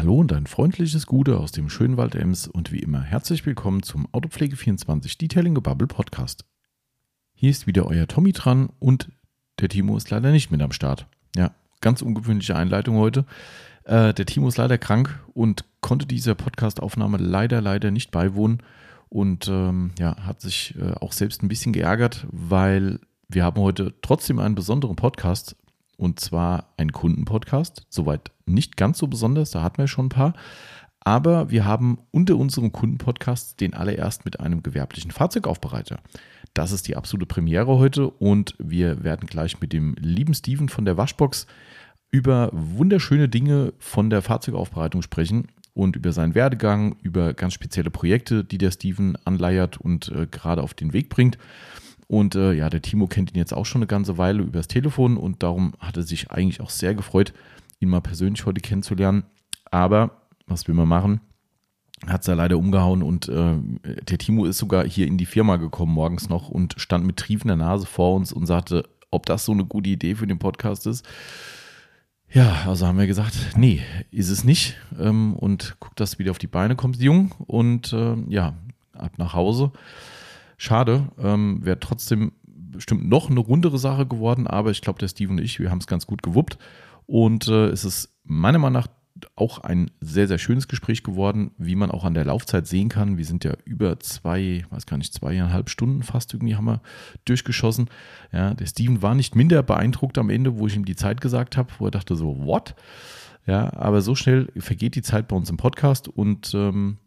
Hallo und ein freundliches Gute aus dem schönen Wald Ems und wie immer herzlich willkommen zum Autopflege24 Detailing Gebubble Podcast. Hier ist wieder euer Tommy dran und der Timo ist leider nicht mit am Start. Ja, ganz ungewöhnliche Einleitung heute. Äh, der Timo ist leider krank und konnte dieser Podcastaufnahme leider, leider nicht beiwohnen und ähm, ja, hat sich äh, auch selbst ein bisschen geärgert, weil wir haben heute trotzdem einen besonderen Podcast und zwar ein Kundenpodcast. Soweit nicht ganz so besonders, da hatten wir schon ein paar. Aber wir haben unter unserem Kundenpodcast den allererst mit einem gewerblichen Fahrzeugaufbereiter. Das ist die absolute Premiere heute und wir werden gleich mit dem lieben Steven von der Waschbox über wunderschöne Dinge von der Fahrzeugaufbereitung sprechen und über seinen Werdegang, über ganz spezielle Projekte, die der Steven anleiert und äh, gerade auf den Weg bringt. Und äh, ja, der Timo kennt ihn jetzt auch schon eine ganze Weile übers Telefon und darum hat er sich eigentlich auch sehr gefreut, ihn mal persönlich heute kennenzulernen. Aber was will man machen? Hat es ja leider umgehauen und äh, der Timo ist sogar hier in die Firma gekommen morgens noch und stand mit triefender Nase vor uns und sagte, ob das so eine gute Idee für den Podcast ist. Ja, also haben wir gesagt, nee, ist es nicht. Ähm, und guck, dass du wieder auf die Beine kommst, Jung. Und äh, ja, ab nach Hause. Schade, ähm, wäre trotzdem bestimmt noch eine rundere Sache geworden, aber ich glaube, der Steve und ich, wir haben es ganz gut gewuppt. Und äh, es ist meiner Meinung nach auch ein sehr, sehr schönes Gespräch geworden, wie man auch an der Laufzeit sehen kann. Wir sind ja über zwei, weiß gar nicht, zweieinhalb Stunden fast irgendwie haben wir durchgeschossen. Ja, der Steven war nicht minder beeindruckt am Ende, wo ich ihm die Zeit gesagt habe, wo er dachte so, what? Ja, aber so schnell vergeht die Zeit bei uns im Podcast und ähm,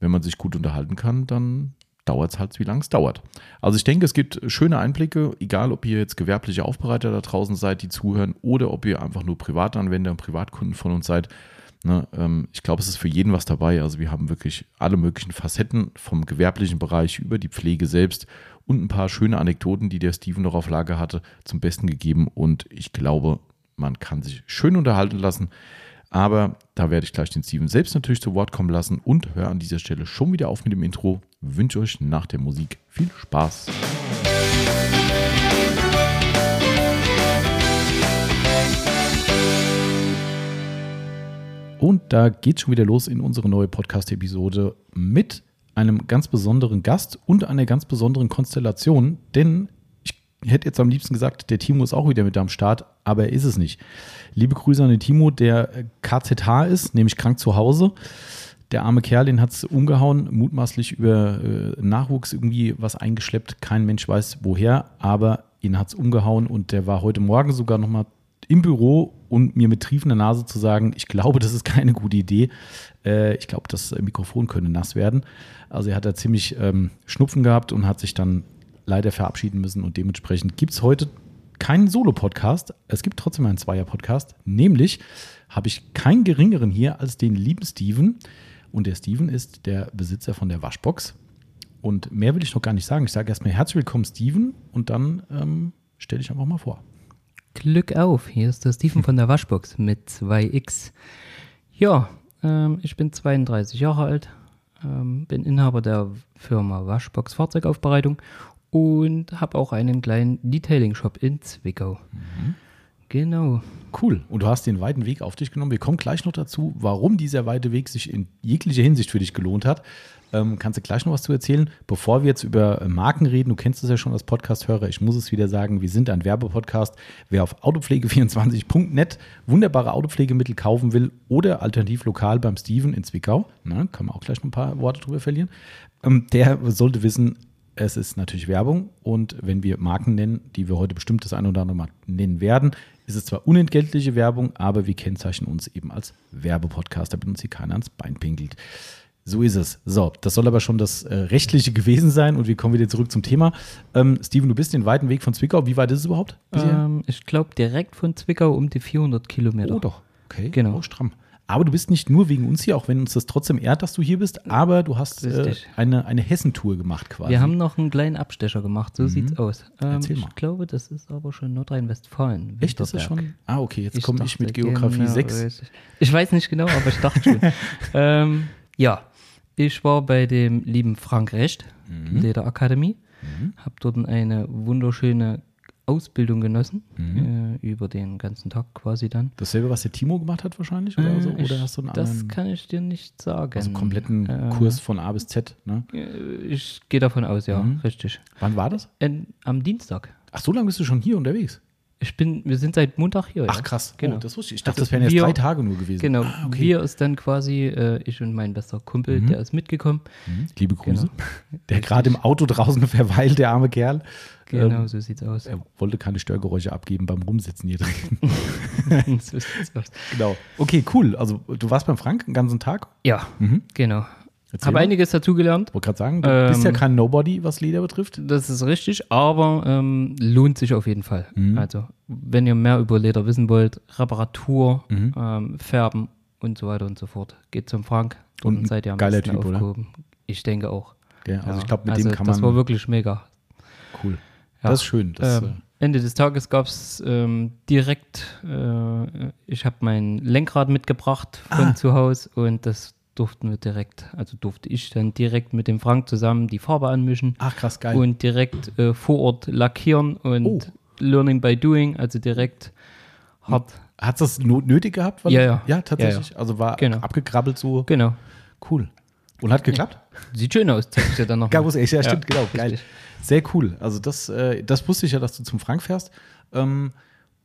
wenn man sich gut unterhalten kann, dann dauert es halt, wie lange es dauert. Also ich denke, es gibt schöne Einblicke, egal ob ihr jetzt gewerbliche Aufbereiter da draußen seid, die zuhören, oder ob ihr einfach nur Privatanwender und Privatkunden von uns seid. Ne, ähm, ich glaube, es ist für jeden was dabei. Also wir haben wirklich alle möglichen Facetten vom gewerblichen Bereich über die Pflege selbst und ein paar schöne Anekdoten, die der Steven noch auf Lager hatte, zum Besten gegeben. Und ich glaube, man kann sich schön unterhalten lassen. Aber da werde ich gleich den Steven selbst natürlich zu Wort kommen lassen und höre an dieser Stelle schon wieder auf mit dem Intro. Wünsche euch nach der Musik viel Spaß. Und da geht schon wieder los in unsere neue Podcast-Episode mit einem ganz besonderen Gast und einer ganz besonderen Konstellation, denn ich hätte jetzt am liebsten gesagt, der Timo ist auch wieder mit am Start, aber er ist es nicht. Liebe Grüße an den Timo, der KZH ist, nämlich krank zu Hause. Der arme Kerl, den hat es umgehauen, mutmaßlich über äh, Nachwuchs irgendwie was eingeschleppt. Kein Mensch weiß woher, aber ihn hat es umgehauen und der war heute Morgen sogar nochmal im Büro und mir mit triefender Nase zu sagen, ich glaube, das ist keine gute Idee. Äh, ich glaube, das Mikrofon könnte nass werden. Also er hat da ziemlich ähm, Schnupfen gehabt und hat sich dann leider verabschieden müssen und dementsprechend gibt es heute keinen Solo-Podcast. Es gibt trotzdem einen Zweier-Podcast. Nämlich habe ich keinen geringeren hier als den lieben Steven. Und der Steven ist der Besitzer von der Waschbox. Und mehr will ich noch gar nicht sagen. Ich sage erstmal herzlich willkommen, Steven. Und dann ähm, stelle ich einfach mal vor. Glück auf, hier ist der Steven von der Waschbox mit 2x. Ja, ähm, ich bin 32 Jahre alt, ähm, bin Inhaber der Firma Waschbox Fahrzeugaufbereitung und habe auch einen kleinen Detailing-Shop in Zwickau. Mhm. Genau. Cool. Und du hast den weiten Weg auf dich genommen. Wir kommen gleich noch dazu, warum dieser weite Weg sich in jeglicher Hinsicht für dich gelohnt hat. Ähm, kannst du gleich noch was zu erzählen? Bevor wir jetzt über äh, Marken reden, du kennst es ja schon als Podcast-Hörer, ich muss es wieder sagen, wir sind ein Werbepodcast. Wer auf autopflege24.net wunderbare Autopflegemittel kaufen will oder alternativ lokal beim Steven in Zwickau, na, kann man auch gleich noch ein paar Worte drüber verlieren, ähm, der sollte wissen, es ist natürlich Werbung und wenn wir Marken nennen, die wir heute bestimmt das eine oder andere Mal nennen werden, ist es zwar unentgeltliche Werbung, aber wir kennzeichnen uns eben als Werbepodcast, damit uns hier keiner ans Bein pinkelt. So ist es. So, das soll aber schon das äh, Rechtliche gewesen sein und wir kommen wieder zurück zum Thema. Ähm, Steven, du bist den weiten Weg von Zwickau. Wie weit ist es überhaupt? Ähm, ich glaube direkt von Zwickau um die 400 Kilometer. Oh doch, okay. Genau. Oh, stramm. Aber du bist nicht nur wegen uns hier, auch wenn uns das trotzdem ehrt, dass du hier bist, aber du hast äh, eine, eine Hessentour gemacht quasi. Wir haben noch einen kleinen Abstecher gemacht, so mhm. sieht's aus. Ähm, Erzähl mal. Ich glaube, das ist aber schon Nordrhein-Westfalen. Echt, das ist schon? Ah, okay, jetzt komme ich mit Geografie genau, 6. Ich weiß nicht genau, aber ich dachte schon. ähm, ja, ich war bei dem lieben Frank Recht, mhm. Lederakademie, mhm. habe dort eine wunderschöne Ausbildung genossen, äh, über den ganzen Tag quasi dann. Dasselbe, was der Timo gemacht hat wahrscheinlich? Oder, so? Äh, ich- oder hast du einen das anderen kann ich dir nicht sagen. also kompletten Äh, Kurs von A bis Z? Ne? äh, Ich gehe davon aus, ja, Mhm. richtig. Wann war das? En- am Dienstag. Ach, so lange bist du schon hier unterwegs? Ich bin, wir sind seit Montag hier. Ach ja. krass, Genau. oh, das wusste ich. Ich dachte, Also das wären jetzt wir- drei Tage nur gewesen. Genau, Ah, okay. wir ist dann quasi, äh, ich und mein bester Kumpel, Mhm. der ist mitgekommen. Mhm. Liebe Grüße. Genau. Der gerade im Auto draußen verweilt, der arme Kerl. Genau, Ähm, so sieht's aus. er wollte keine Störgeräusche abgeben beim Rumsitzen hier drin. so sieht's aus. genau. Okay, cool. Also du warst beim Frank den ganzen Tag. Ja, Mhm. genau. Erzähl Habe mal. einiges dazugelernt. Wollte gerade sagen, du bist ja Ähm, kein Nobody, was Leder betrifft. Das ist richtig, aber ähm, lohnt sich auf jeden Fall. Mhm. Also, wenn ihr mehr über Leder wissen wollt, Reparatur, Mhm. ähm, Färben und so weiter und so fort, geht zum Frank Und und, seid ihr am geiler besten Typ, oder? aufgehoben. Ich denke auch. Ja, also Ja, ich glaube, mit also dem kann Das war man. wirklich mega. Cool. Ja. Das ist schön. Das, ähm, Ende des Tages gab es ähm, direkt, äh, ich habe mein Lenkrad mitgebracht von Ah. zu Hause und das durften wir direkt, also durfte ich dann direkt mit dem Frank zusammen die Farbe anmischen ach krass, geil. und direkt äh, vor Ort lackieren und Oh. Learning by Doing, also direkt hart. Hat das no nötig gehabt? Ja, ja. Ja, tatsächlich. Also war Genau. abgekrabbelt so. Genau. Cool. Und hat geklappt? Sieht schön aus, zeig ich dir dann noch. Ich, ja, stimmt, genau, richtig. geil. Sehr cool. Also das, äh, das wusste ich ja, dass du zum Frank fährst. Ähm,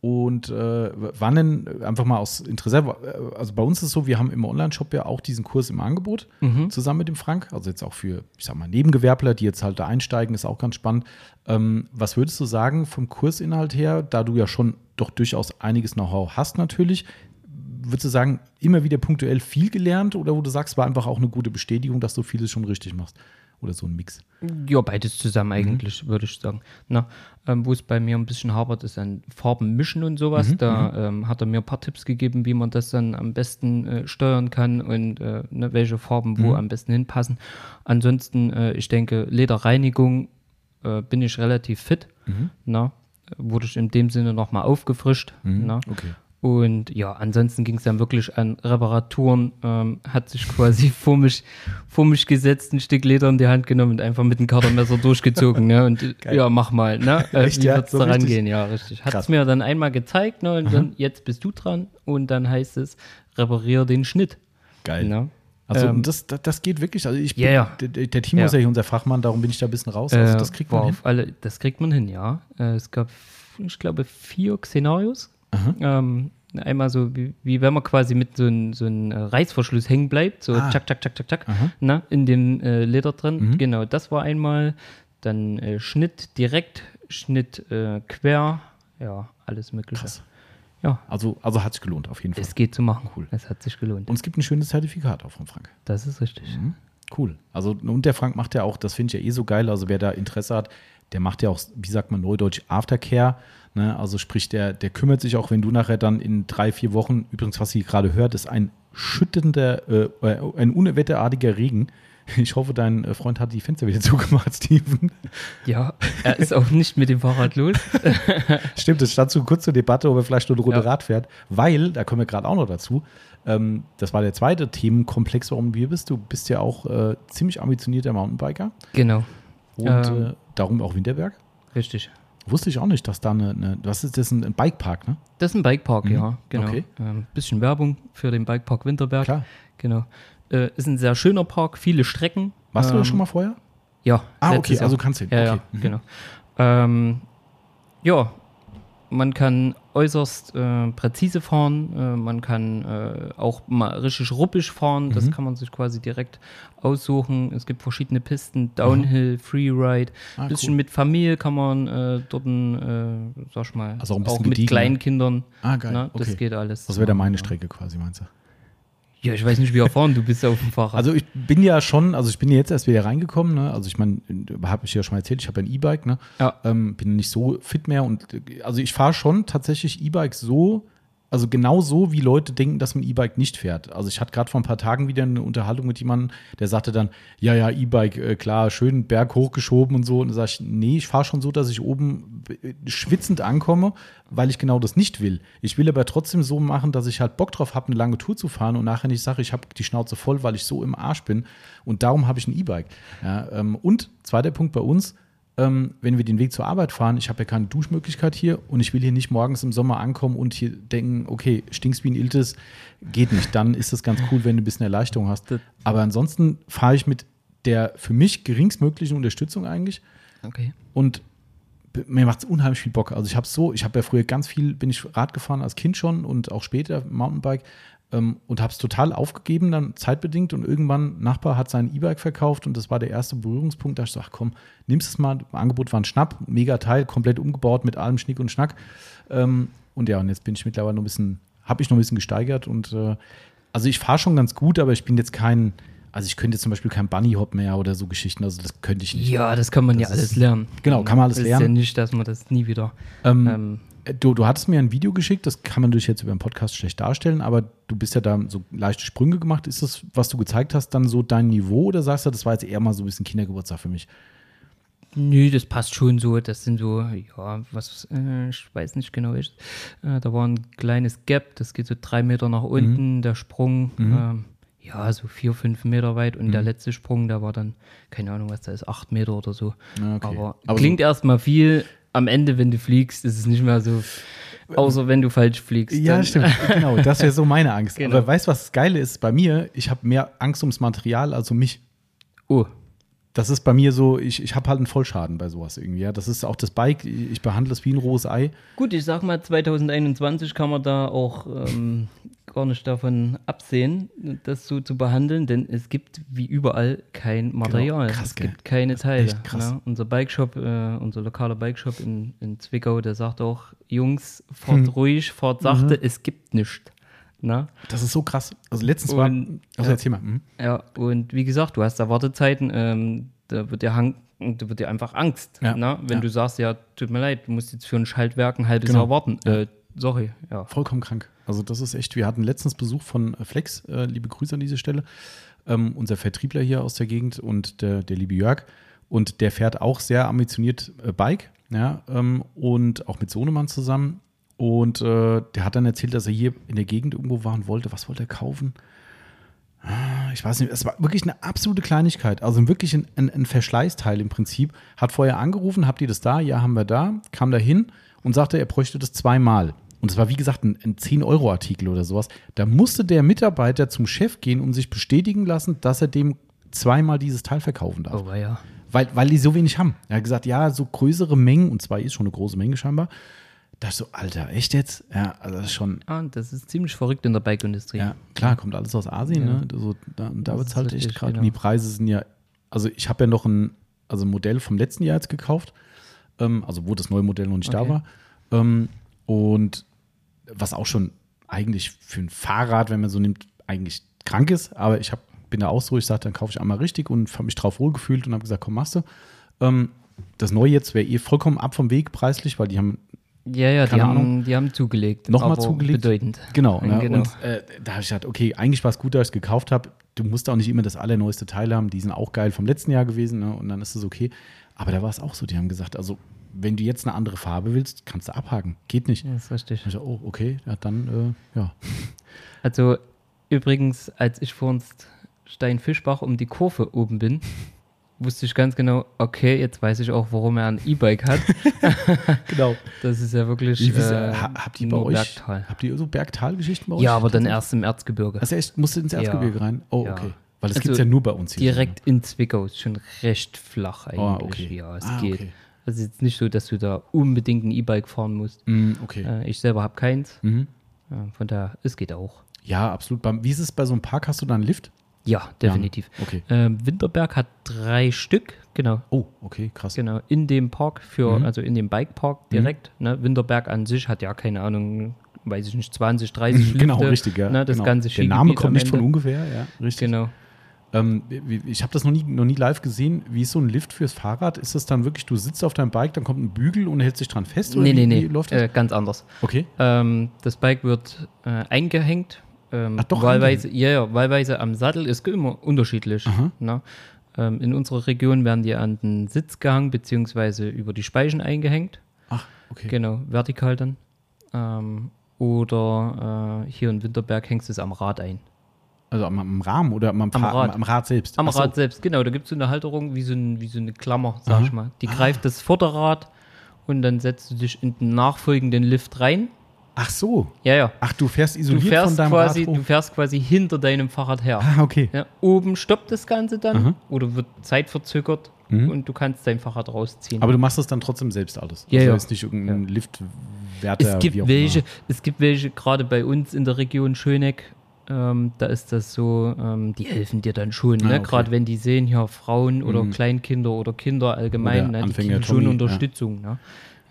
und äh, wann denn, einfach mal aus Interesse, äh, also bei uns ist es so, wir haben im Online-Shop ja auch diesen Kurs im Angebot, Mhm. zusammen mit dem Frank. Also jetzt auch für, ich sag mal, Nebengewerbler, die jetzt halt da einsteigen, ist auch ganz spannend. Ähm, was würdest du sagen vom Kursinhalt her, da du ja schon doch durchaus einiges Know-how hast natürlich, würdest du sagen, immer wieder punktuell viel gelernt oder wo du sagst, war einfach auch eine gute Bestätigung, dass du vieles schon richtig machst? Oder so ein Mix? Ja, beides Mhm. zusammen eigentlich, würde ich sagen. Na, ähm, wo es bei mir ein bisschen hapert, ist an Farben mischen und sowas. Mhm, da ähm, hat er mir ein paar Tipps gegeben, wie man das dann am besten äh, steuern kann und äh, ne, welche Farben Mhm. wo am besten hinpassen. Ansonsten, äh, ich denke, Lederreinigung äh, bin ich relativ fit. Mhm. Na, wurde ich in dem Sinne nochmal aufgefrischt. Na. Okay. Und ja, ansonsten ging es dann wirklich an Reparaturen. Ähm, hat sich quasi vor mich, vor mich gesetzt, ein Stück Leder in die Hand genommen und einfach mit dem Katermesser durchgezogen. ne? Und äh, Geil. ja, mach mal. Ne? Äh, Echt, wie ja? wird's So da richtig? rangehen? Ja, richtig. Hat es mir dann einmal gezeigt ne? und dann jetzt bist du dran. Und dann heißt es, reparier den Schnitt. Geil. Ne? Also Ähm, das, das, das geht wirklich. Also ich bin, Ja, ja. Der, der Timo Ja. ist ja unser Fachmann, darum bin ich da ein bisschen raus. Also Äh, das kriegt man hin. auf alle, das kriegt man hin, ja. Äh, es gab, ich glaube, vier Szenarios. Aha. Ähm, einmal so, wie, wie wenn man quasi mit so einem so ein, äh, Reißverschluss hängen bleibt, so Ah. tschak, tschak, tschak, tschak, tschak, Aha. na, in dem äh, Leder drin. Mhm. Genau, das war einmal. Dann äh, Schnitt direkt, Schnitt äh, quer, ja, alles Mögliche. Krass. Ja, Also, also hat sich gelohnt, auf jeden Fall. es geht zu machen. Cool. Es hat sich gelohnt. Und es gibt ein schönes Zertifikat auch von Frank. das ist richtig. Mhm. Cool. Also, und der Frank macht ja auch, das finde ich ja eh so geil. Also, wer da Interesse hat, der macht ja auch, wie sagt man neudeutsch, Aftercare. Ne? Also, sprich, der, der kümmert sich auch, wenn du nachher dann in drei, vier Wochen, übrigens, was ihr gerade hört, ist ein schüttender, äh, äh, ein unwetterartiger Regen. Ich hoffe, dein äh, Freund hat die Fenster wieder zugemacht, Steven. Ja, er ist auch nicht mit dem Fahrrad los. Stimmt, es stand so kurz zur Debatte, ob er vielleicht nur eine Runde Ja. Rad fährt, weil, da kommen wir gerade auch noch dazu, ähm, das war der zweite Themenkomplex, warum du hier bist. Du bist ja auch äh, ziemlich ambitionierter Mountainbiker genau, und Ähm. äh, darum auch Winterberg. richtig. Wusste ich auch nicht, dass da eine, eine was ist das, ein ein Bikepark, ne? Das ist ein Bikepark, Mhm. ja, genau. Okay. Ähm, bisschen Werbung für den Bikepark Winterberg. Klar. Genau. Äh, ist ein sehr schöner Park, viele Strecken. Warst du Ähm, da schon mal vorher? Ja. Ah, okay, Jahr. also kannst du hin. Ja, okay. ja, genau. Ähm, ja, man kann äußerst äh, präzise fahren, äh, man kann äh, auch mal richtig ruppig fahren, das Mhm. kann man sich quasi direkt aussuchen. Es gibt verschiedene Pisten, Downhill, Freeride, Ah, bisschen cool. mit Familie kann man äh, dort, äh, sag ich mal, Also auch ein bisschen mit gediegener. Kleinkindern. Ah, geil. Ne, okay. Das geht alles. Das wäre da meine. Strecke quasi, meinst du? Ja, ich weiß nicht, wie erfahren du bist auf dem Fahrrad. Also ich bin ja schon, also ich bin jetzt erst wieder reingekommen, ne? Also ich meine, habe ich ja schon mal erzählt, ich habe ein E-Bike, ne? Ja. Ähm, bin nicht so fit mehr und also ich fahre schon tatsächlich E-Bike so, also genau so, wie Leute denken, dass man E-Bike nicht fährt. Also ich hatte gerade vor ein paar Tagen wieder eine Unterhaltung mit jemandem, der sagte dann, ja, ja, E-Bike, äh, klar, schön Berg hochgeschoben und so. Und da sage ich, nee, ich fahre schon so, dass ich oben schwitzend ankomme, weil ich genau das nicht will. Ich will aber trotzdem so machen, dass ich halt Bock drauf habe, eine lange Tour zu fahren und nachher nicht sage, ich habe die Schnauze voll, weil ich so im Arsch bin. Und darum habe ich ein E-Bike. Ja, ähm, und zweiter Punkt bei uns, ähm, wenn wir den Weg zur Arbeit fahren, ich habe ja keine Duschmöglichkeit hier und ich will hier nicht morgens im Sommer ankommen und hier denken, okay, stinkst wie ein Iltis, geht nicht. Dann ist das ganz cool, wenn du ein bisschen Erleichterung hast. Aber ansonsten fahre ich mit der für mich geringstmöglichen Unterstützung eigentlich Okay. und mir macht es unheimlich viel Bock. Also ich habe so, ich habe ja früher ganz viel, bin ich Rad gefahren als Kind schon und auch später Mountainbike ähm, und habe es total aufgegeben, dann zeitbedingt und irgendwann Nachbar hat sein E-Bike verkauft und das war der erste Berührungspunkt, da ich so, komm, nimmst es mal, Angebot war ein Schnapp, mega Teil, komplett umgebaut mit allem Schnick und Schnack. Ähm, und ja, und jetzt bin ich mittlerweile noch ein bisschen, habe ich noch ein bisschen gesteigert und äh, also ich fahre schon ganz gut, aber ich bin jetzt kein, also ich könnte jetzt zum Beispiel kein Bunny Hop mehr oder so Geschichten, also das könnte ich nicht. Ja, das kann man ja Das alles ist- lernen. Genau, kann man alles das lernen. Ist ja nicht, dass man das nie wieder. Ähm, Ähm, Du, du hattest mir ein Video geschickt, das kann man durch jetzt über den Podcast schlecht darstellen, aber du bist ja da so leichte Sprünge gemacht. Ist das, was du gezeigt hast, dann so dein Niveau oder sagst du, das war jetzt eher mal so ein bisschen Kindergeburtstag für mich? Nö, das passt schon so. Das sind so, ja, was, äh, ich weiß nicht genau, ist. Äh, da war ein kleines Gap, das geht so drei Meter nach Mhm. unten, der Sprung, ähm, ja, so vier, fünf Meter weit und Mhm. der letzte Sprung, der war dann, keine Ahnung, was da ist, acht Meter oder so. Ja, okay. Aber, Aber klingt erstmal viel. Am Ende, wenn du fliegst, ist es nicht mehr so, außer wenn du falsch fliegst. Ja, stimmt. genau, das wäre so meine Angst. Genau. Aber weißt du, was das Geile ist bei mir? Ich habe mehr Angst ums Material als um mich. Oh, Das ist bei mir so, ich, ich habe halt einen Vollschaden bei sowas irgendwie. Ja. Das ist auch das Bike, ich behandle es wie ein rohes Ei. Gut, ich sag mal, 2021 kann man da auch ähm, gar nicht davon absehen, das so zu behandeln, denn es gibt wie überall kein Material. Genau. Krass, es gibt keine Teile. krass. Ne? Unser Bikeshop, äh, unser lokaler Bikeshop in, in Zwickau, der sagt auch, Jungs, fahrt Hm. ruhig, fahrt sachte, Mhm. es gibt nichts. Na? Das ist so krass. Also letztens war, Und- also ja. erzähl mal. Mhm. Ja, und wie gesagt, du hast da Wartezeiten, ähm, da wird dir Hang, da wird dir einfach Angst. Ja, Na? Wenn ja. du sagst, ja, tut mir leid, du musst jetzt für ein Schaltwerk ein halbes Genau. Jahr warten. Äh, sorry, ja. Vollkommen krank. Also das ist echt, wir hatten letztens Besuch von äh, Flex, äh, liebe Grüße an diese Stelle, ähm, unser Vertriebler hier aus der Gegend und der, der liebe Jörg. Und der fährt auch sehr ambitioniert äh, Bike, ja, ähm, und auch mit Sohnemann zusammen. Und äh, der hat dann erzählt, dass er hier in der Gegend irgendwo war und wollte, was wollte er kaufen? Ah, Ich weiß nicht, es war wirklich eine absolute Kleinigkeit. Also wirklich ein, ein, ein Verschleißteil im Prinzip. Hat vorher angerufen, habt ihr das da? Ja, haben wir da. Kam da hin und sagte, er bräuchte das zweimal. Und es war, wie gesagt, ein, ein 10-Euro-Artikel oder sowas. Da musste der Mitarbeiter zum Chef gehen und sich bestätigen lassen, dass er dem zweimal dieses Teil verkaufen darf. Oh, ja. Weil, weil die so wenig haben. Er hat gesagt, ja, so größere Mengen, und zwei ist schon eine große Menge scheinbar. Da so, Alter, echt jetzt? Ja, also das ist schon, Ah, das ist ziemlich verrückt in der Bike-Industrie. ja, klar, kommt alles aus Asien, Ja. ne? So, da da Das wird es halt echt gerade. genau. Die Preise sind ja, also ich habe ja noch ein, also ein Modell vom letzten Jahr jetzt gekauft, ähm, also wo das neue Modell noch nicht da Okay. war. Ähm, und was auch schon eigentlich für ein Fahrrad, wenn man so nimmt, eigentlich krank ist, aber ich hab, bin da auch so, ich sagte, dann kaufe ich einmal richtig und habe mich drauf wohlgefühlt und habe gesagt, komm, machst du. Ähm, das neue jetzt wäre eh vollkommen ab vom Weg preislich, weil die haben Ja, ja, die Keine haben, Ahnung. die haben zugelegt. Nochmal zugelegt? Bedeutend. Genau, ne? Genau. und äh, da habe ich gedacht, okay, eigentlich war es gut, dass ich es gekauft habe. Du musst auch nicht immer das allerneueste Teil haben, die sind auch geil vom letzten Jahr gewesen ne? und dann ist es okay. Aber da war es auch so, die haben gesagt, also wenn du jetzt eine andere Farbe willst, kannst du abhaken, geht nicht. Ja, das ist richtig. Ich so, oh, okay, ja, dann, äh, ja. Also übrigens, als ich vor uns Steinfischbach um die Kurve oben bin, wusste ich ganz genau, okay, jetzt weiß ich auch, warum er ein E-Bike hat. Genau. Das ist ja wirklich Wie, wie, äh, ha, habt ihr bei euch, Bergtal. habt ihr so Bergtalgeschichten bei euch? Ja, aber dann tatsächlich? erst im Erzgebirge. Also echt, musst du ins Ja. Erzgebirge rein? Oh, Ja. okay. Weil das Also gibt es ja nur bei uns hier. Direkt in Zwickau ist schon recht flach eigentlich. Oh, okay. Ja, es Ah, geht. okay. Also jetzt nicht so, dass du da unbedingt ein E-Bike fahren musst. Mm, okay. Äh, ich selber habe keins. Mhm. Äh, von daher, es geht auch. Ja, absolut. Wie ist es bei so einem Park? Hast du da einen Lift? Ja, definitiv. Ja, okay. Ähm, Winterberg hat drei Stück, genau. Oh, okay, krass. Genau, in dem Park für, Mhm. also in dem Bikepark direkt. Ne? Winterberg an sich hat ja keine Ahnung, weiß ich nicht, 20, 30 Lifte. Genau, richtig, ja. Ne? Das genau. ganze Der Name kommt nicht von ungefähr, ja, richtig. Genau. Ähm, ich habe das noch nie, noch nie live gesehen. Wie ist so ein Lift fürs Fahrrad? Ist das dann wirklich, du sitzt auf deinem Bike, dann kommt ein Bügel und hältst dich dran fest? oder Nee, wie, nee, nee, läuft das? äh, ganz anders. okay. Ähm, das Bike wird äh, eingehängt. Ähm, Ach, doch, wahlweise, ja, ja, wahlweise am Sattel ist immer unterschiedlich. Ne? Ähm, in unserer Region werden die an den Sitz gehangen, beziehungsweise über die Speichen eingehängt. Ach, okay. Genau, vertikal dann. Ähm, oder äh, hier in Winterberg hängst du es am Rad ein. Also am, am Rahmen oder am, Am Fahr- Rad. am, am Rad selbst? Am Ach so. Rad selbst, genau. Da gibt es so eine Halterung wie so, ein, wie so eine Klammer, sag Aha. ich mal. Die greift das Vorderrad und dann setzt du dich in den nachfolgenden Lift rein. Ach so. Ja, ja. Ach, du fährst Du isoliert von fährst, deinem quasi, Rad hoch? du fährst quasi hinter deinem Fahrrad her. Ah, okay. Ja, oben stoppt das Ganze dann Aha. oder wird zeitverzögert und du kannst dein Fahrrad rausziehen. Mhm. Aber du machst das dann trotzdem selbst alles. Ja, also ja. ist nicht irgendein Liftwärter. es gibt welche, es gibt welche, gerade bei uns in der Region Schöneck, ähm, da ist das so, ähm, die helfen dir dann schon, Ah, ne? okay. gerade wenn die sehen, hier Frauen oder Mhm. Kleinkinder oder Kinder allgemein, Oder ne? die kriegen schon ja. Unterstützung. Ne?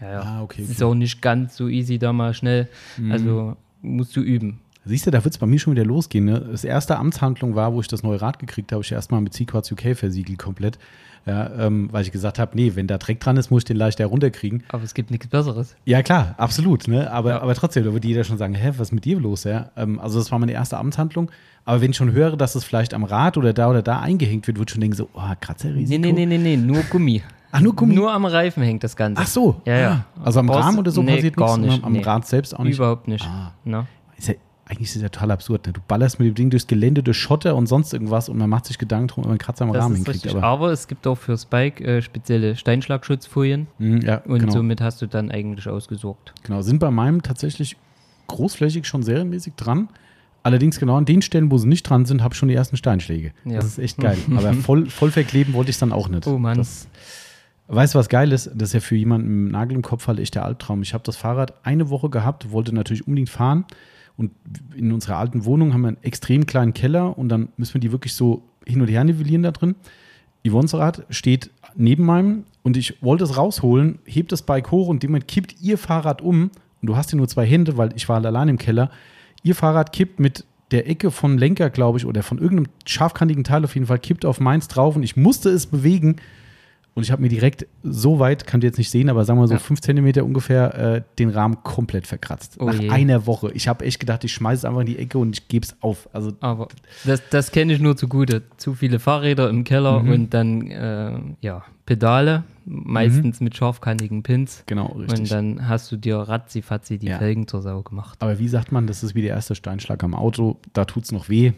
Ja, ja. Ah, okay, ist okay. Mhm. auch nicht ganz so easy da mal schnell, also musst du üben. Siehst du, da wird es bei mir schon wieder losgehen. Ne? Das erste Amtshandlung war, wo ich das neue Rad gekriegt habe, ich erstmal mit Sequats UK versiegelt komplett. Ja, ähm, weil ich gesagt habe, nee, wenn da Dreck dran ist, muss ich den leicht herunterkriegen. Aber es gibt nichts Besseres. Ja, klar, absolut. Ne? Aber, Ja. aber trotzdem, da würde jeder schon sagen, hä, was ist mit dir los? Ja? Ähm, also das war meine erste Amtshandlung. Aber wenn ich schon höre, dass es vielleicht am Rad oder da oder da eingehängt wird, würde ich schon denken so, oh, Kratzerrisiko. Nee, nee, nee, nee, nee, nur Gummi. Ach, nur Gummi? Nur am Reifen hängt das Ganze. Ach so. Ja, ja. Ah, Also am Brauchst- Rahmen oder so nee, passiert gar nichts, nicht, am nee. Rad selbst auch nicht. Überhaupt nicht. Ah. Ne? Ist ja, eigentlich ist es ja total absurd. Ne? Du ballerst mit dem Ding durchs Gelände, durch Schotter und sonst irgendwas und man macht sich Gedanken drum, ob man Kratzer am Das Rahmen hinkriegt. Aber, Aber, es gibt auch fürs Bike äh, spezielle Steinschlagschutzfolien Mhm, ja, und genau. somit hast du dann eigentlich ausgesorgt. genau. Sind bei meinem tatsächlich großflächig schon serienmäßig dran. Allerdings genau an den Stellen, wo sie nicht dran sind, habe ich schon die ersten Steinschläge. Ja. Das ist echt geil. Aber voll, voll verkleben wollte ich es dann auch nicht. Oh Mann. Das, weißt du, was geil ist? Das ist ja für jemanden mit Nagel im Kopf halt echt der Albtraum. Ich habe das Fahrrad eine Woche gehabt, wollte natürlich unbedingt fahren. Und in unserer alten Wohnung haben wir einen extrem kleinen Keller und dann müssen wir die wirklich so hin und her nivellieren da drin. Yvonne's Rad steht neben meinem und ich wollte es rausholen, hebt das Bike hoch und jemand kippt ihr Fahrrad um und du hast ja nur zwei Hände, weil ich war halt allein im Keller. Ihr Fahrrad kippt mit der Ecke vom Lenker, glaube ich, oder von irgendeinem scharfkantigen Teil auf jeden Fall, kippt auf meins drauf und ich musste es bewegen. Und ich habe mir direkt so weit, kann ihr jetzt nicht sehen, aber sagen wir so Ja. fünf Zentimeter ungefähr, äh, den Rahmen komplett verkratzt. Oh Nach je. einer Woche. Ich habe echt gedacht, ich schmeiße es einfach in die Ecke und ich gebe es auf. Also Aber das, das kenne ich nur zugute. Zu viele Fahrräder im Keller Mhm. und dann äh, ja, Pedale, meistens mit scharfkantigen Pins. genau, richtig. Und dann hast du dir ratzifatzi die Ja. Felgen zur Sau gemacht. Aber wie sagt man, das ist wie der erste Steinschlag am Auto, da tut es noch weh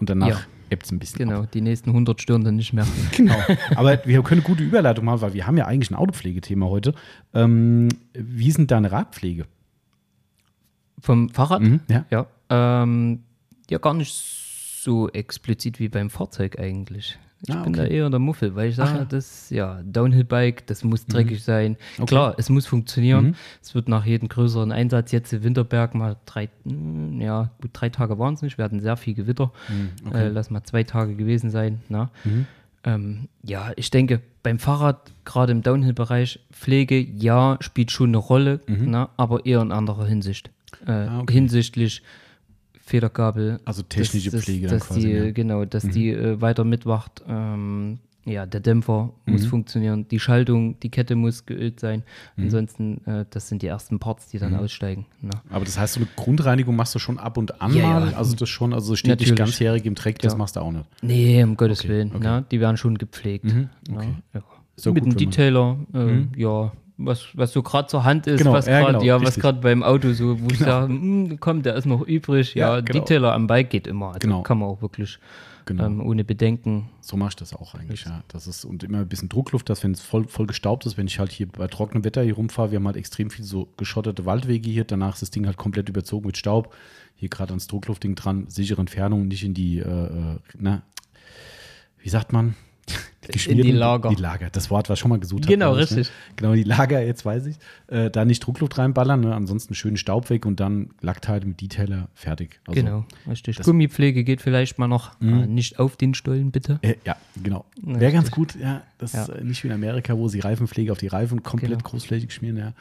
und danach Ja. Ebbt es ein bisschen. Genau, Ab. die nächsten 100 Stirn dann nicht mehr. Genau. Aber wir können eine gute Überleitung machen, weil wir haben ja eigentlich ein Autopflegethema heute. Ähm, wie ist denn deine Radpflege? Vom Fahrrad? Mhm, ja. Ja. Ähm, ja, gar nicht so explizit wie beim Fahrzeug eigentlich. Ich Ah, bin okay. da eher der Muffel, weil ich sage, ja. das ja Downhill-Bike, das muss dreckig sein. Okay. Klar, es muss funktionieren. Mhm. Es wird nach jedem größeren Einsatz jetzt in Winterberg mal drei, hm, ja, gut drei Tage waren es nicht. Wir hatten sehr viel Gewitter. Mhm, Äh, lass mal zwei Tage gewesen sein. Na? Mhm. Ähm, ja, ich denke, beim Fahrrad, gerade im Downhill-Bereich, Pflege, ja, spielt schon eine Rolle, na, aber eher in anderer Hinsicht. Äh, Mhm. Ah, okay. Hinsichtlich Federgabel. Also technische dass- Pflege dann dass quasi, Die, ja. Mhm. Genau, dass die äh, weiter mitwacht. Ähm, ja, der Dämpfer Mhm. muss funktionieren, die Schaltung, die Kette muss geölt sein. Mhm. Ansonsten, äh, das sind die ersten Parts, die dann aussteigen. Na. Aber das heißt, so eine Grundreinigung machst du schon ab und an Ja, mal? ja. Also das schon, also steht nicht Natürlich. ganzjährig im Dreck, das Ja. machst du auch nicht. Nee, um Gottes Okay, Willen. okay. Na, die werden schon gepflegt. Mhm, na, okay. Ist doch Mit man- Detailer, äh, ja, was, was so gerade zur Hand ist, Genau, was ja, gerade genau, ja, was gerade beim Auto so, wo ich sage, "Hm, komm, der ist noch übrig. Ja, Ja, genau. Detailer am Bike geht immer. Also Genau. kann man auch wirklich Genau. ähm, ohne Bedenken. So mache ich das auch eigentlich, ja. Das ist und immer ein bisschen Druckluft, dass wenn es voll, voll gestaubt ist, wenn ich halt hier bei trockenem Wetter hier rumfahre, wir haben halt extrem viel so geschotterte Waldwege hier, danach ist das Ding halt komplett überzogen mit Staub. Hier gerade ans Druckluftding dran, sichere Entfernung, nicht in die, äh, äh, na, wie sagt man? In die Lager. Die Lager, das Wort, was ich schon mal gesucht habe. Genau, ich, richtig. Ne? Genau, die Lager, jetzt weiß ich. Äh, da nicht Druckluft reinballern, ne? ansonsten schön Staub weg und dann Lackteile mit Detailer, fertig. Also, genau, richtig. Gummipflege geht vielleicht mal noch. Ah, nicht auf den Stollen, bitte. Äh, ja, genau. Wäre ganz gut, ja. Das Ja. ist äh, nicht wie in Amerika, wo sie Reifenpflege auf die Reifen komplett Genau. großflächig schmieren, ja.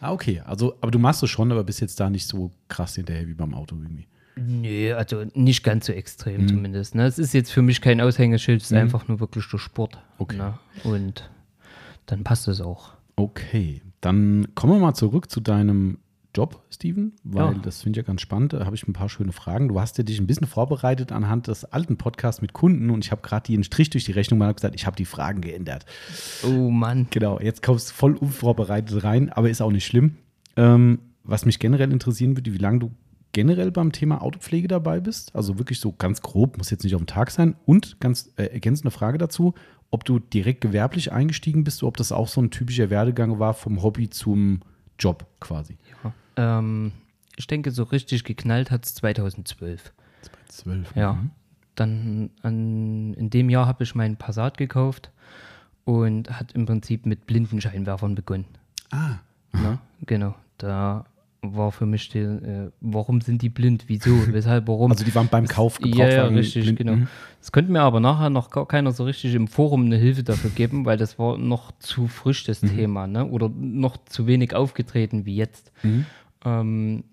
Ah, okay. Also, aber du machst es schon, aber bist jetzt da nicht so krass hinterher wie beim Auto irgendwie. Nee, also nicht ganz so extrem Mhm. zumindest. Ne? Es ist jetzt für mich kein Aushängeschild, es ist einfach nur wirklich der Sport. Okay. Ne? Und dann passt es auch. Okay, dann kommen wir mal zurück zu deinem Job, Steven, weil Ja. das finde ich ja ganz spannend. Da habe ich ein paar schöne Fragen. Du hast ja dich ein bisschen vorbereitet anhand des alten Podcasts mit Kunden und ich habe gerade die einen Strich durch die Rechnung gemacht und gesagt, ich habe die Fragen geändert. Oh Mann. Genau, jetzt kommst du voll unvorbereitet rein, aber ist auch nicht schlimm. Ähm, was mich generell interessieren würde, wie lange du generell beim Thema Autopflege dabei bist? Also wirklich so ganz grob, muss jetzt nicht auf den Tag sein. Und ganz äh, ergänzende Frage dazu, ob du direkt gewerblich eingestiegen bist oder ob das auch so ein typischer Werdegang war vom Hobby zum Job quasi. Ja. Ähm, ich denke, so richtig geknallt hat es 2012. 2012. Ja. mhm. Dann an, in dem Jahr habe ich meinen Passat gekauft und hat im Prinzip mit Blindenscheinwerfern begonnen. Ah, Ne? Genau. Da war für mich die, äh, warum sind die blind? Wieso? Weshalb? Warum? also die waren beim Kauf ja, ja, Gebrauchtwagen richtig, blind- genau. Mhm. Es könnte mir aber nachher noch gar keiner so richtig im Forum eine Hilfe dafür geben, weil das war noch zu frisch, das Mhm. Thema, ne? Oder noch zu wenig aufgetreten wie jetzt. Mhm. Ähm,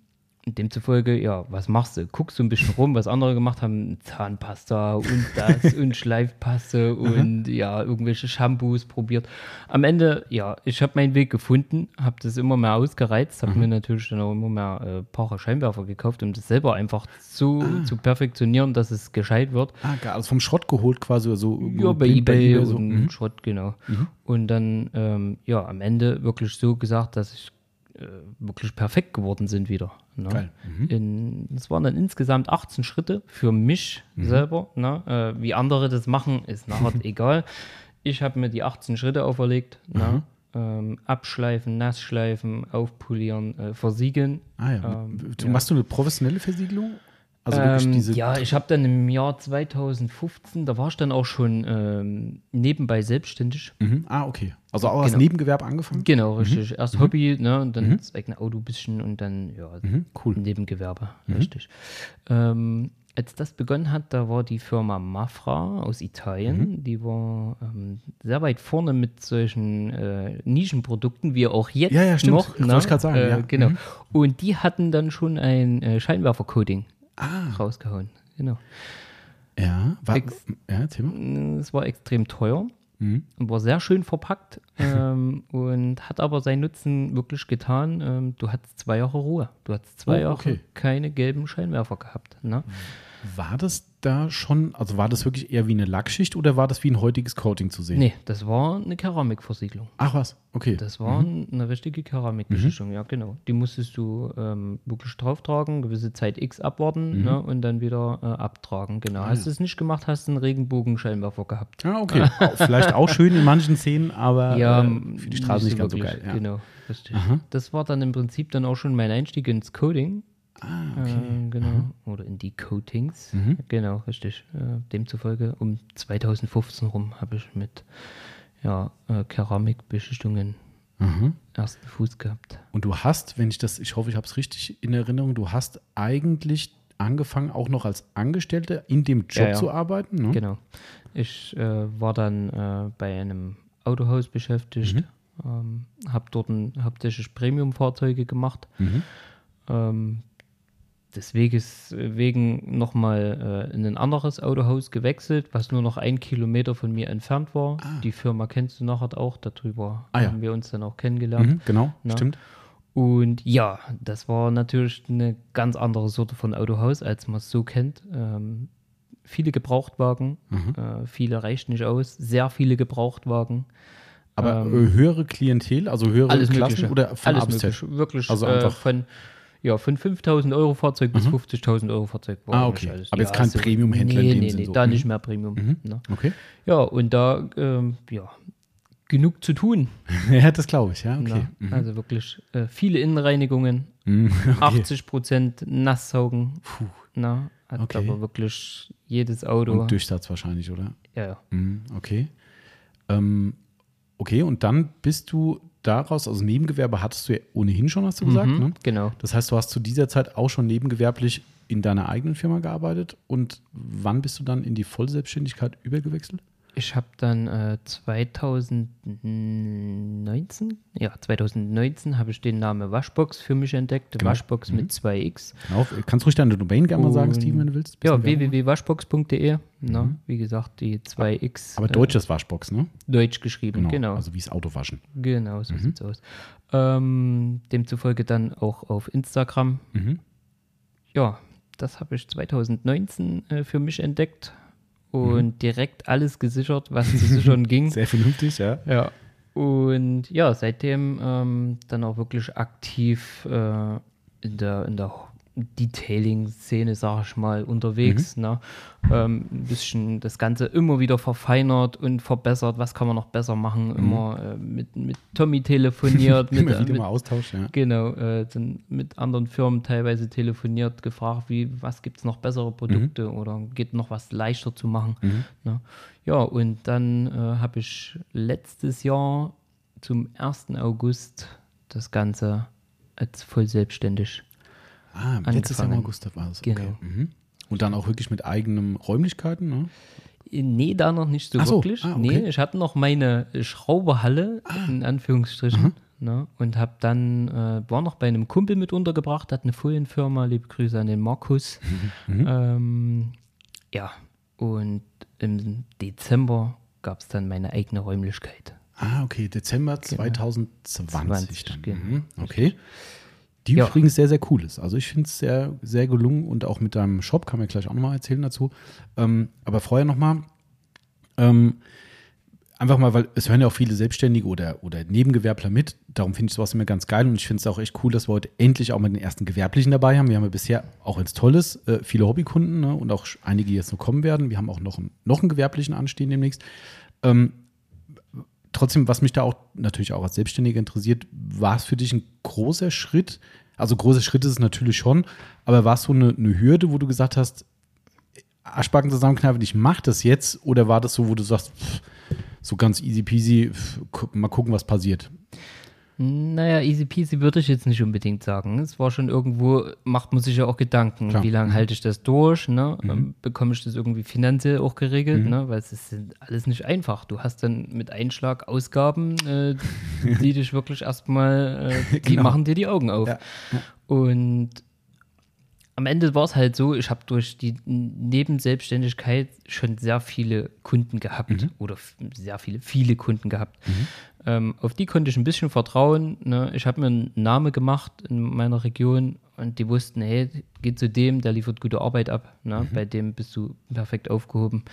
demzufolge, ja, was machst du? Guckst du ein bisschen rum, was andere gemacht haben, Zahnpasta und das und Schleifpaste und ja, irgendwelche Shampoos probiert. Am Ende, ja, ich habe meinen Weg gefunden, habe das immer mehr ausgereizt, habe mir natürlich dann auch immer mehr äh, Paare Scheinwerfer gekauft, um das selber einfach so zu perfektionieren, dass es gescheit wird. Ah, geil. Also vom Schrott geholt quasi. Also Ja, bei blind eBay, so. und Mhm. Schrott, genau. Und dann, ähm, ja, am Ende wirklich so gesagt, dass ich äh, wirklich perfekt geworden sind wieder. Ne? Geil. Mhm. Waren dann insgesamt 18 Schritte für mich Mhm. selber. Ne? Äh, wie andere das machen, ist nachher egal. Ich habe mir die 18 Schritte auferlegt. Mhm. Ne? Ähm, abschleifen, nassschleifen, aufpolieren, äh, versiegeln. Ah ja. Ähm, du, ja. Machst du eine professionelle Versiegelung? Also Ähm, diese. ja, ich habe dann im Jahr 2015, da war ich dann auch schon ähm, nebenbei selbstständig. Mhm. Ah, okay. Also auch als Genau. Nebengewerbe angefangen? Genau, richtig. Erst Hobby, ne, und dann das eigene Auto ein bisschen und dann, ja, Mhm. Cool. Nebengewerbe, richtig. Ähm, als das begonnen hat, da war die Firma Mafra aus Italien, Mhm. die war ähm, sehr weit vorne mit solchen äh, Nischenprodukten, wie auch jetzt Ja, ja, stimmt. noch. Wollte ich grad sagen, äh, ja. Genau. Mhm. Und die hatten dann schon ein äh, Scheinwerfer-Coating Ah, rausgehauen. Genau. ja. War, Ex- ja, Thema. Es war extrem teuer. Mhm. war sehr schön verpackt ähm, und hat aber seinen Nutzen wirklich getan. Ähm, du hattest zwei Jahre Ruhe. Du hattest zwei Oh, Jahre okay. keine gelben Scheinwerfer gehabt. Ne? War das da schon, also war das wirklich eher wie eine Lackschicht oder war das wie ein heutiges Coating zu sehen? Nee, das war eine Keramikversiegelung. Ach was, okay. Das war eine richtige Keramikbeschichtung, ja genau. Die musstest du ähm, wirklich drauftragen, gewisse Zeit X abwarten ne, und dann wieder äh, abtragen. Genau. Hast du es nicht gemacht, hast du einen Regenbogen-Scheinwerfer gehabt. Ah, okay. Vielleicht auch schön in manchen Szenen, aber Ja, äh, für die Straße nicht ganz so geil. Ja. Genau, richtig. Das war dann im Prinzip dann auch schon mein Einstieg ins Coding. Ah, okay. Äh, genau. Oder in die Coatings. Genau, richtig. Äh, demzufolge um 2015 rum habe ich mit ja, äh, Keramikbeschichtungen Mhm. ersten Fuß gehabt. Und du hast, wenn ich das, ich hoffe, ich habe es richtig in Erinnerung, du hast eigentlich angefangen, auch noch als Angestellter in dem Job Ja, ja. zu arbeiten. Ne? Genau. Ich äh, war dann äh, bei einem Autohaus beschäftigt, ähm, habe dort ein, hauptsächlich Premium-Fahrzeuge gemacht. Mhm. Ähm, desweges wegen nochmal äh, in ein anderes Autohaus gewechselt, was nur noch ein Kilometer von mir entfernt war. Die Firma kennst du nachher auch, darüber Ah, ja. haben wir uns dann auch kennengelernt. Mhm, genau, Na? stimmt. Und ja, das war natürlich eine ganz andere Sorte von Autohaus, als man es so kennt. Ähm, viele Gebrauchtwagen, Mhm. äh, viele reicht nicht aus, sehr viele Gebrauchtwagen. Aber äh, höhere Klientel, also höhere Ähm, Klassen Mögliche. oder von Alles mögliche. Wirklich Also äh, einfach- von, ja, von 5000 Euro Fahrzeug bis 50.000 Euro Fahrzeug. war Ah, okay. alles. Aber jetzt Ja, kein so- Premium-Händler in nee, dem nee, Sinn nee, so. da Mhm. nicht mehr Premium. Ne? Okay. Ja, und da, ähm, ja, genug zu tun. ja, das glaube ich, ja, okay. Ne? Also wirklich äh, viele Innenreinigungen, Mhm, okay. 80 Prozent Nasssaugen. Puh. Na, hat Okay. aber wirklich jedes Auto. Und Durchsatz wahrscheinlich, oder? ja, ja. Mhm, okay. Ähm, okay, und dann bist du daraus, also Nebengewerbe hattest du ja ohnehin schon, hast du gesagt, Mhm, ne? Genau. Das heißt, du hast zu dieser Zeit auch schon nebengewerblich in deiner eigenen Firma gearbeitet und wann bist du dann in die Vollselbstständigkeit übergewechselt? Ich habe dann äh, 2019, ja, 2019 habe ich den Namen Waschbox für mich entdeckt. Genau. Waschbox mit 2x. Genau. Kannst ruhig deine Domain gerne mal sagen, Steven, wenn du willst? Ja, www.waschbox.de. Na, wie gesagt, die 2x. Aber deutsches Waschbox, ne? Äh, Deutsch geschrieben, Genau. genau. Also wie das Auto waschen. Genau, so sieht's aus. Ähm, demzufolge dann auch auf Instagram. Mhm. Ja, das habe ich 2019 äh, für mich entdeckt und direkt alles gesichert, was zu sichern ging. Sehr vernünftig, ja. Ja. Und ja, seitdem ähm, dann auch wirklich aktiv äh, in, der, in der Detailing-Szene, sag ich mal, unterwegs. Mhm. Ne? Ähm, ein bisschen das Ganze immer wieder verfeinert und verbessert. Was kann man noch besser machen? Mhm. Immer äh, mit, mit Tommy telefoniert. mit, immer wieder mit, mal Austausch, ja. Genau, äh, mit anderen Firmen teilweise telefoniert, gefragt, wie, was gibt es noch bessere Produkte mhm. oder geht noch was leichter zu machen. Mhm. Ne? Ja, und dann äh, habe ich letztes Jahr zum 1. August das Ganze als voll selbstständig Ah, letztes Jahr im August war es. Genau. Okay. Mhm. Und dann auch wirklich mit eigenen Räumlichkeiten, ne? Nee, da noch nicht so, so. wirklich. Ah, okay. Nee, ich hatte noch meine Schrauberhalle, ah. in Anführungsstrichen. Ne, und habe dann, äh, war noch bei einem Kumpel mit untergebracht, hat eine Folienfirma, liebe Grüße an den Markus. Mhm. Ähm, ja, und im Dezember gab es dann meine eigene Räumlichkeit. Ah, okay, Dezember genau. 2020 20, dann. Genau. Mhm. Okay. Die ja. übrigens sehr, sehr cool ist. Also ich finde es sehr, sehr gelungen und auch mit deinem Shop kann man gleich auch nochmal erzählen dazu. Ähm, aber vorher nochmal, ähm, einfach mal, weil es hören ja auch viele Selbstständige oder, oder Nebengewerbler mit. Darum finde ich sowas immer ganz geil und ich finde es auch echt cool, dass wir heute endlich auch mal den ersten Gewerblichen dabei haben. Wir haben ja bisher auch als Tolles äh, viele Hobbykunden ne, und auch einige, die jetzt noch kommen werden. Wir haben auch noch, einen, noch einen Gewerblichen anstehen demnächst. Ähm, trotzdem, was mich da auch natürlich auch als Selbstständiger interessiert, war es für dich ein großer Schritt? Also großer Schritt ist es natürlich schon, aber war es so eine, eine Hürde, wo du gesagt hast, Aschbacken zusammenkneifen, ich mache das jetzt? Oder war das so, wo du sagst, pff, so ganz easy peasy, pff, mal gucken, was passiert? Naja, easy peasy würde ich jetzt nicht unbedingt sagen. Es war schon irgendwo, macht man sich ja auch Gedanken, Klar. wie lange halte ich das durch, ne? Mhm. Ähm, bekomme ich das irgendwie finanziell auch geregelt, mhm. ne? Weil es ist alles nicht einfach. Du hast dann mit Einschlag Ausgaben, äh, die dich wirklich erstmal, äh, die genau. machen dir die Augen auf. Ja. Und am Ende war es halt so, ich habe durch die Nebenselbstständigkeit schon sehr viele Kunden gehabt mhm. oder sehr viele, viele Kunden gehabt. Mhm. Ähm, auf die konnte ich ein bisschen vertrauen. Ne? Ich habe mir einen Namen gemacht in meiner Region und die wussten, hey, geh zu dem, der liefert gute Arbeit ab. Ne? Mhm. Bei dem bist du perfekt aufgehoben.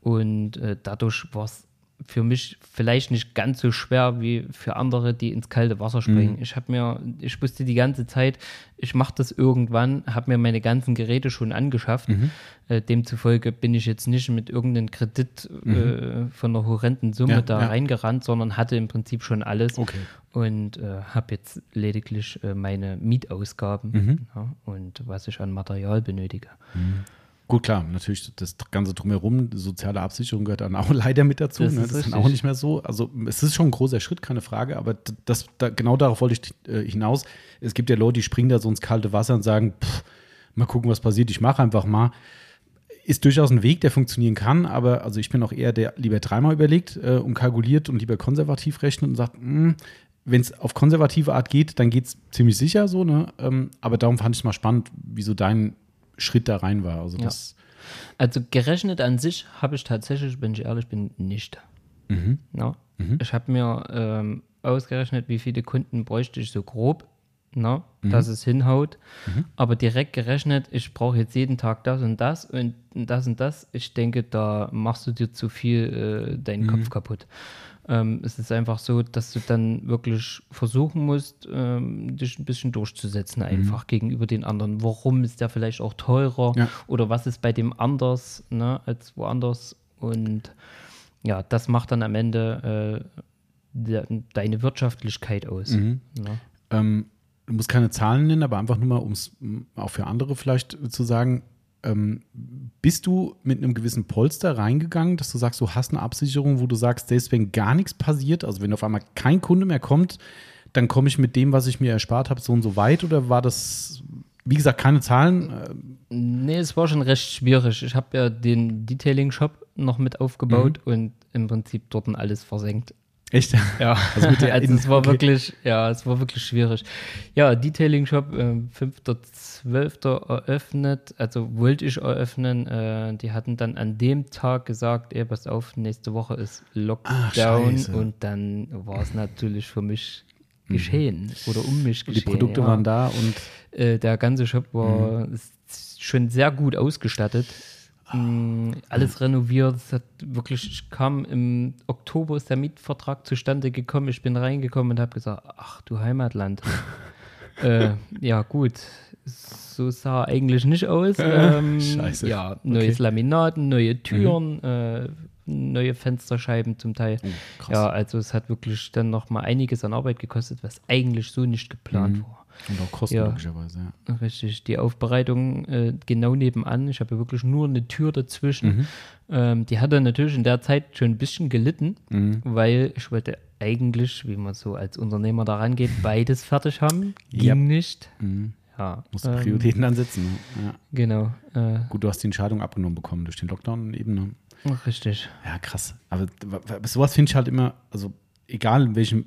Und äh, dadurch war es für mich vielleicht nicht ganz so schwer wie für andere, die ins kalte Wasser springen. Mhm. Ich habe mir, ich wusste die ganze Zeit, ich mache das irgendwann, habe mir meine ganzen Geräte schon angeschafft. Mhm. Äh, demzufolge bin ich jetzt nicht mit irgendeinem Kredit mhm. äh, von einer horrenden Summe ja, da ja. reingerannt, sondern hatte im Prinzip schon alles okay. und äh, habe jetzt lediglich äh, meine Mietausgaben mhm. ja, und was ich an Material benötige. Gut, klar, natürlich das Ganze drumherum, soziale Absicherung gehört dann auch leider mit dazu. Das, ne? das ist, ist auch nicht mehr so. Also es ist schon ein großer Schritt, keine Frage, aber das, da, genau darauf wollte ich äh, hinaus. Es gibt ja Leute, die springen da so ins kalte Wasser und sagen, pff, mal gucken, was passiert, ich mache einfach mal. Ist durchaus ein Weg, der funktionieren kann, aber also ich bin auch eher der lieber dreimal überlegt äh, und kalkuliert und lieber konservativ rechnet und sagt, hm, wenn es auf konservative Art geht, dann geht es ziemlich sicher so, ne? Ähm, aber darum fand ich es mal spannend, wieso dein Schritt da rein war. Also, das also gerechnet an sich habe ich tatsächlich, wenn ich ehrlich bin, nicht. Mhm. Ja. Mhm. Ich habe mir ähm, ausgerechnet, wie viele Kunden bräuchte ich so grob, na, mhm. dass es hinhaut. Mhm. Aber direkt gerechnet, ich brauche jetzt jeden Tag das und das und das und das. Ich denke, da machst du dir zu viel äh, deinen Kopf mhm. kaputt. Ähm, es ist einfach so, dass du dann wirklich versuchen musst, ähm, dich ein bisschen durchzusetzen, mhm. einfach mhm. gegenüber den anderen. Warum ist der vielleicht auch teurer ja. oder was ist bei dem anders ne, als woanders? Und ja, das macht dann am Ende äh, de, deine Wirtschaftlichkeit aus. Mhm. Ne? Ähm, du musst keine Zahlen nennen, aber einfach nur mal, um es auch für andere vielleicht zu sagen, ähm, bist du mit einem gewissen Polster reingegangen, dass du sagst, du hast eine Absicherung, wo du sagst, selbst wenn gar nichts passiert, also wenn auf einmal kein Kunde mehr kommt, dann komme ich mit dem, was ich mir erspart habe, so und so weit? Oder war das, wie gesagt, keine Zahlen? Nee, es war schon recht schwierig. Ich habe ja den Detailing-Shop noch mit aufgebaut mhm. und im Prinzip dort alles versenkt. Echt? Ja, also, also es war okay. wirklich, ja, es war wirklich schwierig. Ja, Detailing Shop, äh, 5.12. eröffnet, also wollte ich eröffnen. Äh, die hatten dann an dem Tag gesagt, ey, pass auf, nächste Woche ist Lockdown Ach, und dann war es natürlich für mich mhm. geschehen mhm. oder um mich geschehen. Die Produkte ja. waren da und äh, der ganze Shop war mhm. schon sehr gut ausgestattet. Mm, alles renoviert. Es hat wirklich, ich kam im Oktober ist der Mietvertrag zustande gekommen. Ich bin reingekommen und habe gesagt, ach du Heimatland. äh, ja, gut. So sah eigentlich nicht aus. Ähm, Scheiße. Ja, neues Okay. Laminat, neue Türen, äh, neue Fensterscheiben zum Teil. Oh. Ja, also es hat wirklich dann noch mal einiges an Arbeit gekostet, was eigentlich so nicht geplant Mhm. war. Und auch Kosten Ja. logischerweise, ja. Richtig, die Aufbereitung äh, genau nebenan. Ich habe ja wirklich nur eine Tür dazwischen. Mhm. Ähm, die hatte natürlich in der Zeit schon ein bisschen gelitten, Mhm. weil ich wollte eigentlich, wie man so als Unternehmer da rangeht, beides fertig haben. Ging Yep. nicht. Mhm. Ja, Musst du ähm, Prioritäten dann setzen. Ne? Ja. Genau, äh, Gut, du hast die Entscheidung abgenommen bekommen durch den Lockdown eben. Ne? richtig. Ja, krass. Aber sowas finde ich halt immer, also egal in welchem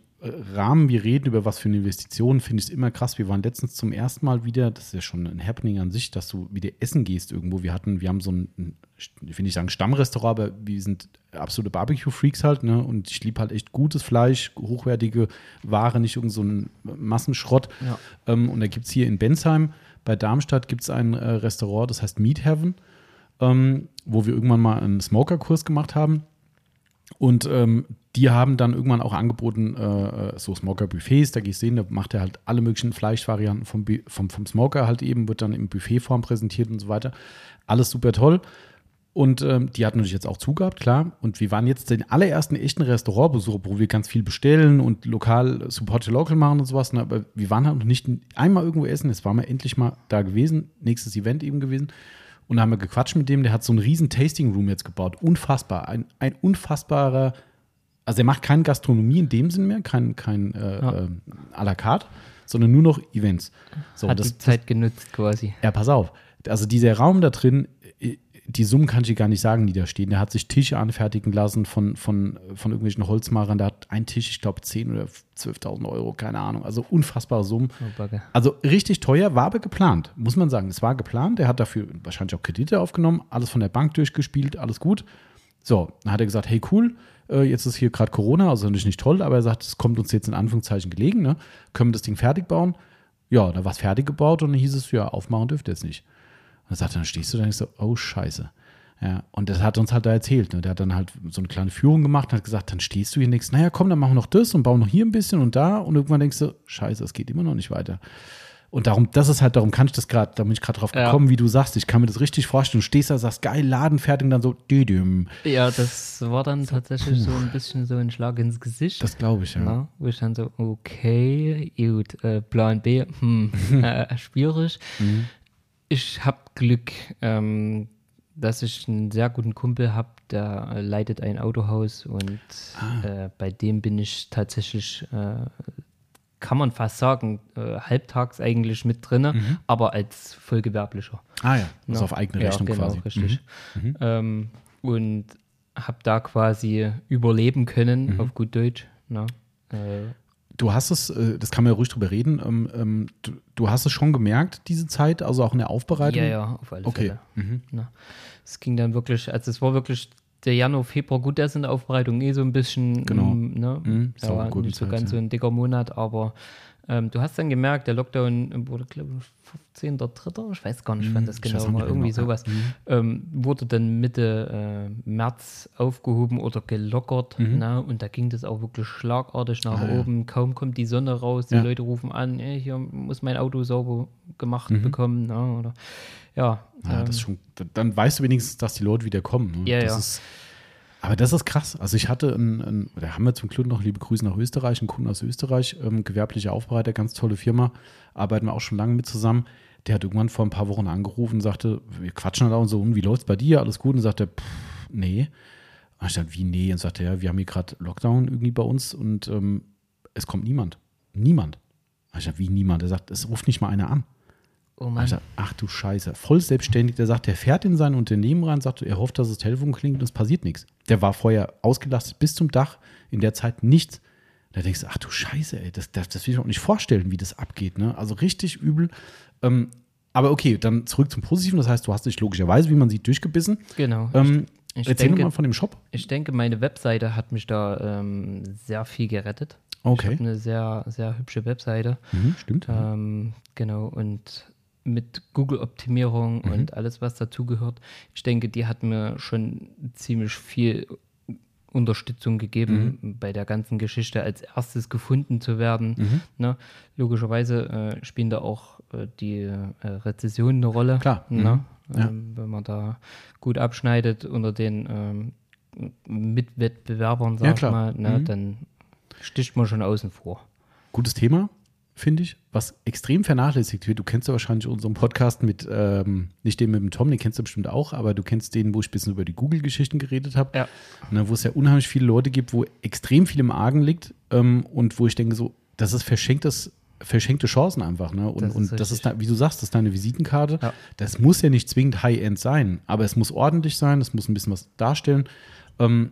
Rahmen wir reden, über was für eine Investition, finde ich es immer krass. Wir waren letztens zum ersten Mal wieder, das ist ja schon ein Happening an sich, dass du wieder essen gehst irgendwo. Wir hatten, wir haben so ein, ich will nicht sagen Stammrestaurant, aber wir sind absolute Barbecue-Freaks halt, ne? Und ich liebe halt echt gutes Fleisch, hochwertige Ware, nicht irgend so ein Massenschrott. Ja. Ähm, und da gibt es hier in Bensheim bei Darmstadt gibt es ein äh, Restaurant, das heißt Meat Heaven, ähm, wo wir irgendwann mal einen Smoker-Kurs gemacht haben. Und ähm, die haben dann irgendwann auch angeboten, äh, so Smoker-Buffets, da gehst du hin, da macht er halt alle möglichen Fleischvarianten vom, vom, vom Smoker halt eben, wird dann in Buffetform präsentiert und so weiter. Alles super toll. Und ähm, die hatten natürlich jetzt auch zugehabt, klar. Und wir waren jetzt den allerersten echten Restaurantbesuch, wo wir ganz viel bestellen und lokal Support Local machen und sowas. Ne? Aber wir waren halt noch nicht einmal irgendwo essen. Jetzt waren wir endlich mal da gewesen. Nächstes Event eben gewesen. Und da haben wir gequatscht mit dem. Der hat so einen riesen Tasting Room jetzt gebaut. Unfassbar. Ein, ein unfassbarer. Also er macht keine Gastronomie in dem Sinn mehr, kein, kein äh, Ja. äh, à la carte, sondern nur noch Events. So, Hat das, die Zeit genutzt quasi. ja, pass auf. Also dieser Raum da drin, die Summen kann ich gar nicht sagen, die da stehen. Der hat sich Tische anfertigen lassen von, von, von irgendwelchen Holzmachern. Da hat ein Tisch, ich glaube, 10.000 oder 12.000 Euro, keine Ahnung. Also unfassbare Summen. Oh. Also richtig teuer, war aber geplant, muss man sagen. Es war geplant. Er hat dafür wahrscheinlich auch Kredite aufgenommen, alles von der Bank durchgespielt, alles gut. So, dann hat er gesagt, hey cool, äh, jetzt ist hier gerade Corona, also nicht, nicht toll, aber er sagt, es kommt uns jetzt in Anführungszeichen gelegen, ne? Können wir das Ding fertig bauen? Ja, da war es fertig gebaut und dann hieß es, ja, aufmachen dürft ihr jetzt nicht. Und dann sagt dann stehst du da und ich so, oh scheiße. Ja, und das hat uns halt da erzählt. Ne? Der hat dann halt so eine kleine Führung gemacht und hat gesagt, dann stehst du hier nichts. Naja, komm, dann machen wir noch das und bauen noch hier ein bisschen und da. Und irgendwann denkst du, scheiße, es geht immer noch nicht weiter. Und darum, das ist halt, darum kann ich das gerade, da bin ich gerade drauf Ja. gekommen, wie du sagst. Ich kann mir das richtig vorstellen. Du stehst da, sagst, geil, Laden fertig und dann so, düdüm. Ja, das war dann tatsächlich so ein bisschen so ein Schlag ins Gesicht. Das glaube ich, ja. Na, wo ich dann so, okay, gut, äh, Plan B, hm, äh, schwierig. Mhm. Ich habe Glück, ähm, dass ich einen sehr guten Kumpel habe, der leitet ein Autohaus und Ah. äh, bei dem bin ich tatsächlich, äh, kann man fast sagen, äh, halbtags eigentlich mit drinne, Mhm. aber als vollgewerblicher. Ah ja, also Ja. auf eigene Ja, Rechnung genau, quasi. Richtig. Mhm. Ähm, und habe da quasi überleben Mhm. können, auf gut Deutsch. Na, äh, Du hast es, äh, das kann man ja ruhig drüber reden, ähm, ähm, du, hast es schon gemerkt, diese Zeit, also auch in der Aufbereitung? ja, ja, auf alle Okay. Fälle. Mhm. Na, es ging dann wirklich, also es war wirklich der Januar, Februar, gut, der ist in der Aufbereitung eh so ein bisschen, Genau. mm, ne, Mhm, ja, sauer nicht so ganz so ja. ein dicker Monat, aber ähm, du hast dann gemerkt, der Lockdown wurde, glaube ich, 15.3., ich weiß gar nicht, wann das Mhm, weiß genau war, irgendwie genau, ja. sowas, ähm, wurde dann Mitte äh, März aufgehoben oder gelockert, ne, und da ging das auch wirklich schlagartig nach Mhm. Ah, ja. oben, kaum kommt die Sonne raus, die Ja. Leute rufen an, ey, hier muss mein Auto sauber gemacht Mhm. bekommen, ne, oder, ja. Ja, ähm, das ist schon, dann weißt du wenigstens, dass die Leute wieder kommen. Ne? Ja, das ja. Ist, aber das ist krass. Also ich hatte, einen, einen, da haben wir zum Glück noch liebe Grüße nach Österreich, einen Kunden aus Österreich, ähm, gewerblicher Aufbereiter, ganz tolle Firma, arbeiten wir auch schon lange mit zusammen. Der hat irgendwann vor ein paar Wochen angerufen und sagte, wir quatschen halt auch und so, und wie läuft's bei dir? Alles gut? Und sagte, pff, nee. Und ich dachte, wie nee? Und sagte, ja, wir haben hier gerade Lockdown irgendwie bei uns und ähm, es kommt niemand. Niemand. Und ich dachte, wie niemand? Er sagt, es ruft nicht mal einer an. oh Mann. dachte, ach du Scheiße, voll selbstständig. Der sagt, der fährt in sein Unternehmen rein, sagt, er hofft, dass das Telefon klingt und es passiert nichts. Der war vorher ausgelastet bis zum Dach, in der Zeit nichts. Da denkst du, ach du Scheiße, ey, das, das, das will ich mir auch nicht vorstellen, wie das abgeht. Ne? Also richtig übel. Ähm, aber okay, dann zurück zum Positiven. Das heißt, du hast dich logischerweise, wie man sieht, durchgebissen. Genau. Ähm, ich erzähl denke- mal von dem Shop. Ich denke, meine Webseite hat mich da ähm, sehr viel gerettet. Okay. Ich habe eine sehr, sehr hübsche Webseite. Mhm, stimmt. Ähm, genau, und mit Google-Optimierung und alles, was dazugehört. Ich denke, die hat mir schon ziemlich viel Unterstützung gegeben, mhm. bei der ganzen Geschichte als erstes gefunden zu werden. Mhm. Ne? Logischerweise äh, spielen da auch äh, die äh, Rezessionen eine Rolle. Klar. Ne? Mhm. Ja. Ähm, wenn man da gut abschneidet unter den ähm, Mitwettbewerbern, sag ja, mal, ne? Mhm. dann sticht man schon außen vor. Gutes Thema finde ich, was extrem vernachlässigt wird. Du kennst ja wahrscheinlich unseren Podcast mit, ähm, nicht den mit dem Tom, den kennst du bestimmt auch, aber du kennst den, wo ich ein bisschen über die Google-Geschichten geredet habe. Ja. Ne, wo es ja unheimlich viele Leute gibt, wo extrem viel im Argen liegt ähm, und wo ich denke, so, das ist verschenktes verschenkte Chancen einfach. Ne? Und das ist, und das ist wie du sagst, das ist deine Visitenkarte. Ja. Das muss ja nicht zwingend High-End sein, aber es muss ordentlich sein, es muss ein bisschen was darstellen. Ähm,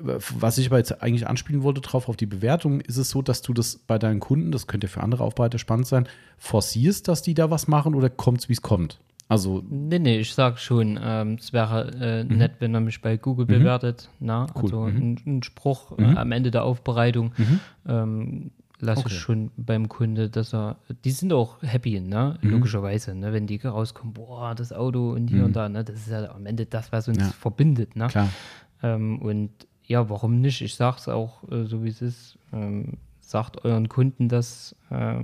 was ich aber jetzt eigentlich anspielen wollte drauf, auf die Bewertung, ist es so, dass du das bei deinen Kunden, das könnte für andere Aufbereiter spannend sein, forcierst, dass die da was machen oder kommt es, wie es kommt? Also nee, nee, ich sag schon, ähm, es wäre äh, mhm. nett, wenn er mich bei Google mhm. bewertet. Na? Cool. Also mhm. ein, ein, Spruch äh, mhm. am Ende der Aufbereitung mhm. ähm, lasse okay. ich schon beim Kunde, dass er, die sind auch happy, ne? Mhm. logischerweise, ne? wenn die rauskommen, boah, das Auto und hier und da, ne? das ist ja am Ende das, was uns ja. verbindet. Ne? Klar. Ähm, und ja, warum nicht? Ich sage es auch äh, so, wie es ist. Ähm, sagt euren Kunden das, äh,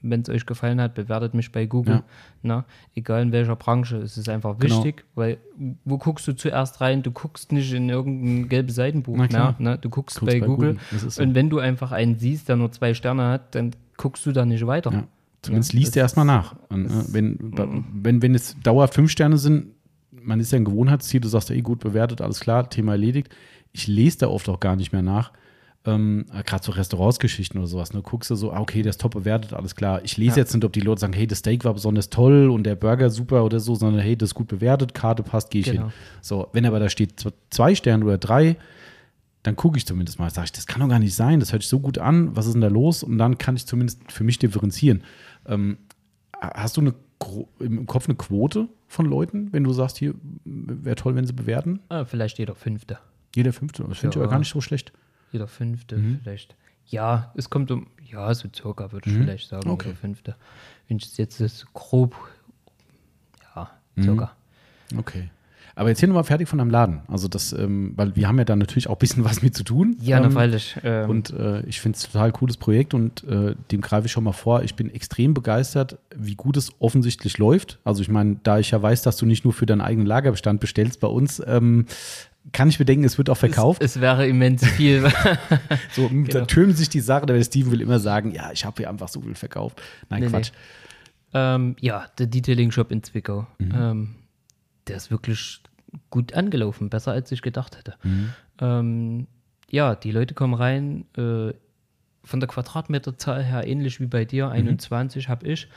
wenn es euch gefallen hat, bewertet mich bei Google. Ja. Na, egal in welcher Branche, es ist einfach genau. wichtig, genau. weil wo guckst du zuerst rein? Du guckst nicht in irgendein gelbes Seitenbuch mehr. Ne? Du guckst, guckst bei, bei, Google. Google. So. Und wenn du einfach einen siehst, der nur zwei Sterne hat, dann guckst du da nicht weiter. Ja. Zumindest ja, liest du erstmal nach. Und, äh, wenn, wenn, wenn es dauerhaft fünf Sterne sind, man ist ja ein Gewohnheitsziel, du sagst, ey, gut bewertet, alles klar, Thema erledigt ich lese da oft auch gar nicht mehr nach. Ähm, Gerade so Restaurantsgeschichten oder sowas. Ne? Guckst du so, ah, okay, der ist top bewertet, alles klar. Ich lese ja. jetzt nicht, ob die Leute sagen, hey, das Steak war besonders toll und der Burger super oder so, sondern hey, das ist gut bewertet, Karte passt, gehe ich genau. hin. So, wenn aber da steht zwei Sterne oder drei, dann gucke ich zumindest mal. Sage ich, das kann doch gar nicht sein, das hört sich so gut an, was ist denn da los? Und dann kann ich zumindest für mich differenzieren. Ähm, hast du eine, im Kopf eine Quote von Leuten, wenn du sagst, hier wäre toll, wenn sie bewerten? Ah, vielleicht jeder Fünfte. Jeder fünfte, das finde ich aber gar nicht so schlecht. Jeder fünfte mhm. vielleicht. Ja, es kommt um, ja, so circa würde ich mhm. vielleicht sagen, okay. jeder fünfte. Wenn ich jetzt das grob, ja, mhm. circa. Mhm. Okay. Aber jetzt hier nochmal fertig von deinem Laden. Also das, ähm, weil wir haben ja da natürlich auch ein bisschen was mit zu tun. Ja, ähm, freilich. Ähm. Und äh, ich finde es total cooles Projekt und äh, dem greife ich schon mal vor. Ich bin extrem begeistert, wie gut es offensichtlich läuft. Also ich meine, da ich ja weiß, dass du nicht nur für deinen eigenen Lagerbestand bestellst bei uns, ähm, kann ich bedenken, es wird auch verkauft. Es, es wäre immens viel. so, genau. da türmen sich die Sachen, der Steven will immer sagen, ja, ich habe hier einfach so viel verkauft. Nein, nee, Quatsch. Nee. Ähm, ja, der Detailing-Shop in Zwickau. Mhm. Ähm, der ist wirklich gut angelaufen, besser als ich gedacht hätte. Mhm. Ähm, ja, die Leute kommen rein, äh, von der Quadratmeterzahl her ähnlich wie bei dir, 21 mhm. habe ich.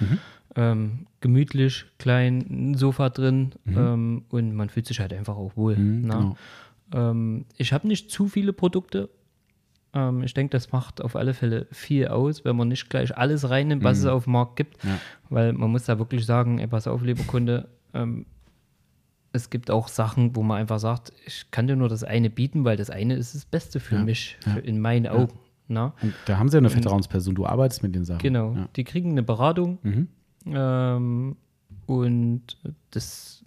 Ähm, gemütlich, klein, ein Sofa drin mhm. ähm, und man fühlt sich halt einfach auch wohl. Mhm, genau. ähm, ich habe nicht zu viele Produkte. Ähm, ich denke, das macht auf alle Fälle viel aus, wenn man nicht gleich alles reinnimmt, was es mhm. auf dem Markt gibt. Ja. Weil man muss da wirklich sagen, ey, pass auf, lieber Kunde, ähm, es gibt auch Sachen, wo man einfach sagt, ich kann dir nur das eine bieten, weil das eine ist das Beste für ja. mich, für, in meinen Augen. Na? Und da haben sie ja eine Vertrauensperson, du arbeitest mit den Sachen. Genau, ja. die kriegen eine Beratung mhm. Ähm, und das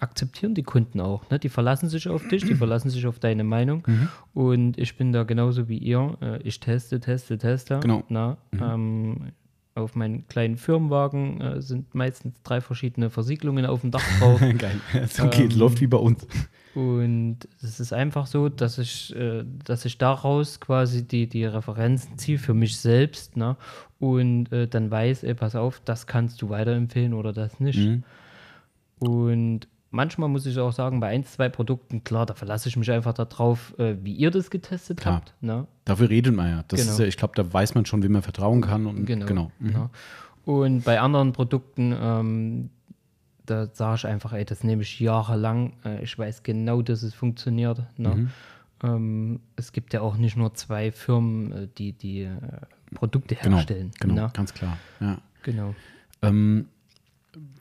akzeptieren die Kunden auch. Ne? Die verlassen sich auf dich, die verlassen sich auf deine Meinung mhm. und ich bin da genauso wie ihr. Äh, ich teste, teste, teste. Genau. Na, mhm. ähm, auf meinen kleinen Firmenwagen äh, sind meistens drei verschiedene Versiegelungen auf dem Dach drauf. Geil. So geht, ähm, läuft wie bei uns. Und es ist einfach so, dass ich, äh, dass ich daraus quasi die, die Referenzen ziehe für mich selbst ne? und äh, dann weiß, ey, pass auf, das kannst du weiterempfehlen oder das nicht. Mhm. Und manchmal muss ich auch sagen, bei ein, zwei Produkten, klar, da verlasse ich mich einfach darauf, äh, wie ihr das getestet klar. habt. Ne? Dafür redet man ja. Das genau. ist ja, ich glaube, da weiß man schon, wem man vertrauen kann. Und, genau. genau. Mhm. Ja. Und bei anderen Produkten, ähm, da sage ich einfach, ey, das nehme ich jahrelang. Äh, ich weiß genau, dass es funktioniert. Ne? Mhm. Ähm, es gibt ja auch nicht nur zwei Firmen, äh, die die äh, Produkte genau, herstellen. Genau, ne? ganz klar. Ja. Genau. Ähm,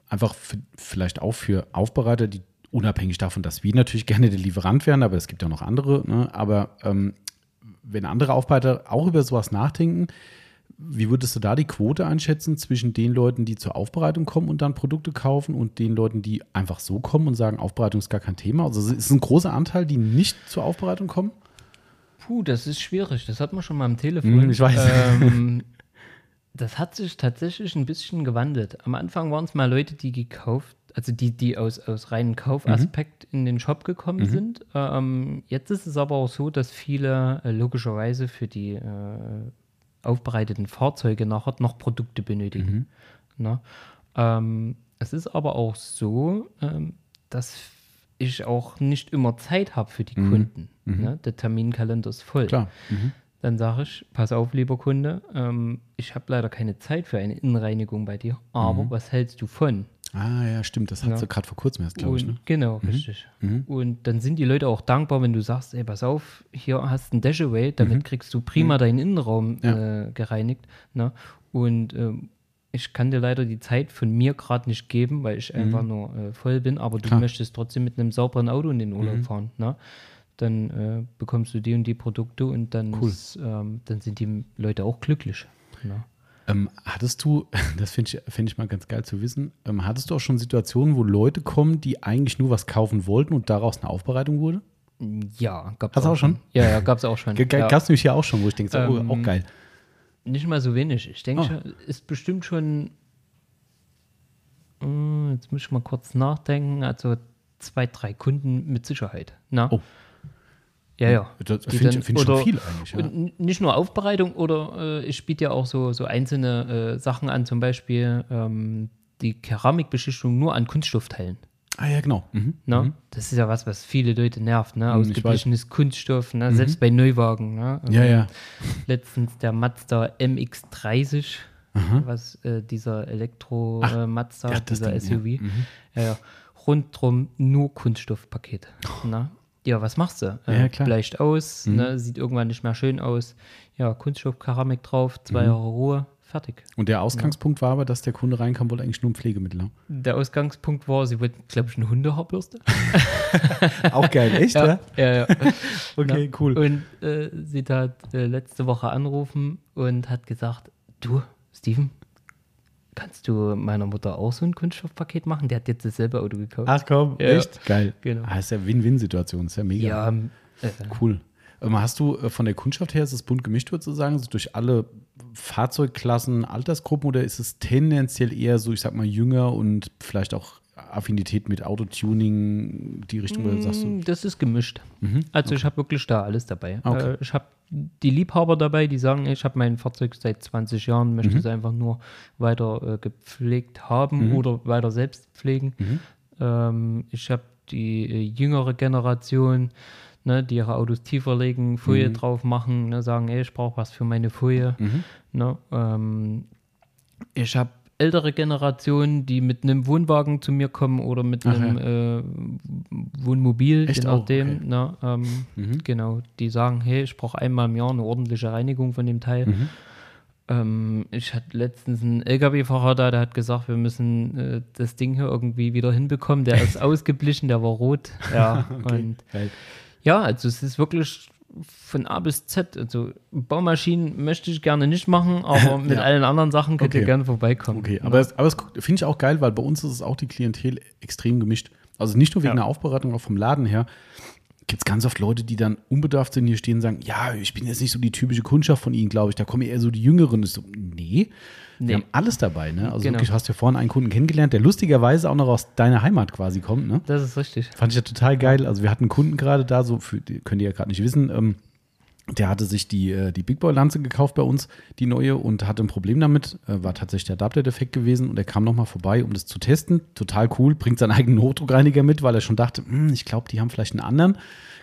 einfach für, vielleicht auch für Aufbereiter, die unabhängig davon, dass wir natürlich gerne der Lieferant wären, aber es gibt ja noch andere. Ne? Aber ähm, wenn andere Aufbereiter auch über sowas nachdenken, Wie würdest du da die Quote einschätzen zwischen den Leuten, die zur Aufbereitung kommen und dann Produkte kaufen und den Leuten, die einfach so kommen und sagen, Aufbereitung ist gar kein Thema? Also ist es ein großer Anteil, die nicht zur Aufbereitung kommen? Puh, das ist schwierig. Das hat man schon mal am Telefon. Hm, ich weiß. Ähm, das hat sich tatsächlich ein bisschen gewandelt. Am Anfang waren es mal Leute, die gekauft, also die, die aus, aus reinem Kaufaspekt in den Shop gekommen sind. Ähm, jetzt ist es aber auch so, dass viele äh, logischerweise für die äh, aufbereiteten Fahrzeuge nachher noch Produkte benötigen. Ne? Ähm, es ist aber auch so, ähm, dass ich auch nicht immer Zeit habe für die Kunden. Ne? Der Terminkalender ist voll. Klar. Mhm. Dann sage ich, pass auf, lieber Kunde, ähm, ich habe leider keine Zeit für eine Innenreinigung bei dir, aber was hältst du von? Ah, ja, stimmt. Das hat Ja. sie gerade vor kurzem erst, glaube ich. Ne? Genau, richtig. Und dann sind die Leute auch dankbar, wenn du sagst, ey, pass auf, hier hast du ein Dashaway, damit kriegst du prima deinen Innenraum Mhm. Ja. äh, gereinigt. Ne? Und ähm, ich kann dir leider die Zeit von mir gerade nicht geben, weil ich einfach nur äh, voll bin, aber du Mhm. Klar. Mhm. möchtest trotzdem mit einem sauberen Auto in den Urlaub fahren. Ne? Dann äh, bekommst du die und die Produkte und dann, Cool. ist, ähm, dann sind die Leute auch glücklich. Ne? Ähm, hattest du, das finde ich, find ich mal ganz geil zu wissen, ähm, hattest du auch schon Situationen, wo Leute kommen, die eigentlich nur was kaufen wollten und daraus eine Aufbereitung wurde? Ja, gab Hast du auch schon? Ja, ja, gab es auch schon. Ja. Gab es nämlich hier auch schon, wo ich denke, oh, Ähm, auch geil. Nicht mal so wenig. Ich denke, Oh. ist bestimmt schon. Hm, Jetzt muss ich mal kurz nachdenken. Also zwei, drei Kunden mit Sicherheit. Na? Oh. Ja, ja. Das finde ich, find ich schon viel eigentlich. Ja. Nicht nur Aufbereitung oder äh, ich biete ja auch so, so einzelne äh, Sachen an, zum Beispiel ähm, die Keramikbeschichtung nur an Kunststoffteilen. Ah ja, genau. Mhm. Ne? Das ist ja was, was viele Leute nervt. Ne? Hm, ich Ausgeglichenes Kunststoff, ne? selbst bei Neuwagen. Ne? Ja, ja. letztens der Mazda MX30, was äh, dieser Elektro-Mazda, das dieser Ding, ja. Mhm. SUV. Ja. Rundrum nur Kunststoffpaket. Na? Ja, was machst du? Äh, Ja, klar. Mhm. Bleicht aus, ne? sieht irgendwann nicht mehr schön aus. Ja, Kunststoffkeramik drauf, zwei Mhm. Jahre Ruhe, fertig. Und der Ausgangspunkt war aber, dass der Kunde reinkam, wollte eigentlich nur ein Pflegemittel haben. Der Ausgangspunkt war, sie wollten, glaube ich, eine Hundehaarbürste. Auch geil, echt, ja, ja, ja. Okay, Na, cool. Und äh, sie hat äh, letzte Woche anrufen und hat gesagt, du, Steven, kannst du meiner Mutter auch so ein Kunststoffpaket machen? Der hat jetzt dasselbe Auto gekauft. Ach komm, Ja. echt? Geil. Genau. Ah, ist ja Win-Win-Situation, ist ja mega. ja, ähm, äh, Cool. Ähm, Hast du äh, von der Kundschaft her, ist es bunt gemischt, würdest du sagen, so durch alle Fahrzeugklassen, Altersgruppen oder ist es tendenziell eher so, ich sag mal, jünger und vielleicht auch Affinität mit Autotuning, die Richtung, oder sagst du? Mm, Das ist gemischt. Also ich habe wirklich da alles dabei. Mhm. Okay. Äh, ich habe die Liebhaber dabei, die sagen, ich habe mein Fahrzeug seit 20 Jahren, möchte Mhm. es einfach nur weiter äh, gepflegt haben oder weiter selbst pflegen. Mhm. Ähm, ich habe die äh, jüngere Generation, ne, die ihre Autos tiefer legen, Folie Mhm. drauf machen, ne, sagen, ey, ich brauche was für meine Folie. Ne, ähm, ich habe ältere Generationen, die mit einem Wohnwagen zu mir kommen oder mit Ach einem äh, Wohnmobil, Echt je nachdem. Okay. Mhm. Ne, ähm, Genau, die sagen, hey, ich brauche einmal im Jahr eine ordentliche Reinigung von dem Teil. Mhm. Ähm, ich hatte letztens einen LKW-Fahrer da, der hat gesagt, wir müssen äh, das Ding hier irgendwie wieder hinbekommen. Der ist ausgeblichen, der war rot. Ja, und Geil. ja, also es ist wirklich von A bis Z. Also Baumaschinen möchte ich gerne nicht machen, aber mit Ja. allen anderen Sachen könnt ihr Okay. gerne vorbeikommen. Okay, aber, es, aber es finde ich auch geil, weil bei uns ist es auch die Klientel extrem gemischt. Also nicht nur wegen Ja. der Aufbereitung, auch vom Laden her. Gibt es ganz oft Leute, die dann unbedarft sind, hier stehen und sagen, ja, ich bin jetzt nicht so die typische Kundschaft von Ihnen, glaube ich. Da kommen eher so die Jüngeren. So, nee, wir Nee. haben alles dabei. Ne? Also Genau. wirklich, du hast ja vorhin einen Kunden kennengelernt, der lustigerweise auch noch aus deiner Heimat quasi kommt. Ne? Das ist richtig. Fand ich ja total geil. Also wir hatten einen Kunden gerade da, so für, die könnt ihr ja gerade nicht wissen, ähm, der hatte sich die, äh, die Big Boy Lanze gekauft bei uns, die neue, und hatte ein Problem damit. Äh, war tatsächlich der Adapter-Defekt gewesen und er kam nochmal vorbei, um das zu testen. Total cool, bringt seinen eigenen Hochdruckreiniger mit, weil er schon dachte, "Hm, ich glaube, die haben vielleicht einen anderen.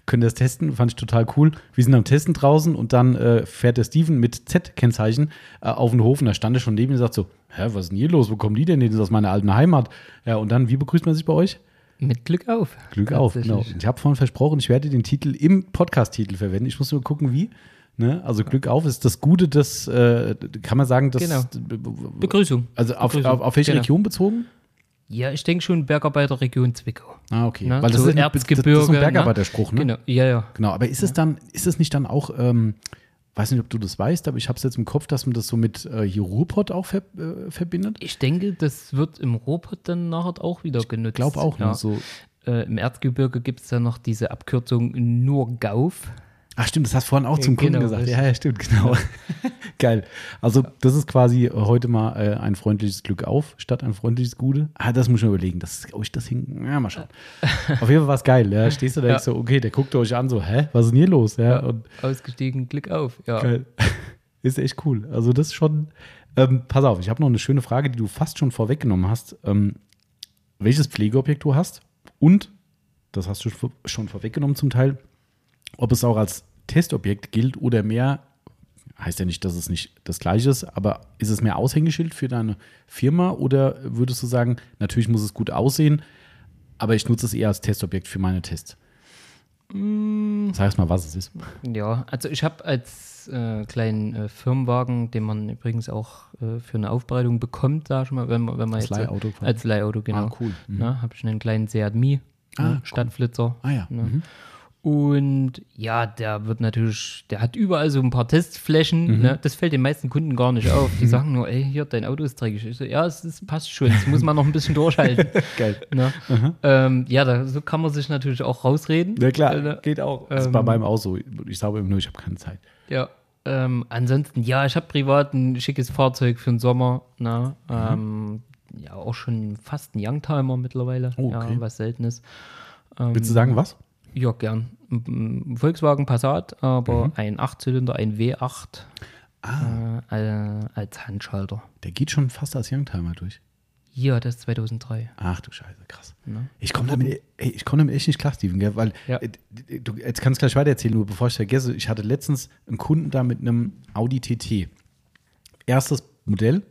Können das testen, fand ich total cool. Wir sind am Testen draußen und dann äh, fährt der Steven mit Z-Kennzeichen äh, auf den Hof und da stand er schon neben mir und sagt so, hä, was ist denn hier los? Wo kommen die denn? Die sind aus meiner alten Heimat. Ja, und dann, wie begrüßt man sich bei euch? Mit Glück auf. Glück auf, genau. Ich habe vorhin versprochen, ich werde den Titel im Podcast-Titel verwenden. Ich muss nur gucken, wie. Ne? Also Glück auf ist das Gute, das äh, kann man sagen, das Genau. Begrüßung. also auf, Begrüßung. auf, auf welche Genau. Region bezogen? Ja, ich denke schon Bergarbeiterregion Zwickau. Ah, okay. Ne? Weil das, So ist, ein- das, das ist ein ne? Bergarbeiterspruch, ne? Genau, ja, ja. Genau, aber ist es dann, ist es nicht dann auch, ähm, weiß nicht, ob du das weißt, aber ich habe es jetzt im Kopf, dass man das so mit äh, hier Ruhrpott auch ver äh, verbindet. Ich denke, das wird im Ruhrpott dann nachher auch wieder genutzt. Ich glaube auch, ja. ne? So, Äh, Im Erzgebirge gibt es ja noch diese Abkürzung nur Gauf. Ach stimmt, das hast du vorhin auch zum Kunden genau, gesagt. Ja, ja, stimmt, genau. Geil. Also das ist quasi äh, heute mal äh, ein freundliches Glück auf, statt ein freundliches Gute. Ah, das muss ich mir überlegen. Das, ob ich das hin... Ja, mal schauen. Auf jeden Fall war es geil. Ja. Stehst du da Ja. so, okay, der guckt euch an, so, hä, was ist denn hier los? Ja, und Ausgestiegen, Glück auf. Ja. geil. Ist echt cool. Also das ist schon... Ähm, pass auf, ich habe noch eine schöne Frage, die du fast schon vorweggenommen hast. Ähm, welches Pflegeobjekt du hast und, das hast du schon vorweggenommen zum Teil, ob es auch als Testobjekt gilt oder mehr, heißt ja nicht, dass es nicht das gleiche ist, aber ist es mehr Aushängeschild für deine Firma oder würdest du sagen, natürlich muss es gut aussehen, aber ich nutze es eher als Testobjekt für meine Tests? Sag mal, was es ist. Ja, also ich habe als äh, kleinen äh, Firmenwagen, den man übrigens auch äh, für eine Aufbereitung bekommt, sag ich mal, wenn man, wenn man Als jetzt Leihauto als Leihauto, genau. Ah, cool. Mhm. Ne, habe ich einen kleinen Seat Mi, Ah, ne, cool. Stadtflitzer. Ah ja. Ne? Mhm. Und ja, der wird natürlich, der hat überall so ein paar Testflächen. Mhm. Ne? Das fällt den meisten Kunden gar nicht auf. Die sagen nur, ey, hier, dein Auto ist dreckig. Ich so, ja, es ist, passt schon, das muss man noch ein bisschen durchhalten. Geil. ne? ähm, ja, da, so kann man sich natürlich auch rausreden. Ja klar, Äh, geht auch. Das ist bei meinem auch so. Ich sage immer nur, ich habe keine Zeit. Ja. Ähm, ansonsten, ja, ich habe privat ein schickes Fahrzeug für den Sommer. Ne? Mhm. Ähm, ja, auch schon fast ein Youngtimer mittlerweile. Oh, okay. Ja, was Seltenes. Ähm, Willst du sagen, was? Ja, gern. Volkswagen Passat, aber Mhm. ein Achtzylinder, ein W8 Ah. äh, als Handschalter. Der geht schon fast als Youngtimer durch. Ja, das ist 2003. Ach du Scheiße, krass. Ne? Ich komme damit, ey, ich komm damit echt nicht klar, Steven, gell? weil Ja. äh, du jetzt kannst du gleich weiter erzählen, nur bevor ich vergesse, ich hatte letztens einen Kunden da mit einem Audi TT. Erstes Modell,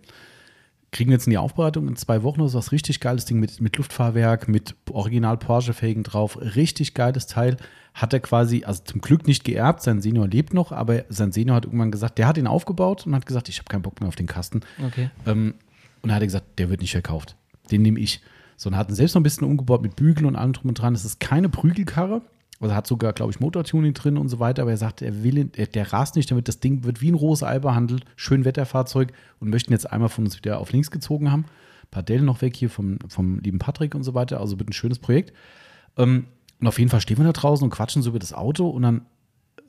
kriegen jetzt in die Aufbereitung in zwei Wochen, das ist was richtig geiles Ding mit, mit Luftfahrwerk, mit original Porsche-Felgen drauf, richtig geiles Teil. Hat er quasi, also zum Glück nicht geerbt, sein Senior lebt noch, aber sein Senior hat irgendwann gesagt, der hat ihn aufgebaut und hat gesagt, ich habe keinen Bock mehr auf den Kasten. Okay. Ähm, und dann hat er gesagt, der wird nicht verkauft. Den nehme ich. So, und hat ihn selbst noch ein bisschen umgebaut mit Bügeln und allem drum und dran. Es ist keine Prügelkarre. Also hat sogar, glaube ich, Motortuning drin und so weiter. Aber er sagt, er will, der, rast nicht damit. Das Ding wird wie ein rohes Ei behandelt. Schön Wetterfahrzeug und möchten jetzt einmal von uns wieder auf links gezogen haben. Pardell noch weg hier vom, vom lieben Patrick und so weiter. Also wird ein schönes Projekt. Ähm, und auf jeden Fall stehen wir da draußen und quatschen so über das Auto. Und dann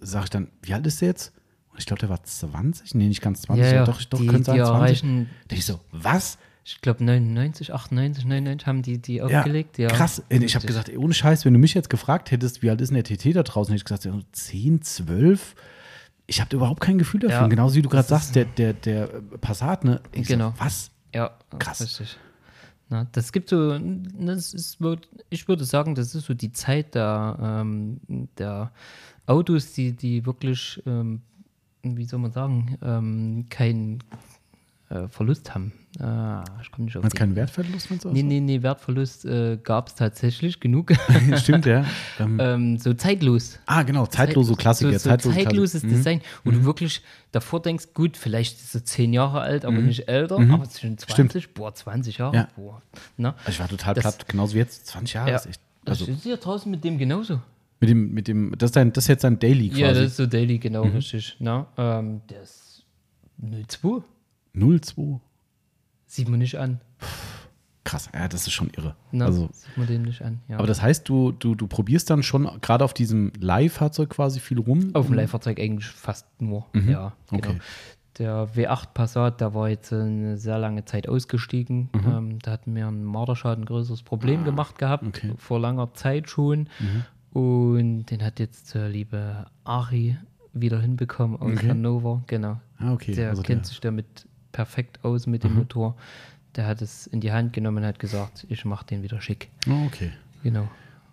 sage ich dann, wie alt ist der jetzt? Und ich glaube, der war 20. Nee, nicht ganz 20. Ja, ja. Doch, doch Die- könnte sein die 20. erreichen- Da ich so, was? Ich glaube 99, 98, 99 haben die die aufgelegt. Ja, Krass. Ey, Ich habe gesagt, ohne Scheiß, wenn du mich jetzt gefragt hättest, wie alt ist denn der TT da draußen, hätte ich gesagt, ja, so 10, 12. Ich habe überhaupt kein Gefühl dafür. Ja. Genauso wie du gerade sagst, der, der, der Passat, ne? Ich Genau. So, was? Ja, Krass. Richtig. Na, das gibt so, das ist, ich würde sagen, das ist so die Zeit der, ähm, der Autos, die, die wirklich, ähm, wie soll man sagen, ähm, keinen äh, Verlust haben. Ah, ich komme nicht auf Meinst keinen Wertverlust und so? Nee, nee, nee, Wertverlust äh, gab es tatsächlich genug. Stimmt, ja. Ähm, ähm, so zeitlos. ah, genau, zeitlose Klassiker. So, so zeitlose zeitloses Klassik. Mhm. Design, wo du wirklich davor denkst, gut, vielleicht ist es zehn Jahre alt, aber nicht älter, aber es sind 20, boah, 20 Jahre, Mhm. Ja. boah. Na? Also Ich war total Das- platt, genauso wie jetzt. 20 Jahre Ja. ist echt. Also, Also ist ja draußen mit dem genauso. mit dem, mit dem, das ist, dein, das ist jetzt ein Daily quasi. Ja, das ist so Daily, genau, Mhm. richtig. Na? Ähm, der ist 02. 02. Sieht man nicht an. Krass, ja, das ist schon irre. Na, Also, sieht man den nicht an. Ja. aber das heißt, du, du, du probierst dann schon gerade auf diesem Leihfahrzeug quasi viel rum. Auf dem Leihfahrzeug eigentlich fast nur. Ja, genau. Mhm. Okay. Der W8 Passat, der war jetzt eine sehr lange Zeit ausgestiegen. Ähm, da hatten wir einen Marderschaden, ein größeres Problem gemacht gehabt, Ah, okay. Mhm. vor langer Zeit schon. Und den hat jetzt der liebe Ari wieder hinbekommen aus Okay. Hannover. Genau. Ah, okay. Der also kennt der- sich damit perfekt aus mit dem Motor. Der hat es in die Hand genommen und hat gesagt, ich mache den wieder schick. Ah, okay. Genau.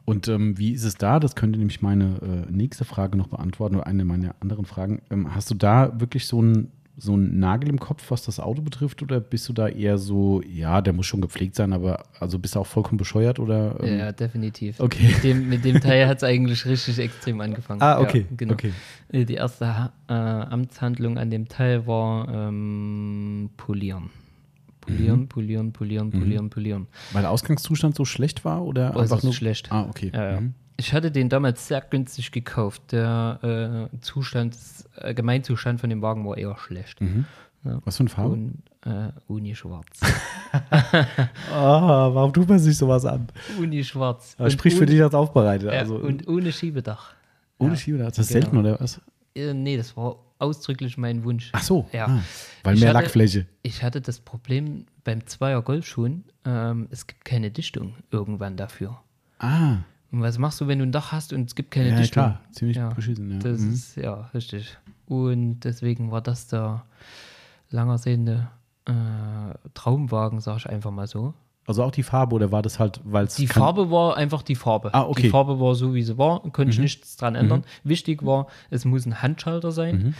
Und ähm, wie ist es da? Das könnte nämlich meine äh, nächste Frage noch beantworten oder eine meiner anderen Fragen. Ähm, hast du da wirklich so einen so einen Nagel im Kopf, was das Auto betrifft, oder bist du da eher so, ja, der muss schon gepflegt sein, aber also bist du auch vollkommen bescheuert oder? ähm, Ja, definitiv. Okay. Mit dem, mit dem Teil hat es eigentlich richtig extrem angefangen. Ah, okay, Ja, genau. okay. Äh, Die erste äh, Amtshandlung an dem Teil war ähm, polieren. Polieren, Mhm. polieren, polieren, polieren, polieren. Weil der Ausgangszustand so schlecht war oder Äußerst einfach nur schlecht. Ah, okay. Ja, ja. Mhm. Ich hatte den damals sehr günstig gekauft. Der äh, Zustand, Allgemeinzustand von dem Wagen war eher schlecht. Was für eine Farbe? Und äh, Uni schwarz. Ah, warum tut man sich sowas an? Uni schwarz. Das spricht für dich als Aufbereiter. Ja, also, und ohne Schiebedach. ohne ja, Schiebe, das ist genau. selten, oder was? Äh, nee, das war ausdrücklich mein Wunsch. Ach so, Ja. ah, weil Ich mehr hatte- Lackfläche. Ich hatte das Problem beim Zweier Golfschuhen, ähm, es gibt keine Dichtung irgendwann dafür. Ah, Und was machst du, wenn du ein Dach hast und es gibt keine ja, Dichtung? klar, ziemlich Ja, beschissen. Ja. Das Mhm. ist, ja, richtig. Und deswegen war das der langer sehende äh, Traumwagen, sag ich einfach mal so. Also auch die Farbe, oder war das halt, weil es. Die Farbe war einfach die Farbe. Ah, okay. Mhm. Die Farbe war so, wie sie war, konnte ich nichts dran ändern. Wichtig war, es muss ein Handschalter sein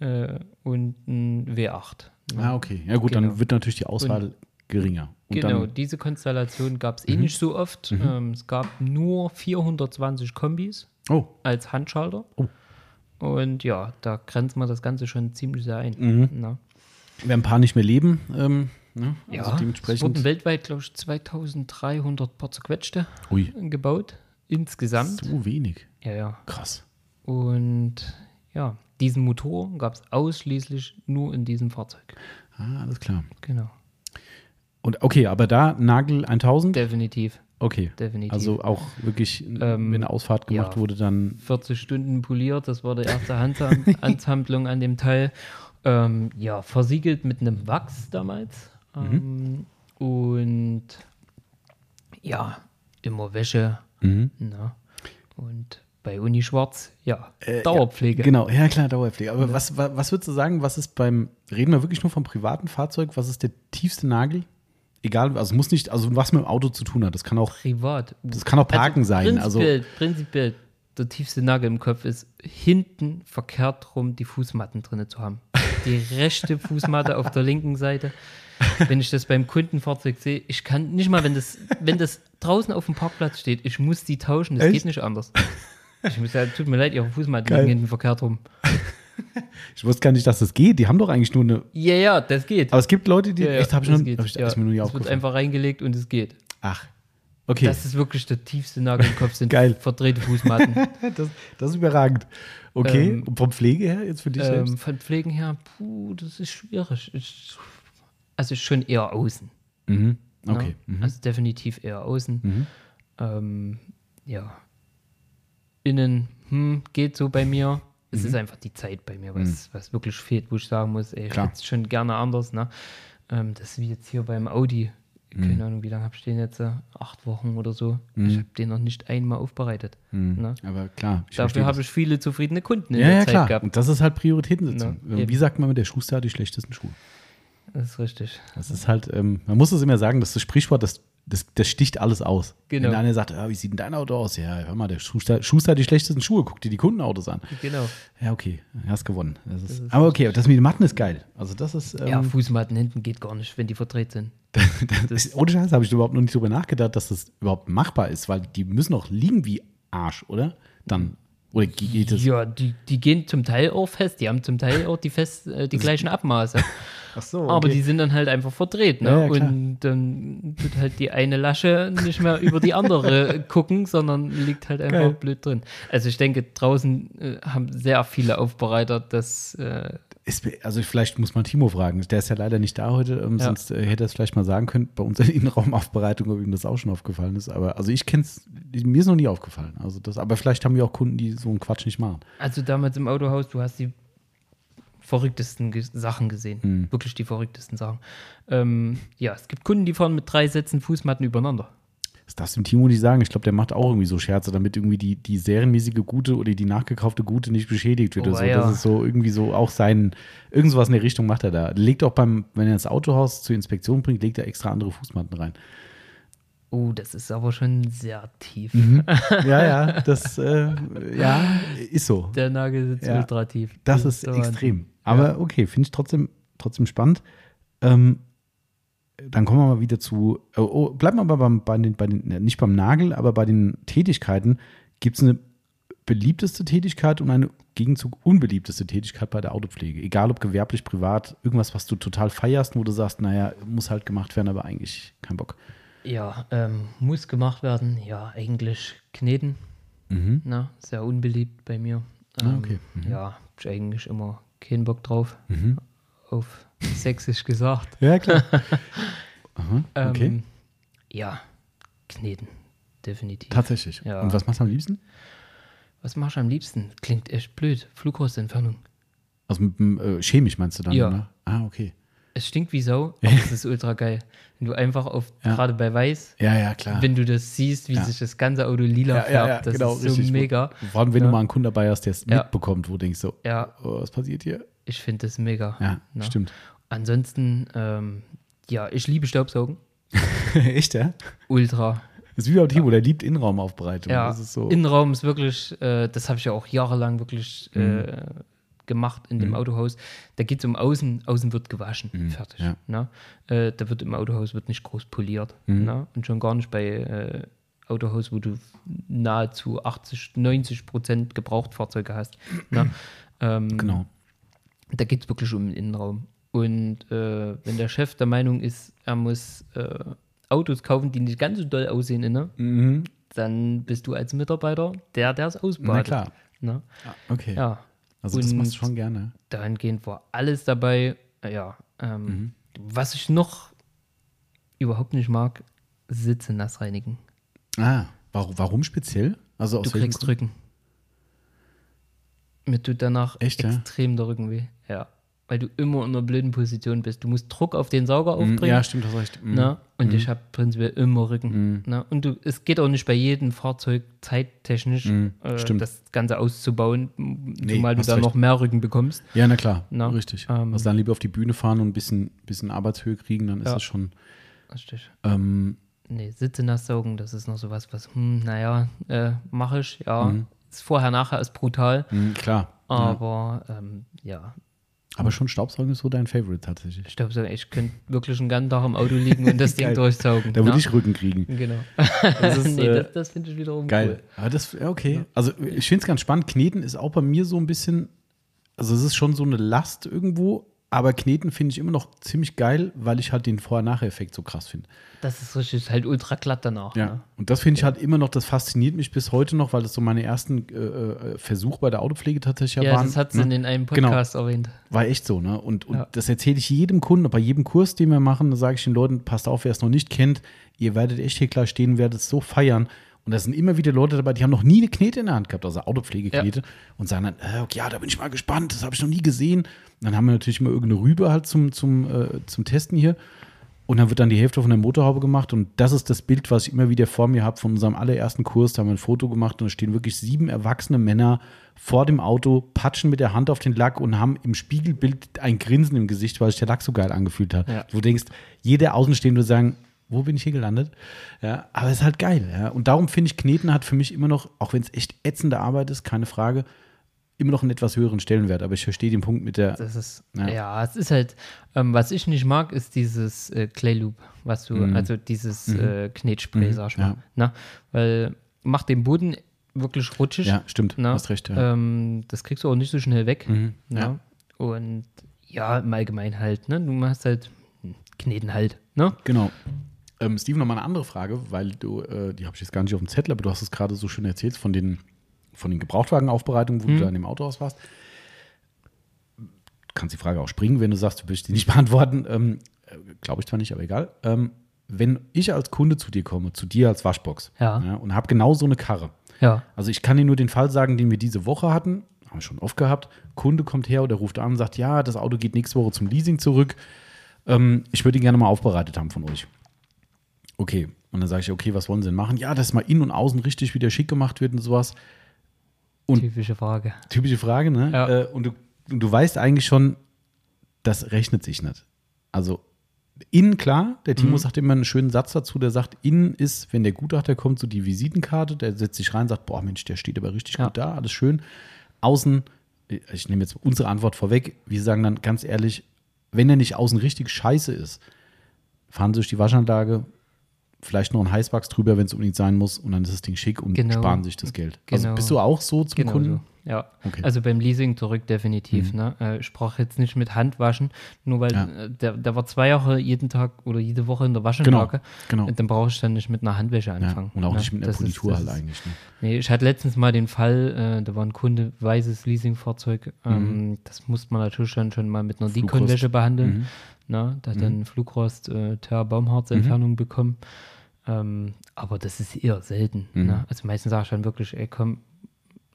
äh, und ein W8. Ah, okay. Ja, gut, Genau. dann wird natürlich die Auswahl geringer. Und genau, dann, Mhm. diese Konstellation gab es eh nicht so oft. Ähm, es gab nur 420 Kombis oh, als Handschalter. Oh. Und ja, da grenzt man das Ganze schon ziemlich sehr ein. Mhm. Na? wir haben ein paar nicht mehr leben. Ähm, ne? Ja, also es dementsprechend. wurden weltweit, glaube ich, 2300 paar zerquetschte Ui, gebaut. Insgesamt. so wenig. Ja, ja. Krass. Und ja, diesen Motor gab es ausschließlich nur in diesem Fahrzeug. Ah, alles klar. Genau. Und okay, aber da Nagel 1000? Definitiv. Okay. Definitiv. Also auch wirklich, wenn Ähm, eine Ausfahrt gemacht ja. wurde, dann 40 Stunden poliert, das war die erste Handsam Ansammlung an dem Teil. Ähm, ja, versiegelt mit einem Wachs damals. Ähm, Und ja, immer Wäsche. Na. Und bei Uni Schwarz, ja, Dauerpflege. Genau, ja klar, Dauerpflege. Aber was, was, was würdest du sagen, was ist beim, reden wir wirklich nur vom privaten Fahrzeug, was ist der tiefste Nagel? Egal, also muss nicht, also was mit dem Auto zu tun hat. Das kann auch, Privat. das kann auch Parken sein. Also, Prinzipiell, prinzipiell, der tiefste Nagel im Kopf ist, hinten verkehrt rum die Fußmatten drin zu haben. Die rechte Fußmatte auf der linken Seite. Wenn ich das beim Kundenfahrzeug sehe, ich kann nicht mal, wenn das, wenn das draußen auf dem Parkplatz steht, ich muss die tauschen, das Echt? geht nicht anders. Ich muss sagen, tut mir leid, ihre Fußmatten liegen hinten verkehrt rum. Ich wusste gar nicht, dass das geht. Die haben doch eigentlich nur eine. Ja, ja, das geht. Aber es gibt Leute, die. ja, ja, echt, habe ich, das noch, geht. hab ich, ja, mir nie es wird einfach reingelegt und es geht. Ach. Okay. Das ist wirklich der tiefste Nagel im Kopf, sind Geil. verdrehte Fußmatten. das, das ist überragend. Okay. Ähm, Und vom Pflege her, jetzt für dich Ähm, selbst? von Pflegen her, puh, das ist schwierig. Ich, also schon eher außen. Mhm. ne? Okay. Mhm. Also definitiv eher außen. Mhm. Ähm, ja. Innen, hm, geht so bei mir. Es Mhm. ist einfach die Zeit bei mir, was, was wirklich fehlt, wo ich sagen muss, ey, ich hätte es schon gerne anders. Ne? Ähm, das ist wie jetzt hier beim Audi. Mhm. Keine Ahnung, wie lange habe ich den jetzt? äh, Acht Wochen oder so. Mhm. Ich habe den noch nicht einmal aufbereitet. Ne? Aber klar. Dafür habe ich viele zufriedene Kunden in Ja, der ja, Zeit klar. gehabt. Und das ist halt Prioritätensetzung. Na, Wie eben. sagt man, der Schuster hat die schlechtesten Schuhe. Das ist richtig. Das ist halt, ähm, man muss es immer sagen, dass das Sprichwort, das, das, das sticht alles aus. Genau. Wenn einer sagt, ah, wie sieht denn dein Auto aus? Ja, hör mal, der Schuster, Schuster hat die schlechtesten Schuhe, guck dir die Kundenautos an. Genau. Ja, okay, hast gewonnen. Das ist, ist aber okay, das mit den Matten ist geil. Also das ist, ähm, Ja, Fußmatten hinten geht gar nicht, wenn die verdreht sind. das ohne Scheiß habe ich überhaupt noch nicht drüber nachgedacht, dass das überhaupt machbar ist, weil die müssen auch liegen wie Arsch, oder? Dann, oder ge- geht es? Ja, die, die gehen zum Teil auch fest. Die haben zum Teil auch die, fest, äh, die gleichen Abmaße. Ach so, Aber die sind dann halt einfach verdreht. Ne? Ja, ja. Und dann tut halt die eine Lasche nicht mehr über die andere gucken, sondern liegt halt einfach Geil. blöd drin. Also ich denke, draußen äh, haben sehr viele Aufbereiter das. Äh, Ist, also vielleicht muss man Timo fragen. Der ist ja leider nicht da heute, ähm, Ja. sonst äh, hätte er es vielleicht mal sagen können bei unserer Innenraumaufbereitung, ob ihm das auch schon aufgefallen ist. Aber also ich kenne es, mir ist noch nie aufgefallen. Also das, aber vielleicht haben wir auch Kunden, die so einen Quatsch nicht machen. also damals im Autohaus, du hast die verrücktesten Ge Sachen gesehen. Hm. Wirklich die verrücktesten Sachen. Ähm, ja, es gibt Kunden, die fahren mit drei Sätzen Fußmatten übereinander. Das darfst du dem Timo nicht sagen. Ich glaube, der macht auch irgendwie so Scherze, damit irgendwie die, die serienmäßige Gute oder die nachgekaufte Gute nicht beschädigt wird. Oh, oder so. ja. Das ist so irgendwie so auch sein, irgend sowas in der Richtung macht er da. Legt auch beim, wenn er das Autohaus zur Inspektion bringt, legt er extra andere Fußmatten rein. Oh, das ist aber schon sehr tief. Mhm. Ja, ja, das äh, ja, ist so. Der Nagel sitzt Ja. ultra tief. Das ist der extrem. Aber okay, finde ich trotzdem, trotzdem spannend. Ähm, dann kommen wir mal wieder zu. Oh, oh, bleiben wir aber beim, bei den, bei den, äh, nicht beim Nagel, aber bei den Tätigkeiten. Gibt es eine beliebteste Tätigkeit und eine Gegenzug unbeliebteste Tätigkeit bei der Autopflege? Egal ob gewerblich, privat, irgendwas, was du total feierst, wo du sagst, naja, muss halt gemacht werden, aber eigentlich kein Bock. Ja, ähm, muss gemacht werden. Ja, eigentlich kneten. Mhm. Na, sehr unbeliebt bei mir. Ah, Ähm, okay. Mhm. Ja, ich eigentlich immer keinen Bock drauf. Mhm. Auf sächsisch gesagt. Ja, klar. Aha, okay. Ähm, ja, Kneten. Definitiv. Tatsächlich. ja. Und was machst du am liebsten? Was machst du am liebsten? Klingt echt blöd. Flughostentfernung. Also mit dem äh, chemisch meinst du dann? Ja. Ne? Ah, okay. Es stinkt wie Sau, aber es ist ultra geil. Wenn du einfach auf, Ja. gerade bei Weiß, Ja, ja, klar. wenn du das siehst, wie Ja. sich das ganze Auto lila färbt, das ist so genau, mega. Vor allem, wenn du mal einen Kunden dabei hast, der es mitbekommt, wo du denkst so, Ja, oh, was passiert hier? Ich finde das mega. Ja, Na. stimmt. Ansonsten, ähm, ja, ich liebe Staubsaugen. Echt, ja? Ultra. Das ist wie beim Timo, der liebt Innenraumaufbereitung. Ja, Das ist so. Innenraum ist wirklich, äh, das habe ich ja auch jahrelang wirklich Mhm. äh, gemacht in dem Autohaus. Da geht es um Außen, außen wird gewaschen, fertig. Mhm. ja. Ne? Äh, da wird im Autohaus wird nicht groß poliert. Mhm. Ne? Und schon gar nicht bei äh, Autohaus, wo du nahezu 80, 90 Prozent Gebrauchtfahrzeuge hast. Ne? Ähm, genau. Da geht es wirklich um den Innenraum. Und äh, wenn der Chef der Meinung ist, er muss äh, Autos kaufen, die nicht ganz so doll aussehen, inne, Mhm. dann bist du als Mitarbeiter der, der es ausbadet. Na klar. Ne? Okay. Ja, Also das Und- machst du schon gerne. dahingehend war alles dabei. Äh, Ja, ähm, Mhm. was ich noch überhaupt nicht mag, Sitze nass reinigen. Ah, warum, warum speziell? Also aus Du kriegst Grund? Rücken. Mir tut danach Echt, ja? extrem der Rücken weh. Ja, weil du immer in einer blöden Position bist. Du musst Druck auf den Sauger Mhm, aufbringen. Ja, stimmt, hast recht. Mhm. Ne? Und ich habe prinzipiell immer Rücken. Ne? Und du, es geht auch nicht bei jedem Fahrzeug zeittechnisch, Mhm, äh, das Ganze auszubauen, zumal du da recht. noch mehr Rücken bekommst. Ja, na klar, Na, richtig. ähm, also dann lieber auf die Bühne fahren und ein bisschen, bisschen Arbeitshöhe kriegen, dann ist Ja. das schon. Richtig. Ähm, Nee, Sitze nass saugen, das ist noch sowas, was, hm, naja, äh, mache ich, ja. Mhm. Ist vorher, nachher ist brutal, mh, klar. ja. aber ähm, ja, Aber schon Staubsaugen ist so dein Favorite tatsächlich. so, ich könnte wirklich einen ganzen Tag im Auto liegen und das Ding durchsaugen. Da würde ne? ich Rücken kriegen. Genau. Das ist, nee, äh, das, das finde ich wiederum Geil. cool. Aber das, ja, okay. Also ich finde es ganz spannend. Kneten ist auch bei mir so ein bisschen, also es ist schon so eine Last irgendwo, aber Kneten finde ich immer noch ziemlich geil, weil ich halt den Vorher-Nachher-Effekt so krass finde. Das ist richtig, halt ultra glatt danach. Ja. Ne? Und das finde ich halt immer noch, das fasziniert mich bis heute noch, weil das so meine ersten äh, äh, Versuche bei der Autopflege tatsächlich Ja, waren. das hat sie ne? in den einen Genau. Podcast erwähnt. War echt so, ne? Und, und Ja. das erzähle ich jedem Kunden, bei jedem Kurs, den wir machen, da sage ich den Leuten, passt auf, wer es noch nicht kennt, ihr werdet echt hier klar stehen, werdet es so feiern. Und da sind immer wieder Leute dabei, die haben noch nie eine Knete in der Hand gehabt, also Autopflegeknete, und sagen dann, äh, okay, ja, da bin ich mal gespannt, das habe ich noch nie gesehen. Und dann haben wir natürlich immer irgendeine Rübe halt zum, zum, äh, zum Testen hier. Und dann wird dann die Hälfte von der Motorhaube gemacht. Und das ist das Bild, was ich immer wieder vor mir habe von unserem allerersten Kurs. Da haben wir ein Foto gemacht und da stehen wirklich sieben erwachsene Männer vor dem Auto, patschen mit der Hand auf den Lack und haben im Spiegelbild ein Grinsen im Gesicht, weil sich der Lack so geil angefühlt hat. Ja. Wo du denkst, jeder Außenstehende würde sagen, wo bin ich hier gelandet? Ja, aber es ist halt geil. Ja. Und darum finde ich, Kneten hat für mich immer noch, auch wenn es echt ätzende Arbeit ist, keine Frage, immer noch einen etwas höheren Stellenwert. Aber ich verstehe den Punkt mit der. Das ist, Ja. ja, es ist halt, ähm, was ich nicht mag, ist dieses äh, Clay Loop, was du, also dieses äh, Knetspray, sag ich mal. Mhm. ja. Na? Weil macht den Boden wirklich rutschig. ja, stimmt. Na? Hast recht. Ja. Ähm, das kriegst du auch nicht so schnell weg. Mhm, na? ja. Und ja, im Allgemeinen halt, ne? Du hast halt hm, Kneten halt, ne? Genau. Ähm, Steven, noch mal eine andere Frage, weil du, äh, die habe ich jetzt gar nicht auf dem Zettel, aber du hast es gerade so schön erzählt von den, von den Gebrauchtwagenaufbereitungen, wo du da in dem Autohaus warst. Du kannst die Frage auch springen, wenn du sagst, du willst die nicht beantworten. Ähm, äh, Glaube ich zwar nicht, aber egal. Ähm, wenn ich als Kunde zu dir komme, zu dir als Waschbox Ja. und habe genau so eine Karre, Ja. also ich kann dir nur den Fall sagen, den wir diese Woche hatten, haben wir schon oft gehabt. Kunde kommt her oder ruft an und sagt, ja, das Auto geht nächste Woche zum Leasing zurück. Ähm, ich würde ihn gerne mal aufbereitet haben von euch. Okay. Und dann sage ich, okay, was wollen Sie denn machen? Ja, dass mal innen und außen richtig wieder schick gemacht wird und sowas. Und- Typische Frage. Typische Frage, ne? Ja. Äh, und, du, und du weißt eigentlich schon, das rechnet sich nicht. Also innen klar, der Timo sagt immer einen schönen Satz dazu, der sagt, innen ist, wenn der Gutachter kommt, so die Visitenkarte, der setzt sich rein, sagt, boah Mensch, der steht aber richtig Ja. gut da, alles schön. Außen, ich nehme jetzt unsere Antwort vorweg, wir sagen dann ganz ehrlich, wenn er nicht außen richtig scheiße ist, fahren Sie durch die Waschanlage, vielleicht noch ein Heißwachs drüber, wenn es unbedingt sein muss und dann ist das Ding schick und Genau. sparen sich das Geld. Also Genau. bist du auch so zum Genau Kunden? so. Ja, Okay. also beim Leasing zurück definitiv. Ne? Äh, Ich brauche jetzt nicht mit Hand waschen, nur weil Ja. äh, der, der war zwei Jahre jeden Tag oder jede Woche in der Waschanlage. genau. Und Dann brauche ich dann nicht mit einer Handwäsche Ja, anfangen. und auch ne? nicht mit einer Das Politur halt ist- eigentlich. Ne? Nee, ich hatte letztens mal den Fall, äh, da war ein Kunde, weißes Leasingfahrzeug. Ähm, Mhm. Das musste man natürlich schon, schon mal mit einer. Dekonwäsche behandeln. Mhm. Ne? Da hat dann Flugrost, äh, Ter Baumharzentfernung bekommen. Ähm, aber das ist eher selten. Mhm. Ne? Also meistens sage ich dann wirklich, ey komm,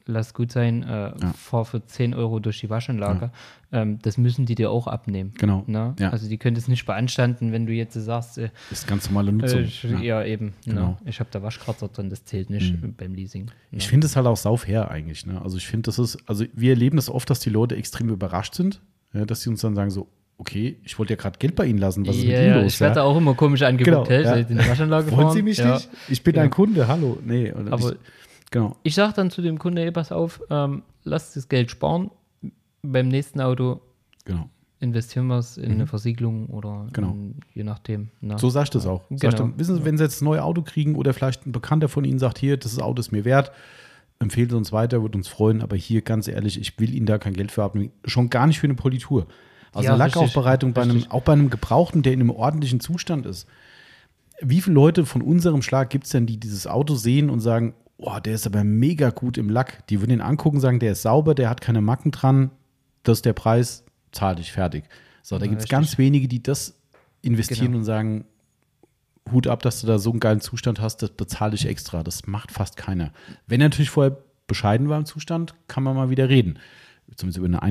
lass gut sein, äh, fahr für 10 Euro durch die Waschanlage. Ähm, das müssen die dir auch abnehmen. Genau. Ne? Ja. Also die können das nicht beanstanden, wenn du jetzt sagst, äh, Das ist ganz normale Nutzung. äh, ja. ja. eben, Genau. ne? ich habe da Waschkratzer drin, das zählt nicht äh, beim Leasing. Ne? Ich finde es halt auch saufair eigentlich. Ne? Also ich finde, das ist, also wir erleben das oft, dass die Leute extrem überrascht sind, ja, dass sie uns dann sagen so, okay, ich wollte ja gerade Geld bei Ihnen lassen, was ist mit Ja, Ihnen los? ich werde ja? auch immer komisch angeguckt. Genau, hey, ja. Waschanlage Wollen fahren? Sie mich ja. nicht? Ich bin Ja. ein Kunde, hallo. Nee, oder Aber- ich, genau. Ich sage dann zu dem Kunde, ey, pass auf, ähm, lass das Geld sparen. Beim nächsten Auto genau. investieren wir es in eine Versiegelung oder Mhm. Genau. in, je nachdem. Ne? So sagst du es auch. Genau. du, wissen Sie, wenn Sie jetzt ein neues Auto kriegen oder vielleicht ein Bekannter von Ihnen sagt, hier, das Auto ist mir wert, empfehlen Sie uns weiter, würde uns freuen, aber hier, ganz ehrlich, ich will Ihnen da kein Geld für abnehmen. Schon gar nicht für eine Politur. Also Ja, eine Lackaufbereitung bei einem, auch bei einem Gebrauchten, der in einem ordentlichen Zustand ist. Wie viele Leute von unserem Schlag gibt es denn, die dieses Auto sehen und sagen, oh, der ist aber mega gut im Lack. Die würden ihn angucken, sagen, der ist sauber, der hat keine Macken dran, das ist der Preis, zahl dich fertig. So, da Ja, gibt es ganz wenige, die das investieren Genau. und sagen, Hut ab, dass du da so einen geilen Zustand hast, das bezahle ich extra. Das macht fast keiner. Wenn er natürlich vorher bescheiden war im Zustand, kann man mal wieder reden. Zumindest über eine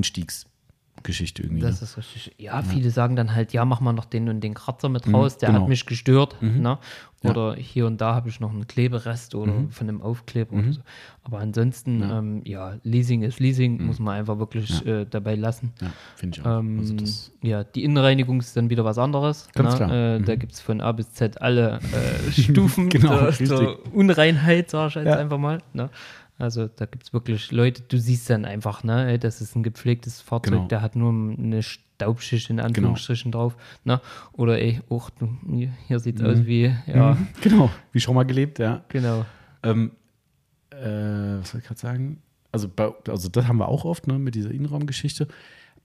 Einstiegsgeschichte irgendwie. Das ne? ist richtig. Ja, viele sagen dann halt, ja, mach mal noch den und den Kratzer mit raus, der genau. Mhm. hat mich gestört. Ne? Oder hier und da habe ich noch einen Kleberest oder Mhm. von einem Aufkleber oder so. Aber ansonsten, ja, ähm, ja Leasing ist Leasing, muss man einfach wirklich äh, dabei lassen. ja, finde ich auch. Ähm, also ja, die Innenreinigung ist dann wieder was anderes. Ganz ne? klar. Äh, Da gibt es von A bis Z alle äh, Stufen Genau, der, der Unreinheit, sag ich jetzt Ja. einfach mal. Ne? Also da gibt es wirklich Leute, du siehst dann einfach, ne, das ist ein gepflegtes Fahrzeug, Genau. der hat nur eine Staubschicht in Anführungsstrichen drauf. Ne? Oder ey, och, hier, sieht es aus wie, ja, genau, wie schon mal gelebt, ja. genau. Ähm, äh, was soll ich gerade sagen? Also, bei, also das haben wir auch oft ne, mit dieser Innenraumgeschichte.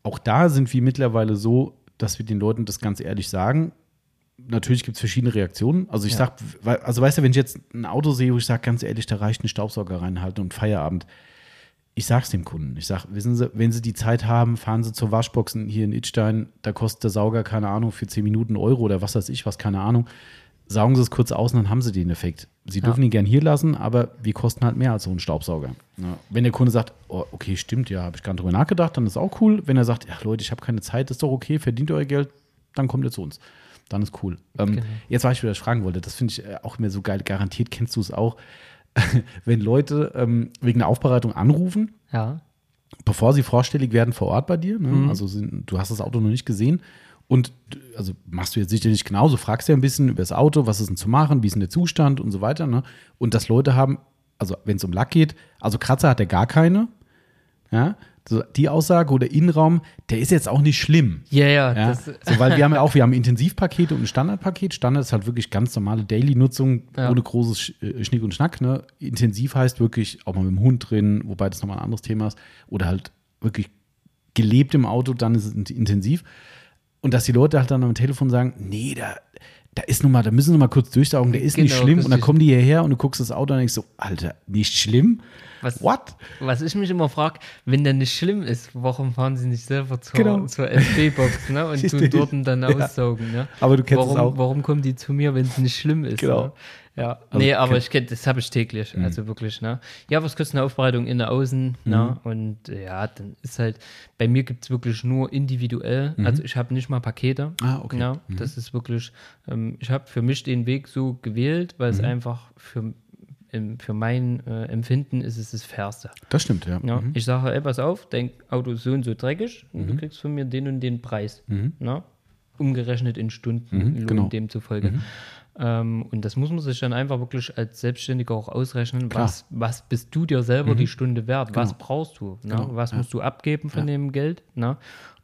Auch da sind wir mittlerweile so, dass wir den Leuten das ganz ehrlich sagen. Natürlich gibt es verschiedene Reaktionen. Also ich Ja. sag, also weißt du, wenn ich jetzt ein Auto sehe, wo ich sage, ganz ehrlich, da reicht ein Staubsauger reinhalten und Feierabend. Ich sag's dem Kunden. Ich sag, wissen Sie, wenn Sie die Zeit haben, fahren Sie zur Waschboxen hier in Itstein, da kostet der Sauger, keine Ahnung, für 10 Minuten Euro oder was weiß ich was, keine Ahnung. Saugen Sie es kurz aus und dann haben Sie den Effekt. Sie dürfen ihn gern hier lassen, aber wir kosten halt mehr als so ein Staubsauger. Ja. Wenn der Kunde sagt, oh, okay, stimmt, ja, habe ich gar nicht drüber nachgedacht, dann ist auch cool. Wenn er sagt, ja Leute, ich habe keine Zeit, ist doch okay, verdient euer Geld, dann kommt ihr zu uns. Dann ist cool. Ähm, Genau. Jetzt, was ich wieder fragen wollte, das finde ich äh, auch immer so geil. Garantiert kennst du es auch, wenn Leute ähm, wegen einer Aufbereitung anrufen, Ja, bevor sie vorstellig werden vor Ort bei dir. Ne? Mhm. Also sind, du hast das Auto noch nicht gesehen. Und also machst du jetzt sicherlich genauso, fragst ja ein bisschen über das Auto, was ist denn zu machen, wie ist denn der Zustand und so weiter. Ne? Und dass Leute haben, also wenn es um Lack geht, also Kratzer hat er gar keine. Ja, so die Aussage oder Innenraum, der ist jetzt auch nicht schlimm. ja, ja, Ja, das, so, weil wir haben ja auch, wir haben Intensivpakete und ein Standardpaket. Standard ist halt wirklich ganz normale Daily-Nutzung, Ja. ohne großes äh, Schnick und Schnack. Ne? Intensiv heißt wirklich auch mal mit dem Hund drin, wobei das nochmal ein anderes Thema ist. Oder halt wirklich gelebt im Auto, dann ist es int- intensiv. Und dass die Leute halt dann am Telefon sagen, nee, da, da ist nun mal, da müssen wir mal kurz durchsaugen, der ist nicht Genau, schlimm. Und dann kommen die hierher und du guckst das Auto und denkst so, Alter, nicht schlimm? Was- What? Was ich mich immer frage, wenn der nicht schlimm ist, warum fahren sie nicht selber zur, Genau. zur SB-Box ne, und tun dort dann Ja. aussaugen? Ne? Aber du kennst es warum, auch. Warum kommen die zu mir, wenn es nicht schlimm ist? Genau. Ne? Ja, Also nee, aber Mhm. ich kenne, das habe ich täglich, also wirklich, ne? Ja, was kostet eine Aufbereitung in der Außen, Mhm. ne? Und ja, dann ist halt, bei mir gibt es wirklich nur individuell, also ich habe nicht mal Pakete. Mhm. Ah, okay. Ja, das ist wirklich, ähm, ich habe für mich den Weg so gewählt, weil es Mhm. einfach für, im, für mein äh, Empfinden ist es das Fairste. Das stimmt, ja. Ja, Mhm. Ich sage, ey, pass auf, dein Auto ist so und so dreckig und du kriegst von mir den und den Preis. Na? Umgerechnet in Stunden, Lohn genau. demzufolge. Ähm, und das muss man sich dann einfach wirklich als Selbstständiger auch ausrechnen. Klar. Was, was bist du dir selber die Stunde wert? Was brauchst du? Na? Genau, Was ja. musst du abgeben von dem Geld? Na?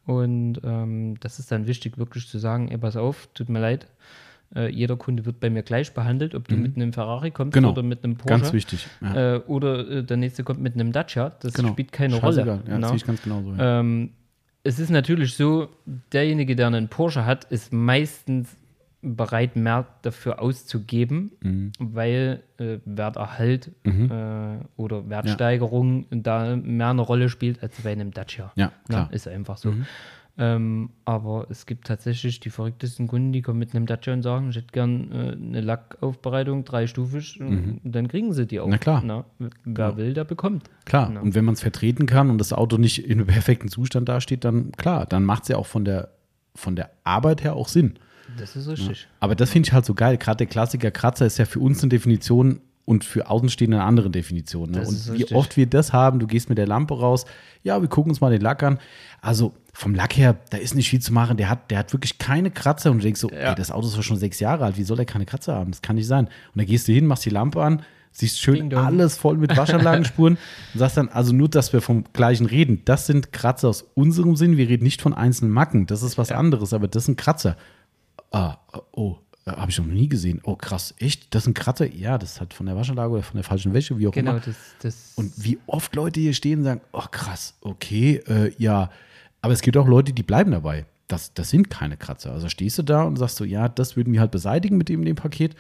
Und ähm, das ist dann wichtig, wirklich zu sagen, ey, pass auf, tut mir leid, Äh, jeder Kunde wird bei mir gleich behandelt, ob du mit einem Ferrari kommst Genau. oder mit einem Porsche. Ganz wichtig. Ja. Äh, oder äh, der nächste kommt mit einem Dacia. Das genau. spielt keine Scheißegal. Rolle. Ja, Na? sehe ich ganz genauso. Ja. Ähm, es ist natürlich so, derjenige, der einen Porsche hat, ist meistens bereit, mehr dafür auszugeben, Mhm. weil äh, Werterhalt äh, oder Wertsteigerung da mehr eine Rolle spielt als bei einem Dacia. Ja, klar. Mhm. ist einfach so. Ähm, aber es gibt tatsächlich die verrücktesten Kunden, die kommen mit einem Dacia und sagen, ich hätte gern äh, eine Lackaufbereitung, dreistufig, und dann kriegen sie die auch. Mhm. Na klar. Na, wer will, der bekommt. Klar, Genau. und wenn man es vertreten kann und das Auto nicht in einem perfekten Zustand dasteht, dann klar, dann macht es ja auch von der, von der Arbeit her auch Sinn. Das ist richtig. Aber das finde ich halt so geil. Gerade der Klassiker Kratzer ist ja für uns eine Definition und für Außenstehende eine andere Definition. Ne? Und wie oft wir das haben, du gehst mit der Lampe raus, ja, wir gucken uns mal den Lack an. Also vom Lack her, da ist nicht viel zu machen. Der hat, der hat wirklich keine Kratzer und du denkst so, ey, das Auto ist doch schon sechs Jahre alt, wie soll der keine Kratzer haben? Das kann nicht sein. Und dann gehst du hin, machst die Lampe an, siehst schön alles voll mit Waschanlagenspuren und sagst dann, also nur, dass wir vom gleichen reden. Das sind Kratzer aus unserem Sinn. Wir reden nicht von einzelnen Macken. Das ist was anderes, aber das sind Kratzer. Ah, oh, habe ich noch nie gesehen. Oh, krass, echt? Das ist ein Kratzer? Ja, das hat von der Waschanlage oder von der falschen Wäsche, wie auch Genau, immer. das, das Und wie oft Leute hier stehen und sagen, oh krass, okay, äh, ja. Aber es gibt auch Leute, die bleiben dabei. Das, das sind keine Kratzer. Also stehst du da und sagst so, ja, das würden wir halt beseitigen mit dem, dem Paket.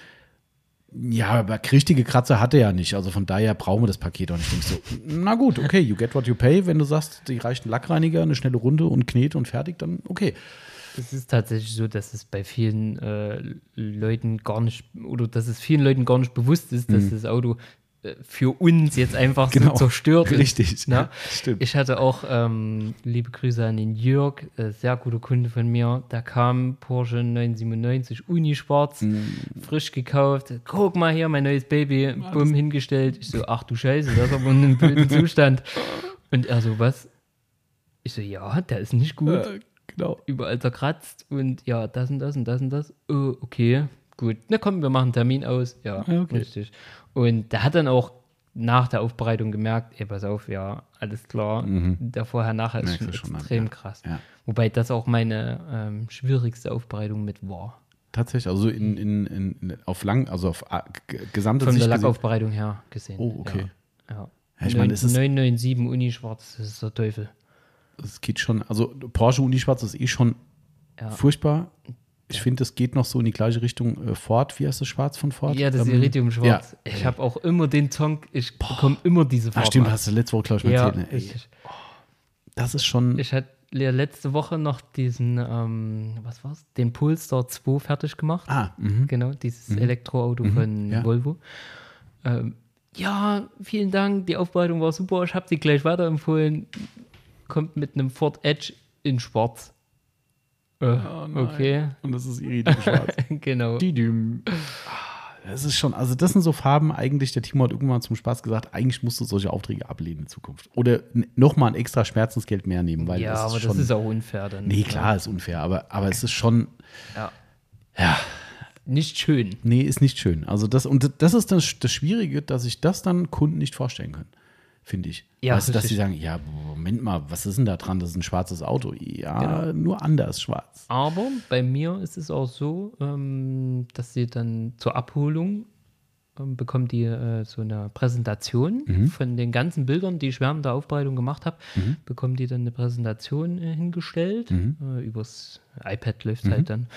Ja, aber richtige Kratzer hat er ja nicht. Also von daher brauchen wir das Paket auch nicht. Denkst so, na gut, okay, you get what you pay. Wenn du sagst, die reicht ein Lackreiniger, eine schnelle Runde und Knet und fertig, dann okay. Es ist tatsächlich so, dass es bei vielen äh, Leuten gar nicht, oder dass es vielen Leuten gar nicht bewusst ist, dass das Auto äh, für uns jetzt einfach Mhm. Genau. so zerstört Richtig, ist. Ne? stimmt. Ich hatte auch, ähm, liebe Grüße an den Jörg, äh, sehr guter Kunde von mir, da kam Porsche 997 Uni schwarz, Mhm. frisch gekauft, guck mal hier, mein neues Baby, bumm, hingestellt. Ich so, ach du Scheiße, das ist aber in einem blöden Zustand. Und er so, was? Ich so, ja, der ist nicht gut genau. überall zerkratzt und ja, das und das und das und das. Oh, okay, gut. Na komm, wir machen einen Termin aus. Ja, Ja, okay. richtig. Und der hat dann auch nach der Aufbereitung gemerkt, ey, pass auf, ja, alles klar. Der Vorher-Nachher ist Merkst schon schon extrem ja. krass. Ja. Wobei das auch meine ähm, schwierigste Aufbereitung mit war. Tatsächlich, also in, in, in, auf lang, also auf g- gesamte Von der Sicht gesehen. Lackaufbereitung her gesehen. Oh, okay. Ja. ja. Ja, ich meine, es ist- 997 Uni schwarz, das ist der Teufel. Es geht schon, also Porsche Unischwarz ist eh schon Ja. furchtbar. Ich finde, es geht noch so in die gleiche Richtung äh, Ford. Wie heißt das Schwarz von Ford? Ja, das Ähm, Iridium schwarz. Ja. Ich habe auch immer den Song, ich bekomme immer diese Farbe. Ah, stimmt, hast du letzte Woche, glaube ich, mal ja, erzählt. Ne? Ey, richtig. das ist schon. Ich hatte ja letzte Woche noch diesen, ähm, was war's? Den Polestar 2 fertig gemacht. ah, mhm. Genau, dieses Elektroauto von ja. Volvo. Ähm, ja, vielen Dank, die Aufbereitung war super. Ich habe sie gleich weiterempfohlen. Kommt mit einem Ford Edge in Schwarz. Äh, Oh okay, Und das ist Iridium Schwarz. genau. Didüm. Ah, Das ist schon, also das sind so Farben eigentlich, der Timo hat irgendwann zum Spaß gesagt, eigentlich musst du solche Aufträge ablehnen in Zukunft. Oder nochmal ein extra Schmerzensgeld mehr nehmen, weil ja, das aber ist schon, das ist auch unfair dann. Nee, klar, ist unfair, aber, aber es ist schon, Ja. ja, Nicht schön. nee, ist nicht schön. Also das, und das ist das, das Schwierige, dass sich das dann Kunden nicht vorstellen können, finde ich. Ja, weißt du, dass sie sagen, ja, Moment mal, was ist denn da dran? Das ist ein schwarzes Auto. Ja, Genau. nur anders schwarz. Aber bei mir ist es auch so, ähm, dass sie dann zur Abholung ähm, bekommt die äh, so eine Präsentation Mhm. von den ganzen Bildern, die ich während der Aufbereitung gemacht habe, Mhm. bekommt die dann eine Präsentation äh, hingestellt. Äh, übers iPad läuft Mhm. halt dann.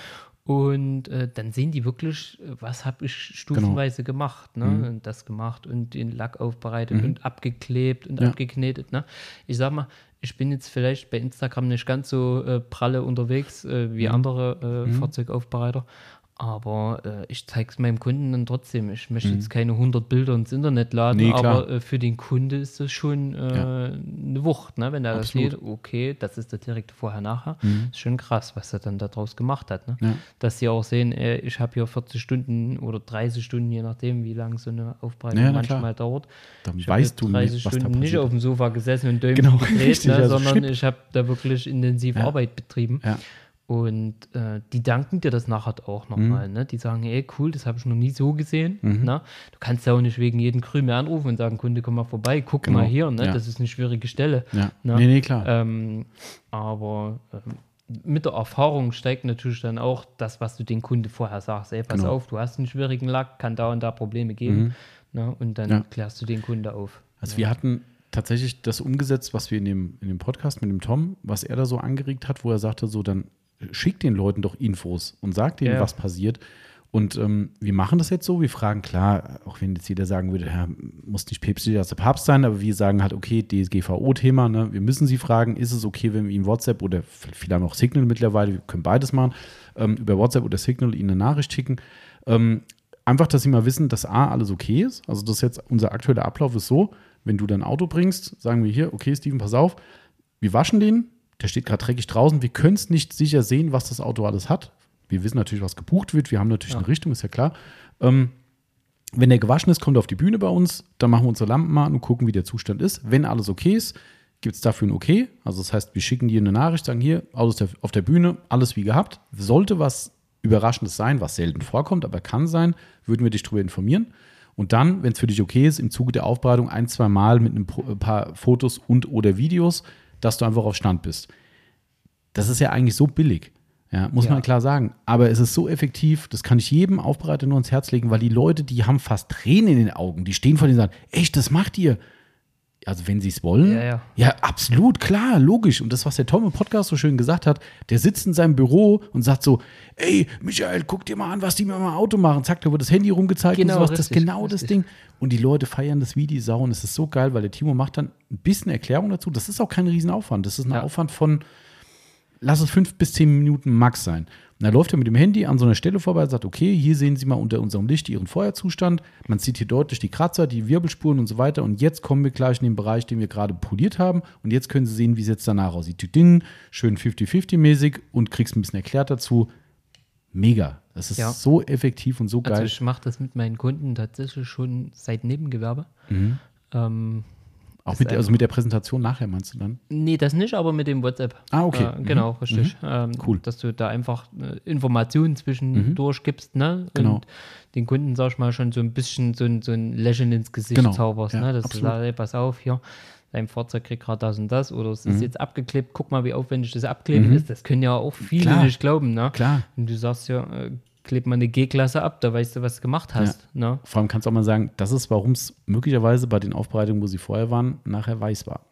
Und äh, dann sehen die wirklich, was habe ich Genau. stufenweise gemacht, ne? Mhm. Und das gemacht und den Lack aufbereitet und abgeklebt und Ja. abgeknetet, ne? Ich sag mal, ich bin jetzt vielleicht bei Instagram nicht ganz so äh, pralle unterwegs äh, Mhm. wie andere äh, Fahrzeugaufbereiter. Aber äh, ich zeige es meinem Kunden dann trotzdem. Ich möchte jetzt keine 100 Bilder ins Internet laden, Mhm. Nee, aber äh, für den Kunde ist das schon äh, Ja. eine Wucht, ne? wenn er das Absolut. Mhm. sieht, okay, das ist der direkte Vorher-Nachher. Ist schon krass, was er dann daraus gemacht hat. Ne? Ja. Dass sie auch sehen, ich habe hier 40 Stunden oder 30 Stunden, je nachdem, wie lange so eine Aufbereitung Ja, na klar. manchmal dauert. Dann Ich weißt du 30 nicht, was da Stunden nicht auf dem Sofa gesessen und Däumchen Genau, gedreht, richtig, ne, also sondern shit. ich habe da wirklich intensiv. Arbeit betrieben. Ja. Und äh, die danken dir das nachher auch Mhm. nochmal. Ne? Die sagen, ey, cool, das habe ich noch nie so gesehen. Ne? Du kannst ja auch nicht wegen jedem Krümel anrufen und sagen, Kunde, komm mal vorbei, guck Genau, mal hier. Ne? ja. Das ist eine schwierige Stelle. Ja. Ne? Nee, nee, klar. Ähm, aber ähm, mit der Erfahrung steigt natürlich dann auch das, was du den Kunde vorher sagst. Ey, pass Genau. auf, du hast einen schwierigen Lack, kann da und da Probleme geben. Ne? Und dann Mhm. Ja. klärst du den Kunde auf. Also wir hatten tatsächlich das umgesetzt, was wir in dem, in dem Podcast mit dem Tom, was er da so angeregt hat, wo er sagte, so dann schickt den Leuten doch Infos und sagt denen, Ja, ja. was passiert. Und ähm, wir machen das jetzt so, wir fragen klar, auch wenn jetzt jeder sagen würde, ja, muss nicht päpstlicher als der Papst sein, aber wir sagen halt, okay, DSGVO-Thema, ne, wir müssen sie fragen, ist es okay, wenn wir ihnen WhatsApp oder vielleicht auch Signal mittlerweile, wir können beides machen, ähm, über WhatsApp oder Signal ihnen eine Nachricht schicken. Ähm, einfach, dass sie mal wissen, dass A, alles okay ist. Also das ist jetzt unser aktueller Ablauf ist so, wenn du dein Auto bringst, sagen wir hier, okay, Steven, pass auf, wir waschen den, der steht gerade dreckig draußen, wir können es nicht sicher sehen, was das Auto alles hat. Wir wissen natürlich, was gebucht wird, wir haben natürlich Ja. eine Richtung, ist ja klar. Ähm, wenn der gewaschen ist, kommt er auf die Bühne bei uns, dann machen wir unsere Lampen mal an und gucken, wie der Zustand ist. Wenn alles okay ist, gibt es dafür ein Okay. Also das heißt, wir schicken dir eine Nachricht, sagen hier, Auto ist auf der Bühne, alles wie gehabt. Sollte was Überraschendes sein, was selten vorkommt, aber kann sein, würden wir dich darüber informieren. Und dann, wenn es für dich okay ist, im Zuge der Aufbereitung ein, zwei Mal mit ein paar Fotos und oder Videos, dass du einfach auf Stand bist. Das ist ja eigentlich so billig. Ja, muss Ja. man klar sagen. Aber es ist so effektiv, das kann ich jedem Aufbereiter nur ans Herz legen, weil die Leute, die haben fast Tränen in den Augen. Die stehen vor dir und sagen, echt, das macht ihr. Also wenn sie es wollen. Ja, ja. ja, absolut, klar, logisch. Und das, was der Tom im Podcast so schön gesagt hat, der sitzt in seinem Büro und sagt so, ey, Michael, guck dir mal an, was die mit meinem Auto machen. Zack, da wird das Handy rumgezeigt Genau, und sowas. Das ist richtig, genau das richtig. Ding. Und die Leute feiern das wie die Sau. Und es ist so geil, weil der Timo macht dann ein bisschen Erklärung dazu. Das ist auch kein Riesenaufwand. Das ist ein Ja. Aufwand von, lass es fünf bis zehn Minuten max sein. Und dann läuft er mit dem Handy an so einer Stelle vorbei und sagt, okay, hier sehen Sie mal unter unserem Licht Ihren Feuerzustand. Man sieht hier deutlich die Kratzer, die Wirbelspuren und so weiter. Und jetzt kommen wir gleich in den Bereich, den wir gerade poliert haben. Und jetzt können Sie sehen, wie es jetzt danach aussieht. Tüding, Schön 50-50-mäßig und kriegst ein bisschen erklärt dazu. Mega. Das ist Ja. so effektiv und so Also geil. ich mache das mit meinen Kunden tatsächlich schon seit Nebengewerbe. Mhm. Ähm, auch mit, also mit der Präsentation nachher meinst du dann? nee, das nicht, aber mit dem WhatsApp. Ah, okay. Äh, Mhm. genau, richtig. Ähm, Cool. Dass du da einfach äh, Informationen zwischendurch gibst, ne? Genau. Und den Kunden, sag ich mal, schon so ein bisschen so ein, so ein Lächeln ins Gesicht Genau. zauberst, Ja, ne? Dass absolut. du sagst, pass auf, hier, dein Fahrzeug kriegt gerade das und das oder Mhm. es ist jetzt abgeklebt, guck mal, wie aufwendig das Abkleben ist. Das können ja auch viele Klar. nicht glauben, ne? Klar. Und du sagst ja, äh, kleb mal eine G-Klasse ab, da weißt du, was du gemacht hast, ne? Vor allem kannst du auch mal sagen, das ist, warum es möglicherweise bei den Aufbereitungen, wo sie vorher waren, nachher weiß war.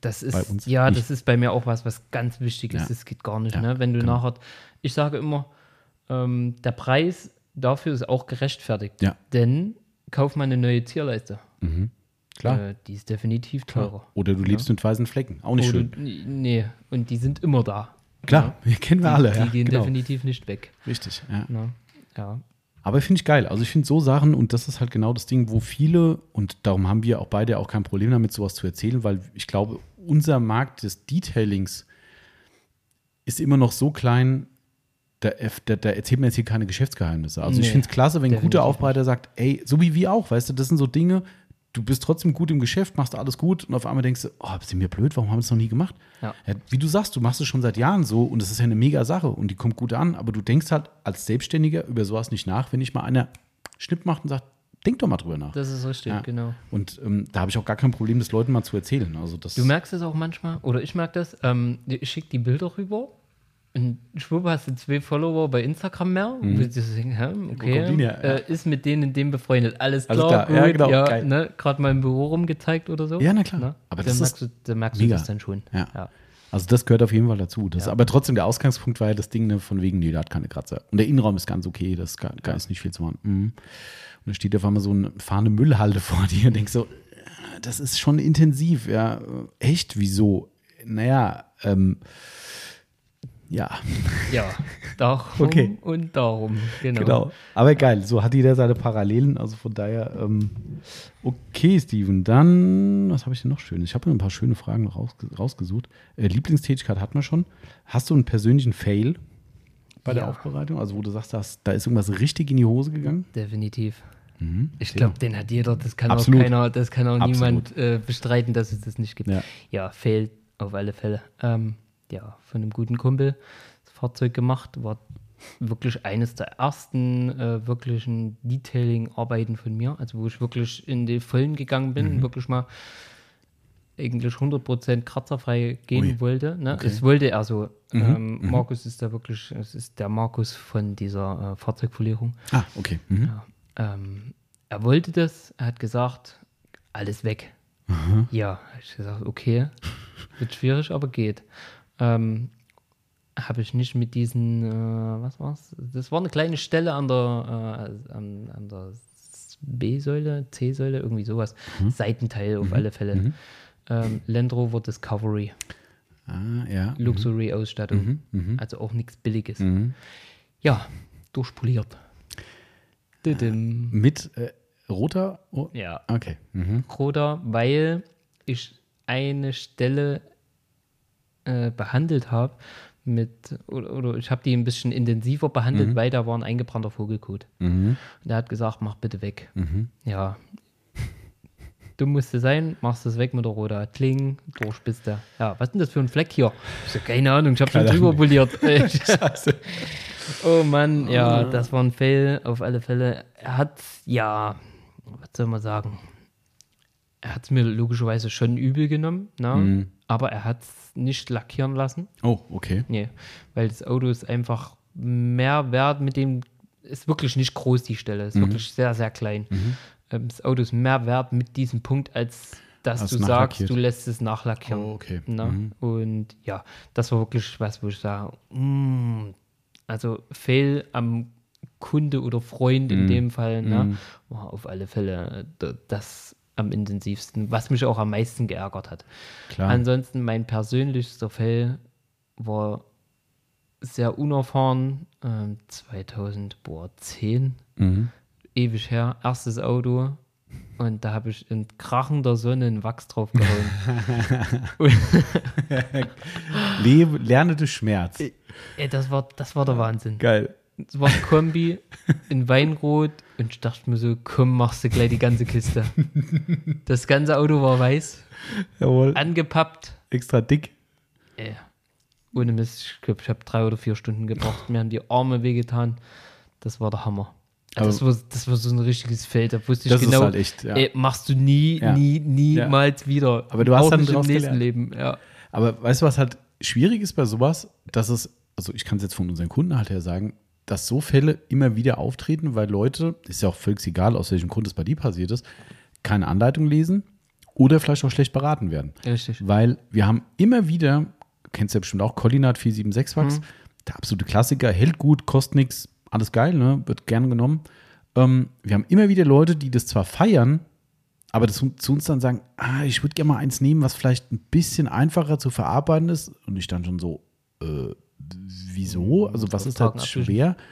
Das ist, Bei uns ja, nicht. das ist bei mir auch was, was ganz wichtig ist. Ja. Das geht gar nicht, Ja, ne? Wenn du genau. nachher, ich sage immer, ähm, der Preis dafür ist auch gerechtfertigt. Ja. Denn kauf mal eine neue Zierleiste. Klar. Äh, die ist definitiv teurer. Oder du lebst mit weißen Flecken. Auch nicht Oder, schön. nee, und die sind immer da. Klar, wir kennen wir alle. Die ja, gehen genau. definitiv nicht weg. Richtig, ja. Ne? Ja. Aber finde ich geil. Also ich finde so Sachen, und das ist halt genau das Ding, wo viele, und darum haben wir auch beide auch kein Problem damit, sowas zu erzählen, weil ich glaube, unser Markt des Detailings ist immer noch so klein, da, da, da erzählt man jetzt hier keine Geschäftsgeheimnisse. Also ich Nee, finde es klasse, wenn ein guter Aufbereiter sagt, ey, so wie wir auch, weißt du, das sind so Dinge, du bist trotzdem gut im Geschäft, machst alles gut und auf einmal denkst du, oh, sind wir blöd, warum haben wir das noch nie gemacht? Ja. wie du sagst, du machst es schon seit Jahren so und das ist ja eine mega Sache und die kommt gut an, aber du denkst halt als Selbstständiger über sowas nicht nach, wenn nicht mal einer Schnipp macht und sagt, denk doch mal drüber nach. Das ist richtig, Ja. genau. Und ähm, da habe ich auch gar kein Problem, das Leuten mal zu erzählen. Also das, Du merkst es auch manchmal, oder ich merke das, ähm, ich schicke die Bilder rüber und schwupp hast du zwei Follower bei Instagram mehr. Und wir so denken, hä, Mhm. Okay? Ja. äh, ist mit denen in dem befreundet. Alles Alles klar, klar. Ja, gut, genau, ja, ne, gerade mal im Büro rumgezeigt oder so. Ja, na klar. Ne? Aber dann das merkst, du, dann merkst du das dann schon. Ja. Ja. Also das gehört auf jeden Fall dazu. Das Ja. Aber trotzdem, der Ausgangspunkt war ja das Ding ne, von wegen, nee, der hat keine Kratzer. Und der Innenraum ist ganz okay, das ist gar, gar ist nicht viel zu machen. Mhm. Und da steht auf einmal so eine fahrende Müllhalde vor dir und denkst so, das ist schon intensiv, ja. Echt, wieso? Naja, ähm, ja, Ja, darum Okay. und darum. Genau. genau. Aber geil, so hat jeder seine Parallelen. Also von daher, ähm, okay, Steven. Dann, was habe ich denn noch schön? Ich habe mir ein paar schöne Fragen noch rausge rausgesucht. Äh, Lieblingstätigkeit hatten wir schon. Hast du einen persönlichen Fail bei der Ja. Aufbereitung? Also wo du sagst, dass, da ist irgendwas richtig in die Hose gegangen? Definitiv. Mhm. Ich glaube, den hat jeder, das kann Absolut. auch keiner, das kann auch Absolut. niemand äh, bestreiten, dass es das nicht gibt. Ja. Ja, fehlt auf alle Fälle. Ähm, ja, von einem guten Kumpel das Fahrzeug gemacht, war wirklich eines der ersten äh, wirklichen Detailing-Arbeiten von mir, also wo ich wirklich in die Vollen gegangen bin, Mhm. wirklich mal eigentlich 100% kratzerfrei gehen Ui. wollte. Ne? Okay. Es wollte er so. Mhm, Ähm, Markus ist da wirklich, es ist der Markus von dieser äh, Fahrzeugfolierung. Ah, okay. Mhm. Ja. Ähm, er wollte das, er hat gesagt, alles weg. Ja, ich gesagt, okay, wird schwierig, aber geht. Ähm, habe ich nicht mit diesen, äh, was war's? Das war eine kleine Stelle an der, äh, an, an der B-Säule, C-Säule, irgendwie sowas. Seitenteil auf alle Fälle. Ähm, Land Rover Discovery, Ah, ja. Luxury-Ausstattung. Also auch nichts Billiges. Mhm. Ja, durchpoliert. Didim. Mit äh, roter? Oh, Ja. Okay. Mhm. Roder, weil ich eine Stelle äh, behandelt habe mit, oder, oder ich habe die ein bisschen intensiver behandelt, weil da war ein eingebrannter Vogelkot. Mhm. Und er hat gesagt, mach bitte weg. Ja. Du musst es sein, machst es weg mit der Roda. Kling, durchspitzt er. Ja, was ist denn das für ein Fleck hier? Ich so, keine Ahnung, ich habe schon drüber poliert. oh Mann, ja, das war ein Fail auf alle Fälle. Er hat, ja, was soll man sagen? Er hat es mir logischerweise schon übel genommen, ne? Aber er hat es nicht lackieren lassen. Oh, okay. Nee, weil das Auto ist einfach mehr wert mit dem, ist wirklich nicht groß, die Stelle, ist wirklich sehr, sehr klein. Ähm, Das Auto ist mehr wert mit diesem Punkt, als dass du sagst, du lässt es nachlackieren. Oh, okay. Ne? Und ja, das war wirklich was, wo ich sage, mm, also Fail am Kunde oder Freund in dem Fall, ne? war auf alle Fälle äh, das am intensivsten, was mich auch am meisten geärgert hat. Klar. Ansonsten mein persönlichster Fail war sehr unerfahren, ähm, 2010, Mhm. ewig her, erstes Auto und da habe ich in krachender Sonne einen Wachs drauf gehauen. und, Lebe, lerne den Schmerz. das, war, das war der Wahnsinn. Geil. Es war ein Kombi in Weinrot und ich dachte mir so, komm, machst du gleich die ganze Kiste. Das ganze Auto war weiß, Jawohl. angepappt. Extra dick. Ey, ohne Mist, ich glaube, ich habe drei oder vier Stunden gebraucht. Mir haben die Arme wehgetan. Das war der Hammer. Also das, war, das war so ein richtiges Feld. Da wusste ich Das ist genau, halt echt, ja. ey, machst du nie, Ja. nie, niemals wieder. Aber du hast Auch dann nicht im nächsten. Leben. Ja. Aber weißt du, was halt schwierig ist bei sowas? Dass es, also ich kann es jetzt von unseren Kunden halt her sagen, dass so Fälle immer wieder auftreten, weil Leute, ist ja auch völlig egal, aus welchem Grund es bei dir passiert ist, keine Anleitung lesen oder vielleicht auch schlecht beraten werden. Richtig. Weil wir haben immer wieder, du kennst ja bestimmt auch Collinat 476 Wachs, der absolute Klassiker, hält gut, kostet nichts, alles geil, ne? wird gern genommen. Ähm, wir haben immer wieder Leute, die das zwar feiern, aber das zu uns dann sagen, ah, ich würde gerne mal eins nehmen, was vielleicht ein bisschen einfacher zu verarbeiten ist. Und ich dann schon so, äh, wieso? Also was ist da abwischen. schwer?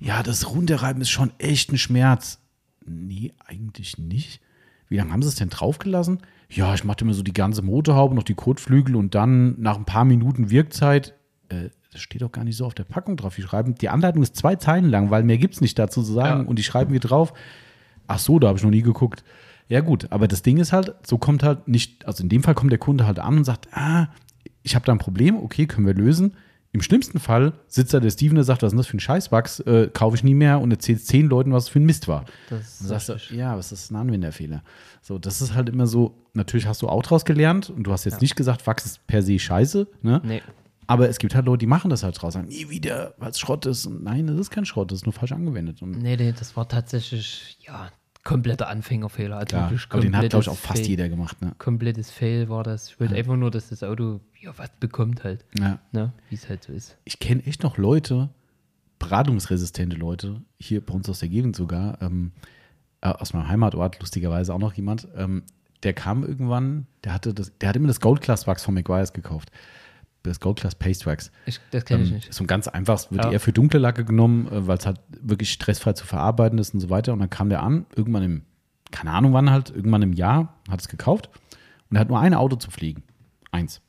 Ja, das Runterreiben ist schon echt ein Schmerz. Nee, eigentlich nicht. Wie lange haben sie es denn draufgelassen? Ja, ich machte mir so die ganze Motorhaube, noch die Kotflügel und dann nach ein paar Minuten Wirkzeit. Äh, das steht doch gar nicht so auf der Packung drauf. Die schreiben, die Anleitung ist zwei Zeilen lang, weil mehr gibt es nicht dazu zu sagen. Ja. Und die schreiben wir drauf. Ach so, da habe ich noch nie geguckt. Ja, gut, aber das Ding ist halt, so kommt halt nicht, also in dem Fall kommt der Kunde halt an und sagt, ah, ich habe da ein Problem, okay, können wir lösen. Im schlimmsten Fall sitzt da der Steven, der sagt, was ist denn das für ein Scheißwachs, äh, kaufe ich nie mehr und erzählt zehn Leuten, was es für ein Mist war. Das Dann sagst du, ja, was ist ein Anwenderfehler? So, das ist halt immer so, natürlich hast du auch draus gelernt und du hast jetzt nicht gesagt, Wachs ist per se scheiße, ne? Nee. Aber es gibt halt Leute, die machen das halt draus, sagen, nie wieder, weil es Schrott ist. Und nein, das ist kein Schrott, das ist nur falsch angewendet. Und Nee, nee, das war tatsächlich, ja, kompletter Anfängerfehler. Also klar, aber den hat, glaube ich, auch fast Fail. jeder gemacht, ne? Komplettes Fail war das. Ich wollte einfach nur, dass das Auto, ja, was bekommt halt. Ja. Ne? Wie es halt so ist. ich kenne echt noch Leute, beratungsresistente Leute, hier bei uns aus der Gegend sogar, ähm, äh, aus meinem Heimatort, lustigerweise auch noch jemand, ähm, der kam irgendwann, der hatte das, der hat immer das Gold Class Wachs von McGuire's gekauft. Das Gold Class Paste Wax. Ich, das kenne ich Ähm, nicht. So ein ganz einfaches, wird Ja. eher für dunkle Lacke genommen, äh, weil es halt wirklich stressfrei zu verarbeiten ist und so weiter. Und dann kam der an, irgendwann im, keine Ahnung wann halt, irgendwann im Jahr, hat es gekauft und er hat nur ein Auto zu pflegen. Eins.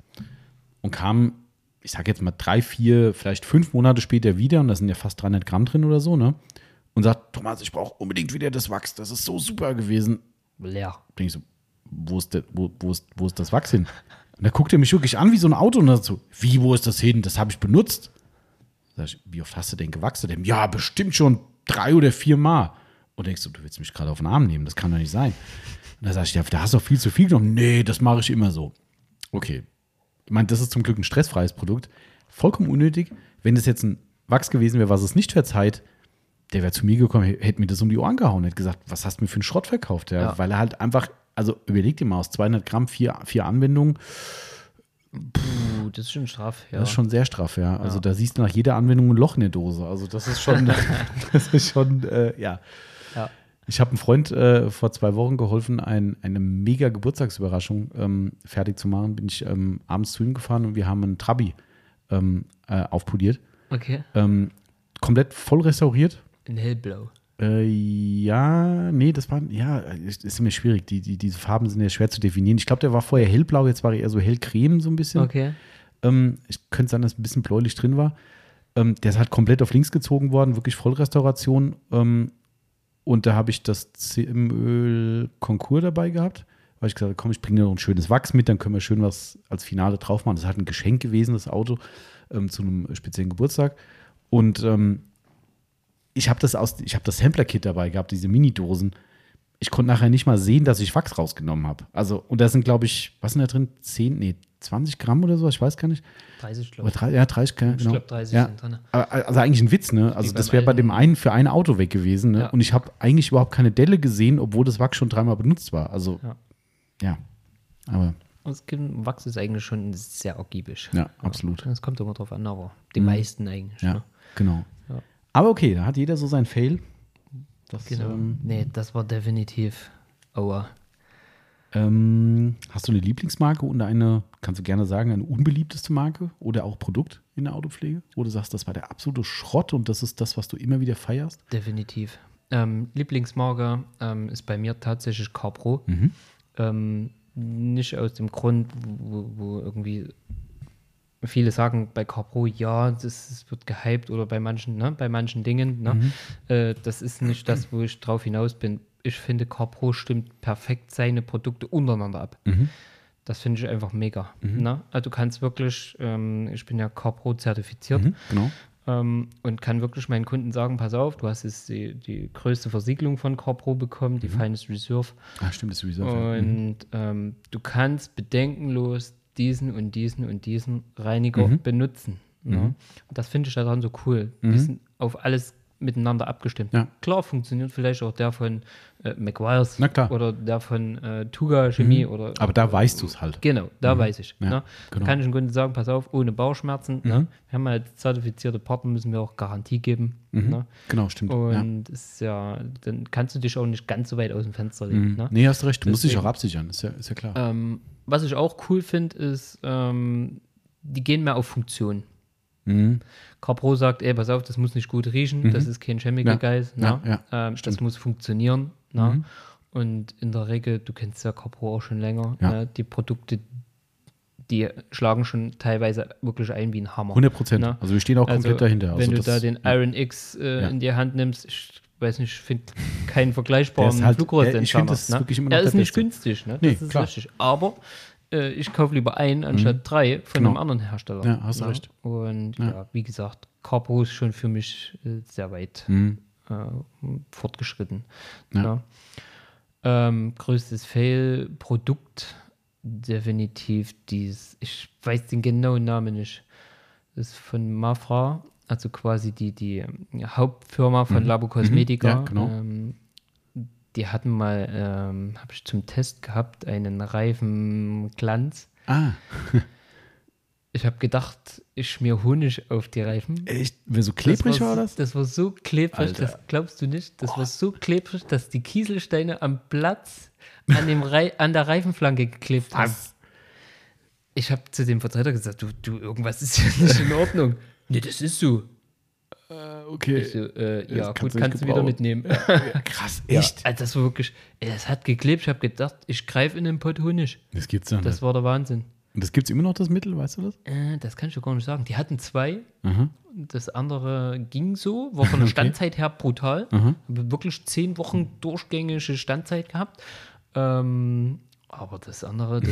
Und kam, ich sag jetzt mal drei, vier, vielleicht fünf Monate später wieder, und da sind ja fast 300 Gramm drin oder so, ne? Und sagt, Thomas, ich brauche unbedingt wieder das Wachs, das ist so super gewesen. Leer. Bin ich so, wo ist, der, wo, wo, ist, wo ist das Wachs hin? Und da guckt er mich wirklich an wie so ein Auto und sagt so, wie, wo ist das hin? Das habe ich benutzt. Sag ich, wie oft hast du denn gewachsen? Dem, ja, bestimmt schon drei oder vier Mal. Und denkst du, du willst mich gerade auf den Arm nehmen, das kann doch nicht sein. Und da sag ich, ja, da hast du doch viel zu viel genommen. Nee, das mache ich immer so. Okay. Ich meine, das ist zum Glück ein stressfreies Produkt. Vollkommen unnötig. Wenn das jetzt ein Wachs gewesen wäre, was es nicht verzeiht, der wäre zu mir gekommen, hätte mir das um die Ohren gehauen, hätte gesagt, was hast du mir für einen Schrott verkauft? Ja, Ja. Weil er halt einfach, also überleg dir mal, aus 200 Gramm vier, vier Anwendungen, Puh, das ist schon straff, ja. das ist schon sehr straff, ja. Also da siehst du nach jeder Anwendung ein Loch in der Dose. Also das ist schon, das ist schon, äh, ja. Ja. Ich habe einem Freund äh, vor zwei Wochen geholfen, ein, eine mega Geburtstagsüberraschung ähm, fertig zu machen. Bin ich ähm, abends zu ihm gefahren und wir haben einen Trabi ähm, äh, aufpoliert. Okay. Ähm, komplett voll restauriert. In hellblau. Äh, ja, nee, das war, ja, ist ist immer schwierig. Die, die, diese Farben sind ja schwer zu definieren. Ich glaube, der war vorher hellblau, jetzt war er eher so hellcreme so ein bisschen. Okay. Ähm, ich könnte sagen, dass ein bisschen bläulich drin war. Ähm, der ist halt komplett auf links gezogen worden, wirklich Vollrestauration. Ähm, und da habe ich das CM-Öl dabei gehabt, weil ich gesagt habe, komm, ich bringe dir noch ein schönes Wachs mit, dann können wir schön was als Finale drauf machen. Das halt ein Geschenk gewesen, das Auto, ähm, zu einem speziellen Geburtstag. Und ähm, ich habe das aus, ich habe das Sampler-Kit dabei gehabt, diese Mini-Dosen. Ich konnte nachher nicht mal sehen, dass ich Wachs rausgenommen habe. Also, und da sind, glaube ich, was sind da drin? 10, nee, 20 Gramm oder so, ich weiß gar nicht. 30, Oder glaube ich. drei, ja, 30, genau. Ich glaube, 30 ja. sind drin. Aber, Also eigentlich ein Witz, ne? Also Wie das wäre bei dem einen für ein Auto weg gewesen, ne? Ja. Und ich habe eigentlich überhaupt keine Delle gesehen, obwohl das Wachs schon dreimal benutzt war. Also Ja. ja, aber Und es gibt, Wachs ist eigentlich schon sehr ergiebig. ja, absolut. Das kommt immer drauf an, aber die Mhm. meisten eigentlich. Ja, Ne? genau. Ja. Aber okay, da hat jeder so sein Fail. Das, Genau. ähm, nee, das war definitiv Aua. Ähm, hast du eine Lieblingsmarke und eine, kannst du gerne sagen, eine unbeliebteste Marke oder auch Produkt in der Autopflege? Du sagst, das war der absolute Schrott und das ist das, was du immer wieder feierst? Definitiv. Ähm, Lieblingsmarke ähm, ist bei mir tatsächlich Carpro. Mhm. Ähm, nicht aus dem Grund, wo, wo irgendwie viele sagen bei Carpro, ja, das, das wird gehypt oder bei manchen, ne, bei manchen Dingen. Ne, Mhm. äh, das ist nicht das, wo ich drauf hinaus bin. Ich finde, Carpro stimmt perfekt seine Produkte untereinander ab. Mhm. Das finde ich einfach mega. Ne? Also du kannst wirklich, ähm, ich bin ja Carpro zertifiziert Mhm, genau. ähm, und kann wirklich meinen Kunden sagen, pass auf, du hast jetzt die, die größte Versiegelung von Carpro bekommen, die Finest Reserve Ah, stimmt, das Reserve. ja. Mhm. und ähm, du kannst bedenkenlos diesen und diesen und diesen Reiniger Mhm. benutzen. Ne? Und das finde ich daran so cool. Die sind auf alles miteinander abgestimmt. Ja. Klar funktioniert vielleicht auch der von äh, klar. oder der von äh, Tuga Chemie oder Aber da weißt du es halt. Genau, da weiß ich. Ja, ne? genau. Da kann ich dem Kunden sagen, pass auf, ohne Bauchschmerzen. Ne? Wir haben halt zertifizierte Partner, müssen wir auch Garantie geben. Ne? Genau, stimmt. ja. Und ist ja, dann kannst du dich auch nicht ganz so weit aus dem Fenster legen. Mhm. Ne? Nee, hast recht. Du musst dich auch absichern, ist ja, ist ja klar. Ähm, was ich auch cool finde, ist, ähm, die gehen mehr auf Funktion. Mhm. Carpro sagt, ey, pass auf, das muss nicht gut riechen, das ist kein Chemical Ja. Guys. Ja, ne? ja, ähm, das muss funktionieren. Ne? Und in der Regel, du kennst ja Carpro auch schon länger, Ja. ne? die Produkte, die schlagen schon teilweise wirklich ein wie ein Hammer. 100 Prozent. Ne? Also wir stehen auch komplett dahinter. Also Wenn du da den Iron X äh, Ja. in die Hand nimmst, ich weiß nicht, ich finde keinen vergleichbaren ist halt- ja, ich find, das ne? wirklich immer noch Er ist nicht günstig, ne? Nee, das ist klar. richtig. Aber äh, ich kaufe lieber einen anstatt drei von Genau. einem anderen Hersteller. Ja, hast du ne? recht. Und ja. wie gesagt, Carpo ist schon für mich äh, sehr weit Mhm. äh, fortgeschritten. Ja. Ja. Ähm, größtes Fail-Produkt definitiv dies, ich weiß den genauen Namen nicht. Das ist von Mafra, also quasi die, die Hauptfirma von Labo Cosmetica. Ja, genau. ähm, die hatten mal, ähm, habe ich zum Test gehabt, einen Reifenglanz. Ah, Ich habe gedacht, ich schmier Honig auf die Reifen. echt? Wer so klebrig das war so, das? Das war so klebrig, Alter. das glaubst du nicht. Das war so klebrig, dass die Kieselsteine am Platz an, dem Rei an der Reifenflanke geklebt haben. Ich habe zu dem Vertreter gesagt, du, du, irgendwas ist hier nicht in Ordnung. nee, das ist so. Okay. Ich äh, ja, kannst gut, nicht kannst du wieder mitnehmen. Krass, Ja, echt? also das war wirklich, ey, das hat geklebt. Ich habe gedacht, ich greife in den Pott Honig. Das gibt's dann. Das war der Wahnsinn. Und das gibt's immer noch, das Mittel, weißt du das? Äh, das kann ich dir gar nicht sagen. Die hatten zwei. Aha. Das andere ging so, war von der Standzeit her brutal. Mhm. Habe wirklich zehn Wochen durchgängige Standzeit gehabt. Ähm, aber das andere, das,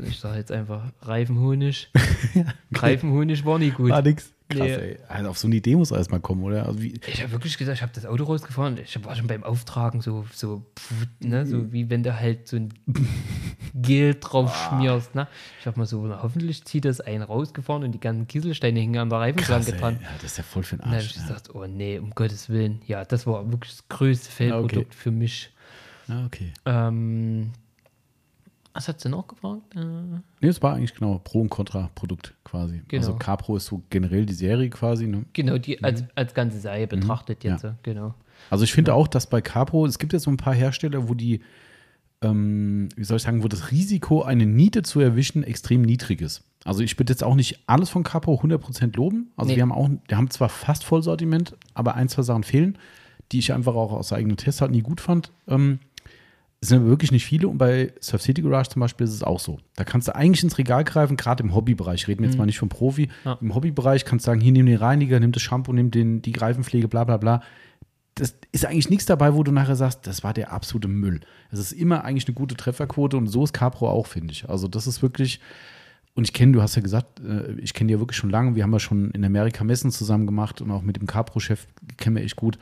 ich sage jetzt einfach Reifenhonig. Reifenhonig war nie gut. War nix. Krass, Nee. ey. Also auf so eine Idee muss er erstmal kommen, oder? Also Ich habe wirklich gesagt, ich habe das Auto rausgefahren. Ich war schon beim Auftragen so, so, ne, so wie wenn du halt so ein Gel drauf schmierst. Ne? Ich habe mal so, na, hoffentlich zieht das einen rausgefahren und die ganzen Kieselsteine hingen an der Reifenschranke ey. dran. Ja, das ist ja voll für den Und dann habe Arsch. ich Ja. gesagt, oh nee, um Gottes Willen. Ja, das war wirklich das größte Fehlprodukt okay. für mich. Ja, okay. Ähm, was hat sie noch gefragt? Äh, Nee, es war eigentlich genau Pro- und Contra-Produkt quasi. Genau. Also Capro ist so generell die Serie quasi. Ne? genau, die als, als ganze Serie betrachtet jetzt. Mhm. Ja. äh, Genau. Also ich finde auch, dass bei Capro, es gibt jetzt so ein paar Hersteller, wo die, ähm, wie soll ich sagen, wo das Risiko, eine Niete zu erwischen, extrem niedrig ist. Also ich würde jetzt auch nicht alles von Capro 100% loben. Also Nee. wir haben auch, wir haben zwar fast Vollsortiment, aber ein, zwei Sachen fehlen, die ich einfach auch aus eigenem Test halt nie gut fand. Ähm, es sind wirklich nicht viele und bei Surf City Garage zum Beispiel ist es auch so. Da kannst du eigentlich ins Regal greifen, gerade im Hobbybereich. Reden wir jetzt mal nicht vom Profi. Mhm. Ja. Im Hobbybereich kannst du sagen, hier nimm den Reiniger, nimm das Shampoo, nimm den, die Greifenpflege, bla bla bla. Das ist eigentlich nichts dabei, wo du nachher sagst, das war der absolute Müll. Es ist immer eigentlich eine gute Trefferquote und so ist Capro auch, finde ich. Also das ist wirklich, und ich kenne, du hast ja gesagt, äh, ich kenne die ja wirklich schon lange. Wir haben ja schon in Amerika Messen zusammen gemacht und auch mit dem Capro-Chef kennen wir echt gut.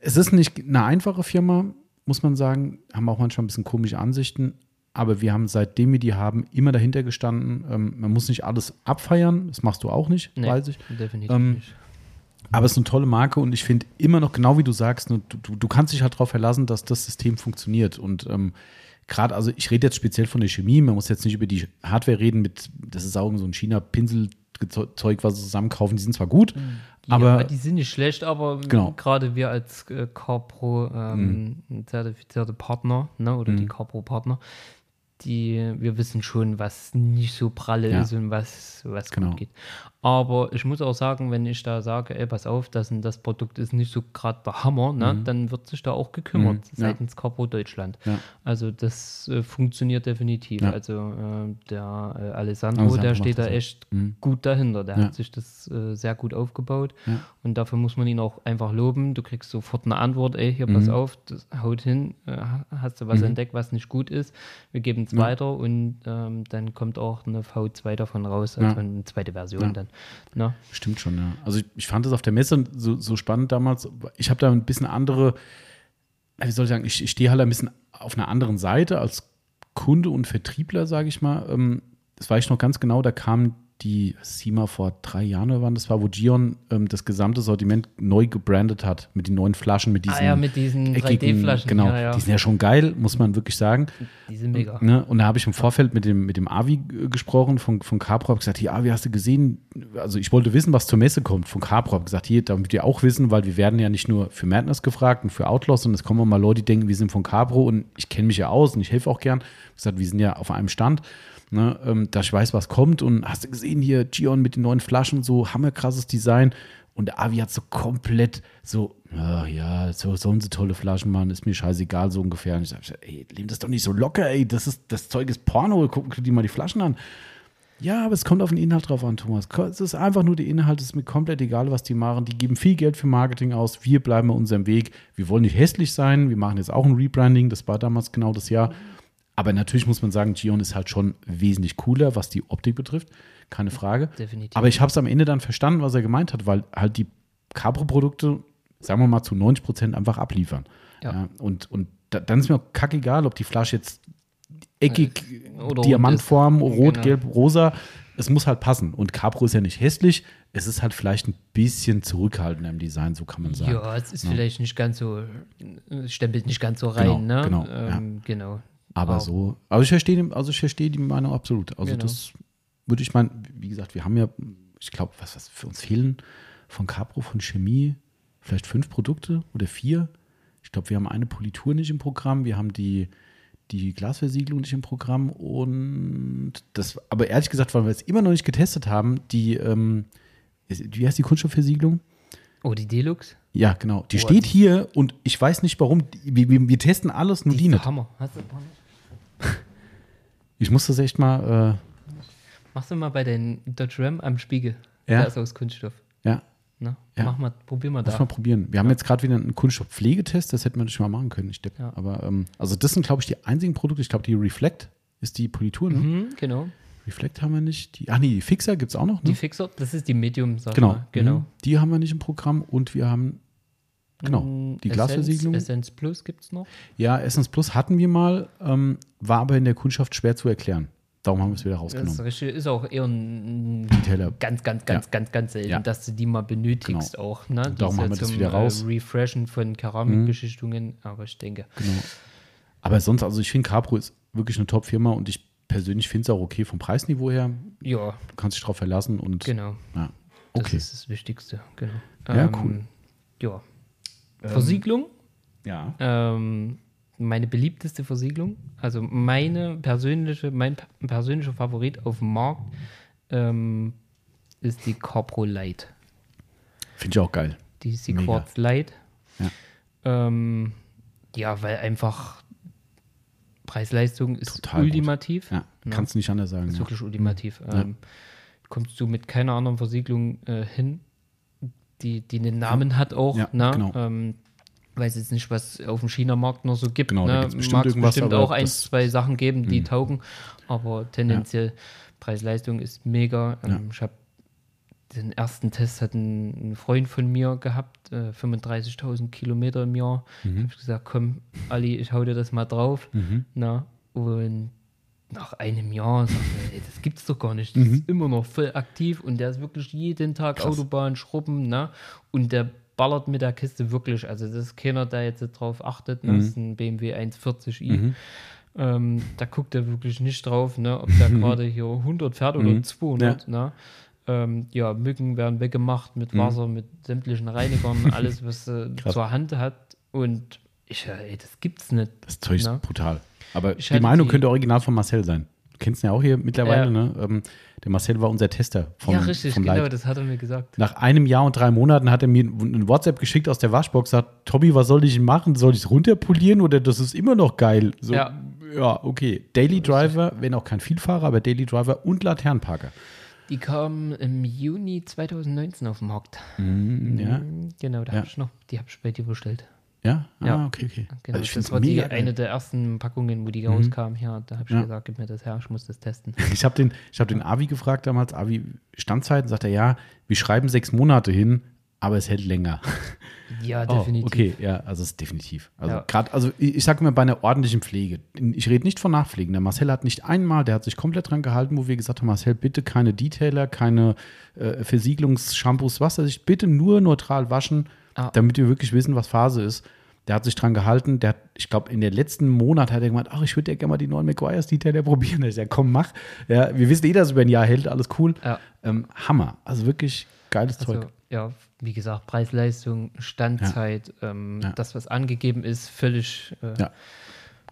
Es ist nicht eine einfache Firma, muss man sagen, haben auch manchmal ein bisschen komische Ansichten, aber wir haben seitdem wir die haben immer dahinter gestanden. Ähm, man muss nicht alles abfeiern, das machst du auch nicht, Nee, weiß ich. Definitiv Ähm, nicht. Aber es ist eine tolle Marke und ich finde immer noch, genau wie du sagst, du, du, du kannst dich halt darauf verlassen, dass das System funktioniert. Und ähm, gerade, also ich rede jetzt speziell von der Chemie, man muss jetzt nicht über die Hardware reden, mit, das ist auch so ein China-Pinselzeug, was sie zusammenkaufen, die sind zwar gut, Ja, aber die sind nicht schlecht, aber Genau. Mhm. gerade wir als äh, CarPro ähm, zertifizierte Partner ne, oder die CarPro-Partner, die, wir wissen schon, was nicht so pralle Ja. ist und was, was Genau. gut geht. Aber ich muss auch sagen, wenn ich da sage, ey, pass auf, das, das Produkt ist nicht so gerade der Hammer, ne, dann wird sich da auch gekümmert Mhm. Ja. seitens CarPro Deutschland. Ja. Also das äh, funktioniert definitiv. Ja. Also äh, der äh, Alessandro, Alessandro der steht da echt Mhm. gut dahinter. Der Ja. hat sich das äh, sehr gut aufgebaut. Ja. Und dafür muss man ihn auch einfach loben. Du kriegst sofort eine Antwort, ey, hier, pass auf, das haut hin, äh, hast du was Mhm. entdeckt, was nicht gut ist. Wir geben es weiter und ähm, dann kommt auch eine V2 davon raus, also Ja. eine zweite Version Ja. dann. Ne? Stimmt schon, ja. Also ich, ich fand das auf der Messe so, so spannend damals. Ich habe da ein bisschen andere, wie soll ich sagen, ich, ich stehe halt ein bisschen auf einer anderen Seite als Kunde und Vertriebler, sage ich mal. Ähm, Das weiß ich noch ganz genau, da kam die SEMA vor drei Jahren oder wann das war, wo Gion ähm, das gesamte Sortiment neu gebrandet hat mit den neuen Flaschen, mit diesen Ah ja, mit diesen eckigen- 3D-Flaschen. Genau, Ja, ja. die sind ja schon geil, muss man wirklich sagen. Die sind mega. Ne? Und da habe ich im Vorfeld mit dem, mit dem Avi äh, gesprochen von, von Capro, habe gesagt, hier, Avi, hast du gesehen? Also ich wollte wissen, was zur Messe kommt von Capro. Habe gesagt, hier, damit wir auch wissen, weil wir werden ja nicht nur für Madness gefragt und für Outlaws, sondern es kommen auch mal Leute, die denken, wir sind von Capro und ich kenne mich ja aus und ich helfe auch gern. Ich habe gesagt, wir sind ja auf einem Stand, ne, ähm, dass ich weiß, was kommt. Und hast du gesehen hier, Gion mit den neuen Flaschen, so hammerkrasses Design. Und der Avi hat so komplett so, ja, ja, so sollen sie tolle Flaschen machen, ist mir scheißegal, so ungefähr. Und ich sage, ey, nimm das doch nicht so locker, ey, das, ist, das Zeug ist Porno, guck dir mal die Flaschen an. Ja, aber es kommt auf den Inhalt drauf an, Thomas. Es ist einfach nur der Inhalt, es ist mir komplett egal, was die machen. Die geben viel Geld für Marketing aus, wir bleiben bei unserem Weg. Wir wollen nicht hässlich sein, wir machen jetzt auch ein Rebranding, das war damals genau das Jahr. Aber natürlich muss man sagen, Gion ist halt schon wesentlich cooler, was die Optik betrifft, keine Frage. Definitiv. Aber ich habe es am Ende dann verstanden, was er gemeint hat, weil halt die Cabro-Produkte, sagen wir mal, zu 90 Prozent einfach abliefern. Ja. und und da, dann ist mir auch kackegal, ob die Flasche jetzt eckig, Oder rot Diamantform, ist. rot, Genau. gelb, rosa. Es muss halt passen. Und Capro ist ja nicht hässlich. Es ist halt vielleicht ein bisschen zurückhaltender im Design, so kann man sagen. Ja, es ist vielleicht nicht ganz so, äh, stempelt nicht ganz so rein, Genau, ne? genau, ähm, genau. Aber so, also ich verstehe, die- also ich verstehe die Meinung absolut. Also Genau. das würde ich meinen, wie gesagt, wir haben ja, ich glaube, was, was für uns fehlen von Capro, von Chemie, vielleicht fünf Produkte oder vier. Ich glaube, wir haben eine Politur nicht im Programm, wir haben die, die Glasversiegelung nicht im Programm und das, aber ehrlich gesagt, weil wir es immer noch nicht getestet haben, die, ähm, wie heißt die Kunststoffversiegelung? Oh, die Deluxe? Ja, genau. Die Oh, steht die- hier und ich weiß nicht warum. Wir, wir, wir testen alles, nur die, nicht. Hammer. Hast du, Ich muss das echt mal, machst du mal bei den Dodge Ram am Spiegel. Ja. Der ist aus Kunststoff. äh, ja, Ne? Ja. Mach mal, probier mal da. mal probieren. Wir haben jetzt gerade wieder einen Kunststoffpflegetest, das hätten wir natürlich mal machen können. Ich depp. Ja. Aber ähm, also das sind, glaube ich, die einzigen Produkte. Ich glaube, die Reflect ist die Politur. Ne? Mhm, genau. Reflect haben wir nicht. Die, ah nee, die Fixer gibt es auch noch. Ne? Die Fixer, das ist die Medium, sag genau. mal. genau. Mhm. Die haben wir nicht im Programm und wir haben genau Mm, die Essence- Glasversiegelung. Essence Plus gibt es noch. Ja, Essence Plus hatten wir mal, ähm, war aber in der Kundschaft schwer zu erklären. Darum haben wir es wieder Das rausgenommen. richtig, ist auch eher ein Detailer. ganz, ganz, ganz, Ja. ganz, ganz selten, Ja. dass du die mal benötigst auch. Ne? Darum haben wir das wieder raus. Äh, Refreshen von Keramikbeschichtungen, aber ich denke, Genau. Aber sonst, also ich finde, Capro ist wirklich eine Top-Firma und ich persönlich finde es auch okay vom Preisniveau her. ja, Du kannst dich drauf verlassen und genau. ja. Das Okay. ist das Wichtigste, genau. Ja, cool. Ja. Versiegelung, Ja. ähm, meine beliebteste Versiegelung, also meine persönliche, mein pe- persönlicher Favorit auf dem Markt ähm, ist die Corpro Light. Finde ich auch geil. Die ist die Mega. Quartz Light. Ja. Ähm, ja, weil einfach Preis-Leistung ist Total ultimativ. Ja, Ne? kannst du nicht anders sagen. Ist Ja. wirklich ultimativ. Ähm, kommst du mit keiner anderen Versiegelung äh, hin, die, die einen Namen hat auch. Ja, ne? genau. ähm, weiß jetzt nicht, was auf dem China-Markt noch so gibt. Genau, ne? Mag es bestimmt auch ein, zwei Sachen geben, die taugen. Aber tendenziell Preis-Leistung ist mega. Ähm, Ja. Ich habe den ersten Test hat ein, ein Freund von mir gehabt, äh, 35.000 Kilometer im Jahr. Mhm. Ich gesagt, komm, Ali, ich hau dir das mal drauf. Na, und nach einem Jahr sagt er, ey, das gibt's doch gar nicht. Das ist immer noch voll aktiv und der ist wirklich jeden Tag Mhm. Krass. Autobahn, Schrubben, ne? Und der ballert mit der Kiste wirklich. Also das ist keiner, der jetzt drauf achtet. Mhm. Ne? Das ist ein BMW 140i. Ähm, da guckt er wirklich nicht drauf, ne? ob der gerade hier 100 fährt oder Mhm. 200. Ne? Ähm, ja, Mücken werden weggemacht mit Wasser, mit sämtlichen Reinigern, alles, was er Mhm. Krass. zur Hand hat. Und ich, ja, ey, das gibt's nicht. Das Zeug ist Na? brutal. Aber die Meinung die- könnte original von Marcel sein. Du kennst ihn ja auch hier mittlerweile, Ja. ne? Ähm, der Marcel war unser Tester vom, ja, richtig, vom genau, Light. das hat er mir gesagt. Nach einem Jahr und drei Monaten hat er mir ein WhatsApp geschickt aus der Waschbox, sagt, Tommy, was soll ich machen? Soll ich es runterpolieren oder das ist immer noch geil? So, Ja. ja, okay. Daily Driver, wenn auch kein Vielfahrer, aber Daily Driver und Laternenparker. Die kam im Juni 2019 auf den Markt. Mhm, ja. Mhm, Genau, da Ja. hab ich noch, die habe ich bei dir bestellt. Ja? Ah, Ja. okay, okay. Genau, Also das war die, geil. eine der ersten Packungen, wo die rauskam. Ja, da habe ich Ja. gesagt, gib mir das her, ich muss das testen. Ich habe den, ich hab den Avi gefragt damals, Avi Standzeiten, sagt er, ja, wir schreiben sechs Monate hin, aber es hält länger. Ja, Oh, definitiv. okay, ja, also es ist definitiv. Also Ja. gerade, also ich, ich sage immer bei einer ordentlichen Pflege. Ich rede nicht von Nachpflegen. Der Marcel hat nicht einmal, der hat sich komplett dran gehalten, wo wir gesagt haben, Marcel, bitte keine Detailer, keine äh, Versiegelungsshampoos, was weiß ich, bitte nur neutral waschen, Ah. damit wir wirklich wissen, was Phase ist. Der hat sich dran gehalten. Der hat, ich glaube, in den letzten Monat hat er gemeint, ach, ich würde ja gerne mal die neuen McGuire's Detailer probieren. Ich sage, komm, mach. Ja, wir wissen eh, dass es über ein Jahr hält, alles cool. Ja. Ähm, Hammer. Also wirklich geiles Also, Zeug. ja, wie gesagt, Preis-Leistung, Standzeit, ähm, Ja. das, was angegeben ist, völlig äh, Ja,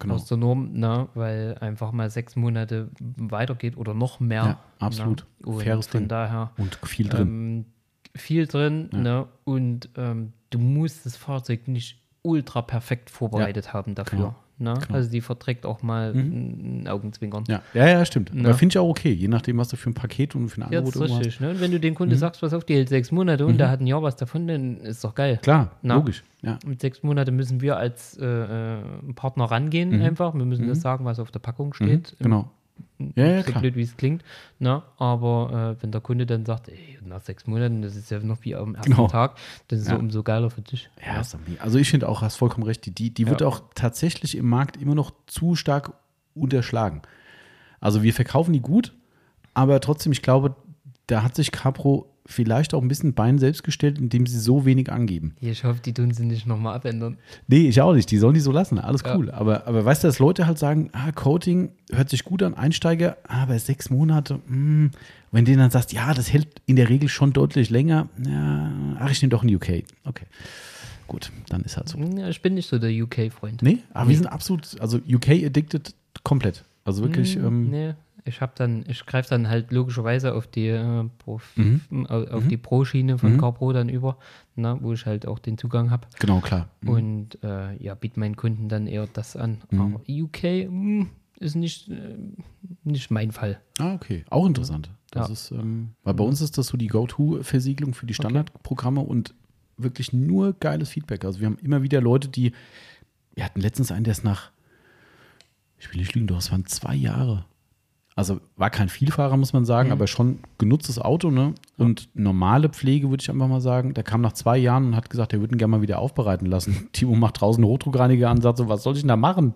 genau. aus der Norm, ne? weil einfach mal sechs Monate weitergeht oder noch mehr. Ja, absolut. Ne? Und Faires von Ding. daher Und viel drin. ähm, viel drin ne? und ähm, du musst das Fahrzeug nicht ultra perfekt vorbereitet haben dafür. Ne? Genau. Also die verträgt auch mal ein Augenzwinkern. Ja, ja, ja stimmt. Na. Aber finde ich auch okay, je nachdem, was du für ein Paket und für ein Ja, Angebot das ist irgendwo hast. richtig. Ne? Und wenn du dem Mhm. Kunde sagst, was auf, die hält sechs Monate und der hat ein Jahr was davon, dann ist doch geil. Klar, Na. logisch. Ja. Mit sechs Monaten müssen wir als äh, äh, Partner rangehen einfach. Wir müssen das sagen, was auf der Packung steht. Mhm, genau. Ja, ja, so klar. blöd wie es klingt. Na, aber äh, wenn der Kunde dann sagt, ey, nach sechs Monaten, das ist ja noch wie am ersten Genau. Tag, das ist Ja. so umso geiler für dich. Ja, mega. Also ich finde auch, hast vollkommen recht, die, die, die wird auch tatsächlich im Markt immer noch zu stark unterschlagen. Also wir verkaufen die gut, aber trotzdem, ich glaube, da hat sich Capro vielleicht auch ein bisschen Bein selbst gestellt, indem sie so wenig angeben. Ich hoffe, die tun sie nicht nochmal abändern. Nee, ich auch nicht. Die sollen die so lassen. Alles Ja. cool. Aber, aber weißt du, dass Leute halt sagen, ah, Coating hört sich gut an, Einsteiger, aber sechs Monate, mh. wenn du dann sagst, ja, das hält in der Regel schon deutlich länger, ja, ach, ich nehme doch ein UK. Okay. Gut, dann ist halt so. Ja, ich bin nicht so der UK-Freund. Nee, aber wir sind absolut, also UK addicted komplett. Also wirklich, Hm, ähm, nee, ich habe dann, ich greife dann halt logischerweise auf die äh, Pro, Mhm. au- auf die Pro-Schiene von CarPro dann über, na, wo ich halt auch den Zugang habe. genau, klar. Und äh, ja, biete meinen Kunden dann eher das an. Mhm. Aber UK mh, ist nicht, äh, nicht mein Fall. Ah, okay. Auch interessant. Das Ja. ist, ähm, weil bei uns ist das so die Go-To-Versiegelung für die Standardprogramme und wirklich nur geiles Feedback. Also wir haben immer wieder Leute, die, wir hatten letztens einen, der ist nach, ich will nicht lügen, doch, es waren zwei Jahre. Also war kein Vielfahrer, muss man sagen, Mhm. aber schon genutztes Auto, ne? Und normale Pflege, würde ich einfach mal sagen. Der kam nach zwei Jahren und hat gesagt, er würde ihn gerne mal wieder aufbereiten lassen. Timo macht draußen einen Hochdruckreiniger an, sagt so, was soll ich denn da machen?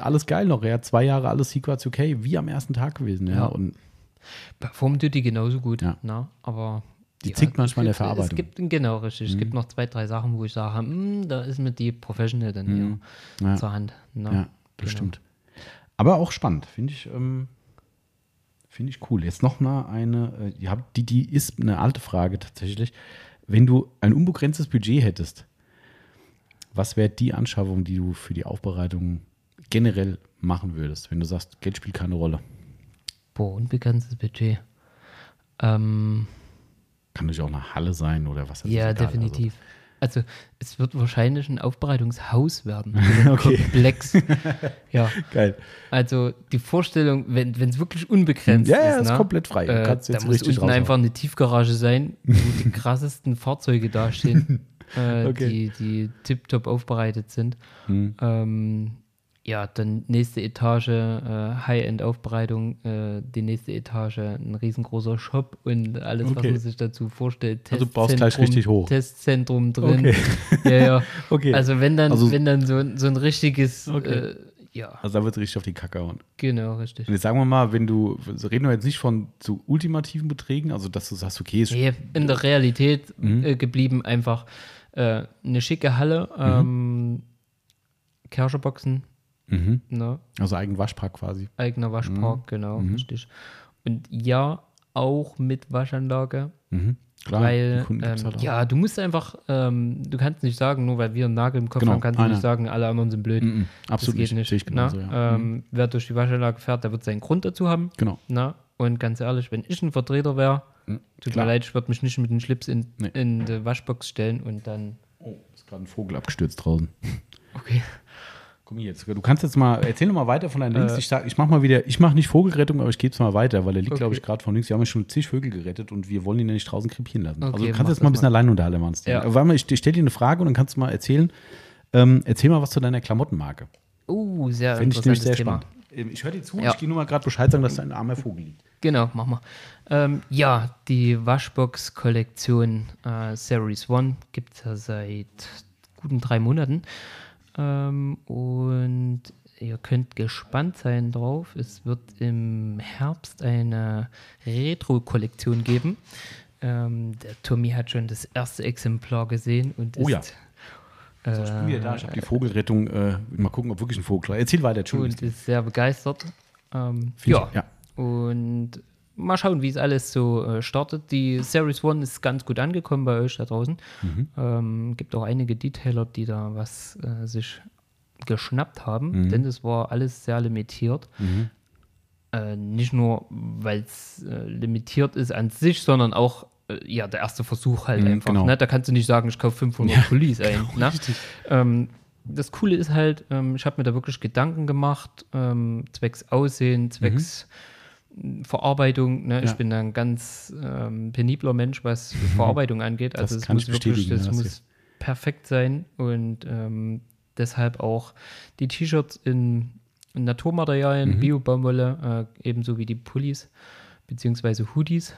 Alles geil noch. Er hat zwei Jahre alles Sequats okay, wie am ersten Tag gewesen, ja. Ja. Und Performt tut die genauso gut, Ja. ne? aber Die zickt manchmal in der Verarbeitung. Es gibt, genau, richtig. Es gibt noch zwei, drei Sachen, wo ich sage, hm, da ist mir die Professional dann hier Ja. zur Hand. Ne? Ja, das Genau. stimmt. Aber auch spannend, finde ich, ähm, finde ich cool. Jetzt noch mal eine, äh, die, die ist eine alte Frage tatsächlich. Wenn du ein unbegrenztes Budget hättest, was wäre die Anschaffung, die du für die Aufbereitung generell machen würdest, wenn du sagst, Geld spielt keine Rolle? Boah, unbegrenztes Budget. Ähm, Kann natürlich auch eine Halle sein oder was. ja, egal, definitiv. Also. Es wird wahrscheinlich ein Aufbereitungshaus werden. Okay. Komplex. ja, Also, geil. also die Vorstellung, wenn es wirklich unbegrenzt Ja, ja, ist, ist ne, komplett frei. Äh, kannst da jetzt muss unten einfach eine Tiefgarage sein, wo die krassesten Fahrzeuge dastehen, äh, Okay. die, die tiptop aufbereitet sind. Hm. Ähm, ja, dann nächste Etage, äh, High-End-Aufbereitung, äh, die nächste Etage, ein riesengroßer Shop und alles, was Okay. man sich dazu vorstellt. Also du baust gleich Testzentrum- richtig hoch. Testzentrum drin. Okay. Ja, ja. Okay. Also wenn dann, Also- wenn dann so, ein- so ein richtiges, Okay. äh, ja, Also da wird richtig auf die Kacke hauen. genau, richtig. Und jetzt sagen wir mal, wenn du, so reden wir jetzt nicht von zu ultimativen Beträgen, also dass du sagst, okay, ist Nee, in der Realität Mhm. äh, geblieben einfach äh, eine schicke Halle, ähm, Kirscheboxen, Mhm. ne, Also eigen Waschpark quasi. eigener Waschpark, genau, Mhm. richtig. Und ja, auch mit Waschanlage, Mhm. Klar, weil ähm, halt auch. ja, du musst einfach, ähm, du kannst nicht sagen, nur weil wir einen Nagel im Kopf Genau, haben, kannst du nicht sagen, alle anderen sind blöd. Mhm. Absolut das geht nicht. Nicht. genauso, ne? ja. ähm, Mhm. Wer durch die Waschanlage fährt, der wird seinen Grund dazu haben. Genau. Na? Und ganz ehrlich, wenn ich ein Vertreter wäre, tut klar. mir leid, ich würde mich nicht mit dem Schlips in, Nee. in die Waschbox stellen und dann. Oh, ist gerade ein Vogel abgestürzt draußen. Okay. Komm jetzt. Du kannst jetzt mal, erzähl noch mal weiter von deinen Links. Äh. ich sag, ich mach mal wieder, ich mache nicht Vogelrettung, aber ich gebe es mal weiter, weil er liegt, Okay. glaube ich, gerade von links. Wir haben ja schon zig Vögel gerettet und wir wollen ihn ja nicht draußen krepieren lassen. also Okay, du kannst jetzt mal ein bisschen allein unterhalten, Manns. Ja. Warte mal, ich, ich stelle dir eine Frage und dann kannst du mal erzählen. Ähm, erzähl mal was zu deiner Klamottenmarke. Uh, sehr Finde ich nämlich sehr Thema. spannend. Ähm, Ich höre dir zu, Ja. ich gehe nur mal gerade Bescheid sagen, dass da ein armer Vogel liegt. Genau, mach mal. Ähm, ja, die Waschbox-Kollektion äh, Series 1 gibt es ja seit guten drei Monaten. Ähm, und ihr könnt gespannt sein drauf. Es wird im Herbst eine Retro-Kollektion geben. Ähm, der Tommy hat schon das erste Exemplar gesehen und Oh ist, ja. äh, wieder da, ich habe die Vogelrettung, äh, mal gucken, ob wirklich ein Vogel war. Erzähl weiter, Entschuldigung. und ist sehr begeistert. Ähm, ja. ja. Und mal schauen, wie es alles so äh, startet. Die Series One ist ganz gut angekommen bei euch da draußen. Mhm. Ähm, gibt auch einige Detailer, die da was äh, sich geschnappt haben, Mhm. denn es war alles sehr limitiert. Äh, nicht nur, weil es äh, limitiert ist an sich, sondern auch äh, ja, der erste Versuch halt Mhm, einfach. genau. Ne? Da kannst du nicht sagen, ich kaufe 500 Pullis ein. Ne? Ähm, das Coole ist halt, ähm, ich habe mir da wirklich Gedanken gemacht, ähm, zwecks Aussehen, zwecks m, Verarbeitung. Ne? Mhm. Ja. Ich bin da ein ganz ähm, penibler Mensch, was Verarbeitung angeht. Also es kann muss ich wirklich, das das muss perfekt sein und ähm, deshalb auch die T-Shirts in, in Mhm. Naturmaterialien, Bio-Baumwolle, äh, ebenso wie die Pullis beziehungsweise Hoodies.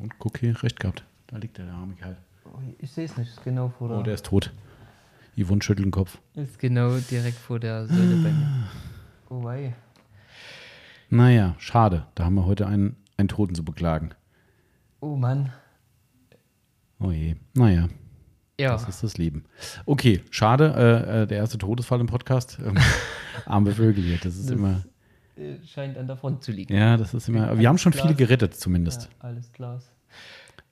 Und guck hier, recht gehabt. Da liegt der, der arme Kerl. Ich sehe es nicht, ist genau vor der, Oh, der ist tot. Yvonne schüttelt den Kopf. ist genau direkt vor der Säule bei mir. Oh wei. Naja, schade. Da haben wir heute einen, einen Toten zu beklagen. Oh Mann. Oh je. Naja, Ja, das ist das Leben. Okay, schade. Äh, äh, der erste Todesfall im Podcast. Ähm, arme Vögel hier. Das ist Das- immer. äh, scheint an der Front zu liegen. Ja, das ist immer. Wir haben schon Glas. viele gerettet, zumindest. Ja, alles klar.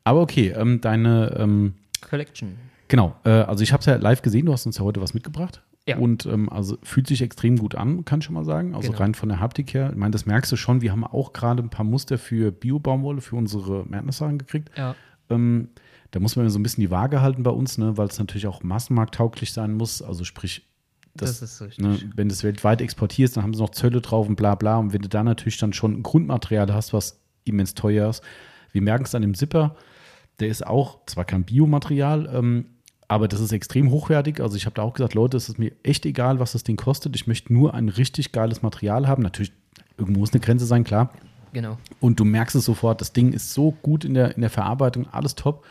Aber okay, ähm, deine. Ähm, Collection. Genau, äh, also ich habe es ja live gesehen, du hast uns ja heute was mitgebracht. Ja. Und ähm, also fühlt sich extrem gut an, kann ich schon mal sagen. Also Genau. rein von der Haptik her. Ich meine, das merkst du schon. Wir haben auch gerade ein paar Muster für Bio-Baumwolle für unsere Madness-Sachen gekriegt. Ja, Ähm, da muss man so ein bisschen die Waage halten bei uns, ne, weil es natürlich auch massenmarkttauglich sein muss. Also sprich, das, das, ist richtig. ne, wenn du es weltweit exportierst, dann haben sie noch Zölle drauf und bla bla. Und wenn du da natürlich dann schon ein Grundmaterial hast, was immens teuer ist, wir merken es dann im Zipper, der ist auch zwar kein Biomaterial, ähm, aber das ist extrem hochwertig. Also ich habe da auch gesagt, Leute, es ist mir echt egal, was das Ding kostet. Ich möchte nur ein richtig geiles Material haben. Natürlich irgendwo muss eine Grenze sein, klar. Genau. Und du merkst es sofort, das Ding ist so gut in der, in der Verarbeitung, alles top.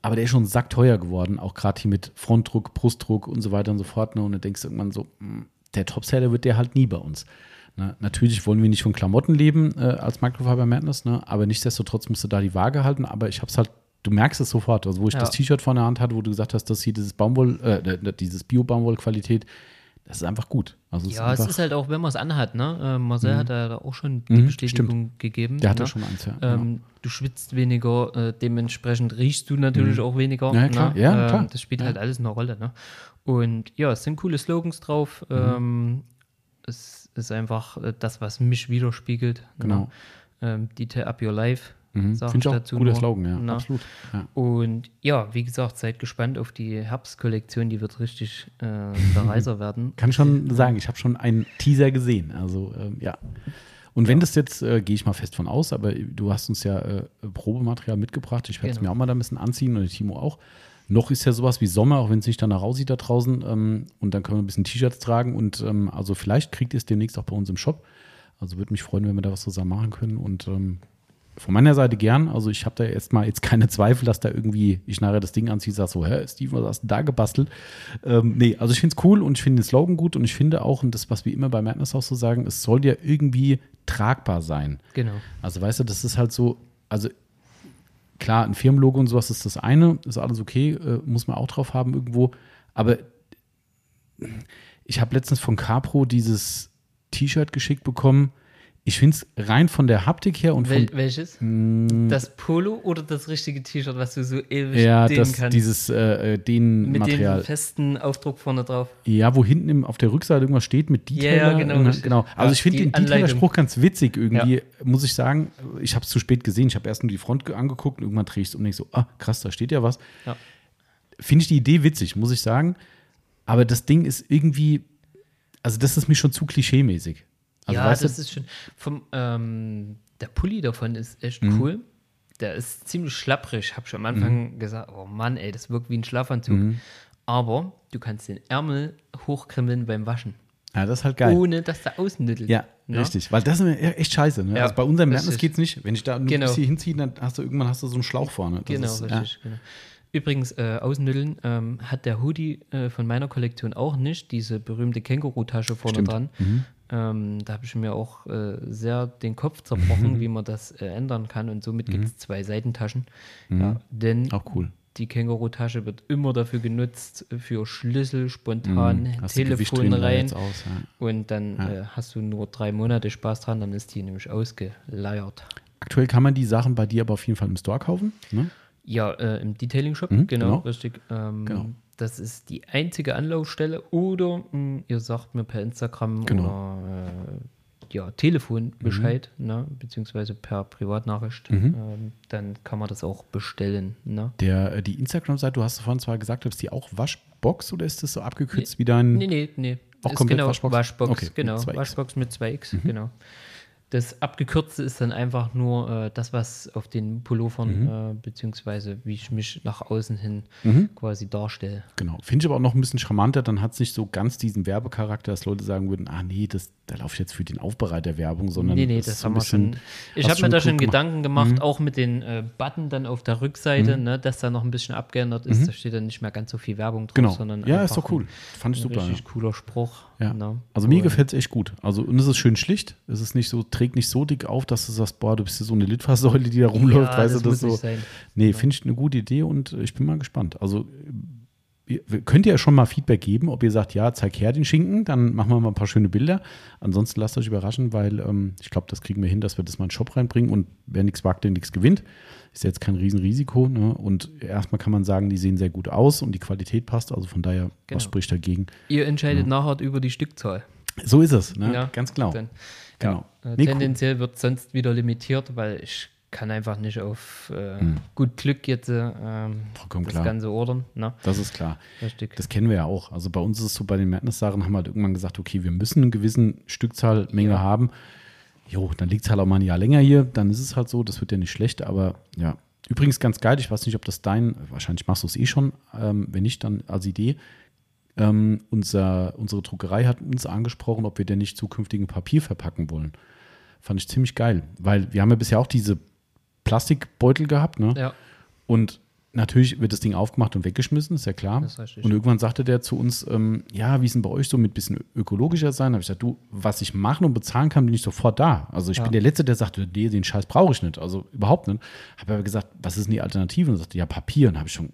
Aber der ist schon sackteuer geworden, auch gerade hier mit Frontdruck, Brustdruck und so weiter und so fort. Ne? Und du denkst irgendwann so, mh, der Topseller wird der halt nie bei uns. Ne? Natürlich wollen wir nicht von Klamotten leben äh, als Microfiber Madness, ne? aber nichtsdestotrotz musst du da die Waage halten. Aber ich habe es halt, du merkst es sofort. Also, wo ich Ja. das T-Shirt vor der Hand hatte, wo du gesagt hast, dass hier dieses Baumwoll, äh, dieses Bio-Baumwoll-Qualität, das ist einfach gut. Also, Ja, es einfach, ist halt auch, wenn man es anhat, ne? Äh, Marcel hat da auch schon die Mhm, Bestätigung gegeben. der hat ne? schon eins, ja. genau. Ähm, du schwitzt weniger, äh, dementsprechend riechst du natürlich auch weniger. Mhm. Ja, klar. Ne? Ja, Ähm, klar. Das spielt Ja. halt alles eine Rolle. Ne? Und ja, es sind coole Slogans drauf. Mhm. Ähm, es ist einfach äh, das, was mich widerspiegelt. Genau. Ne? Ähm, Detail Up Your Life. Mhm. Finde ich auch dazu guter Slogan, ja. ne? Absolut. Ja. Und ja, wie gesagt, seid gespannt auf die Herbstkollektion, die wird richtig äh, der Reiser werden. Kann schon sagen, ich habe schon einen Teaser gesehen. Also ähm, ja. Und wenn das jetzt, äh, gehe ich mal fest von aus, aber du hast uns ja äh, Probematerial mitgebracht. Ich werde es Genau. mir auch mal da ein bisschen anziehen und Timo auch. Noch ist ja sowas wie Sommer, auch wenn es nicht danach aussieht da draußen. Ähm, und dann können wir ein bisschen T-Shirts tragen. Und ähm, also vielleicht kriegt ihr es demnächst auch bei uns im Shop. Also würde mich freuen, wenn wir da was zusammen machen können. Und ähm, von meiner Seite gern. Also ich habe da erstmal jetzt keine Zweifel, dass da irgendwie ich nachher das Ding anziehe und sage so, hä, Steven, was hast du da gebastelt? Ähm, nee, also ich finde es cool und ich finde den Slogan gut und ich finde auch, und das, was wir immer bei Madness auch so sagen, es soll ja irgendwie tragbar sein. Genau. Also weißt du, das ist halt so, also klar, ein Firmenlogo und sowas ist das eine, ist alles okay, äh, muss man auch drauf haben irgendwo, aber ich habe letztens von Capro dieses T-Shirt geschickt bekommen. Ich finde es rein von der Haptik her und von Wel welches? Das Polo oder das richtige T-Shirt, was du so ewig ja, dehnen das, kannst? dieses äh, den mit Material. dem festen Aufdruck vorne drauf. Ja, wo hinten im, auf der Rückseite irgendwas steht mit Detailer. ja, genau, Irgendwann- richtig. genau. Also Ja, ich finde den. Detailer-Spruch ganz witzig irgendwie, muss ich sagen. Ich habe es zu spät gesehen. Ich habe erst nur die Front ge- angeguckt und irgendwann drehe ich es um und denke so, ah, krass, da steht ja was. Ja. Finde ich die Idee witzig, muss ich sagen. Aber das Ding ist irgendwie, also das ist mir schon zu klischee-mäßig. Also, ja, weißt du, das ist schon. Vom, ähm, der Pulli davon ist echt Mhm. cool. Der ist ziemlich schlapprig. Ich habe schon am Anfang gesagt, oh Mann, ey, das wirkt wie ein Schlafanzug. Mhm. Aber du kannst den Ärmel hochkrempeln beim Waschen, ja, das ist halt geil. ohne dass der außennüttelt. Ja, Ne? richtig. Weil das ist echt scheiße. Ne? Ja, also bei unserem. Madness geht es nicht. Wenn ich da nur Genau. hier hinziehe, dann hast du irgendwann hast du so einen Schlauch vorne. Das Genau, ist, richtig. Genau. Übrigens, äh, Außennütteln ähm, hat der Hoodie äh, von meiner Kollektion auch nicht, diese berühmte Känguru-Tasche vorne Stimmt. dran. Mhm. Ähm, da habe ich mir auch äh, sehr den Kopf zerbrochen, wie man das äh, ändern kann. Und somit gibt es zwei Seitentaschen. Ja, denn Mhm. Auch cool. die Känguru-Tasche wird immer dafür genutzt, für Schlüssel, spontan, Mhm. Telefon rein. aus, ja. Und dann Ja. äh, hast du nur drei Monate Spaß dran, dann ist die nämlich ausgeleiert. Aktuell kann man die Sachen bei dir aber auf jeden Fall im Store kaufen. Ne? Ja, äh, im Detailing-Shop, Mhm, genau, genau. richtig. Ähm, Genau. Das ist die einzige Anlaufstelle oder mh, ihr sagt mir per Instagram Genau. oder äh, ja, Telefon Bescheid, ne, beziehungsweise per Privatnachricht. Mhm. Ähm, dann kann man das auch bestellen. Ne? Der, äh, die Instagram-Seite, du hast vorhin zwar gesagt, ist die auch Waschbox oder ist das so abgekürzt wie dein. Nee, nee, nee. Auch komplett genau Waschbox? Waschbox, Okay, mit genau. 2X. Waschbox mit 2X, genau. Das Abgekürzte ist dann einfach nur äh, das, was auf den Pullovern, Mhm. äh, beziehungsweise wie ich mich nach außen hin quasi darstelle. Genau. Finde ich aber auch noch ein bisschen charmanter. Dann hat es nicht so ganz diesen Werbecharakter, dass Leute sagen würden: Ah, nee, das, da laufe ich jetzt für den Aufbereiter Werbung, sondern. Nee, nee, das so haben ein wir schon. Ich habe mir da schon gemacht. Mhm. Gedanken gemacht, auch mit den äh, Button dann auf der Rückseite, ne, dass da noch ein bisschen abgeändert ist. Da steht dann nicht mehr ganz so viel Werbung drauf, Mhm. Genau. sondern Ja, ist doch cool. Ein, Fand ich super. Ja. richtig cooler Spruch. Ja. ne. Also mir Und- gefällt es echt gut. Also und es ist schön schlicht. Es ist nicht so, trägt nicht so dick auf, dass du sagst, boah, du bist ja so eine Litfaßsäule, die da rumläuft, Ja, weißt das du, das nicht so. sein. Nee, finde ich eine gute Idee und äh, ich bin mal gespannt. Also ihr, könnt ihr ja schon mal Feedback geben, ob ihr sagt, ja, zeig her den Schinken, dann machen wir mal ein paar schöne Bilder. Ansonsten lasst euch überraschen, weil ähm, ich glaube, das kriegen wir hin, dass wir das mal in den Shop reinbringen und wer nichts wagt, der nichts gewinnt. Ist ja jetzt kein Riesenrisiko. Ne? Und erstmal kann man sagen, die sehen sehr gut aus und die Qualität passt. Also von daher, Genau. was spricht dagegen? Ihr entscheidet nachher über die Stückzahl. So ist es, ne? Ja, ganz genau. Dann, Genau. Ja, äh, Nee, cool. tendenziell wird sonst wieder limitiert, weil ich kann einfach nicht auf äh, gut Glück jetzt äh, das klar. Ganze ordern. Ne? Das ist klar. Richtig. Das kennen wir ja auch. Also bei uns ist es so, bei den Madness-Sachen haben wir halt irgendwann gesagt, okay, wir müssen eine gewissen Stückzahlmenge Ja. haben. Jo, dann liegt es halt auch mal ein Jahr länger hier, dann ist es halt so, das wird ja nicht schlecht, aber ja. Übrigens ganz geil, ich weiß nicht, ob das dein, wahrscheinlich machst du es eh schon, ähm, wenn nicht, dann als Idee. Ähm, unser, unsere Druckerei hat uns angesprochen, ob wir denn nicht zukünftig in Papier verpacken wollen. Fand ich ziemlich geil, weil wir haben ja bisher auch diese Plastikbeutel gehabt, ne? Ja, Und natürlich wird das Ding aufgemacht und weggeschmissen, ist ja klar. Das. Und irgendwann sagte der zu uns, ähm, ja, wie ist denn bei euch so mit bisschen ökologischer sein? Da habe ich gesagt, du, was ich machen und bezahlen kann, bin ich sofort da. Also ich Ja. bin der Letzte, der sagt, nee, den Scheiß brauche ich nicht. Also überhaupt nicht. Habe aber gesagt, was ist denn die Alternative? Und er sagte, ja, Papier. Und habe ich schon,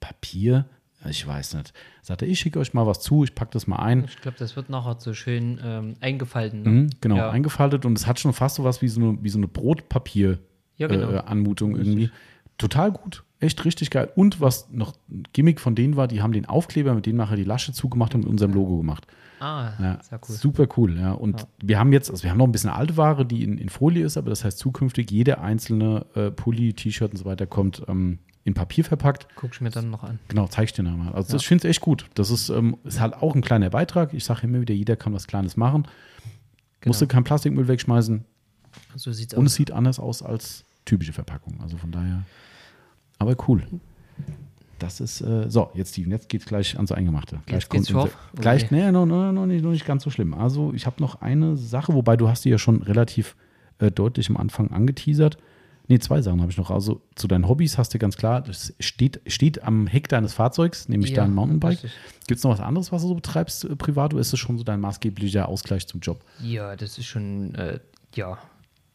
Papier? Ich weiß nicht. Sagte, ich schicke euch mal was zu, ich packe das mal ein. ich glaube, das wird nachher so schön ähm, eingefalten. Ne? Mhm, genau, Ja. eingefaltet und es hat schon fast so was wie so eine, wie so eine Brotpapier Ja, genau. äh, Anmutung irgendwie. Total gut. Echt richtig geil. Und was noch ein Gimmick von denen war, die haben den Aufkleber, mit dem nachher die Lasche zugemacht und mit unserem Logo gemacht. Ah, Ja, sehr cool. Super cool, ja. Und wir haben jetzt, also wir haben noch ein bisschen alte Ware, die in, in Folie ist, aber das heißt zukünftig jede einzelne äh, Pulli, T-Shirt und so weiter kommt ähm, in Papier verpackt. Guck ich mir dann noch an. Genau, zeig ich dir nochmal. Also das, ich finde es echt gut. Das ist, ähm, ist halt auch ein kleiner Beitrag. Ich sage immer wieder, jeder kann was Kleines machen. Genau. Musst du keinen Plastikmüll wegschmeißen. So sieht's Und es aus. sieht anders aus als typische Verpackung. Also von daher. Aber cool. Das ist, äh, so, jetzt Steven, jetzt geht's gleich ans Eingemachte. Gleich Jetzt geht's unser- scharf? Gleich, Okay. nee, noch, noch, noch, nicht, noch nicht ganz so schlimm. Also ich habe noch eine Sache, wobei du hast die ja schon relativ äh, deutlich am Anfang angeteasert. Nee, zwei Sachen habe ich noch. Also zu deinen Hobbys hast du ganz klar, das steht, steht am Heck deines Fahrzeugs, nämlich Ja, dein Mountainbike. Gibt es noch was anderes, was du so betreibst äh, privat, oder ist das schon so dein maßgeblicher Ausgleich zum Job? Ja, das ist schon, äh, ja,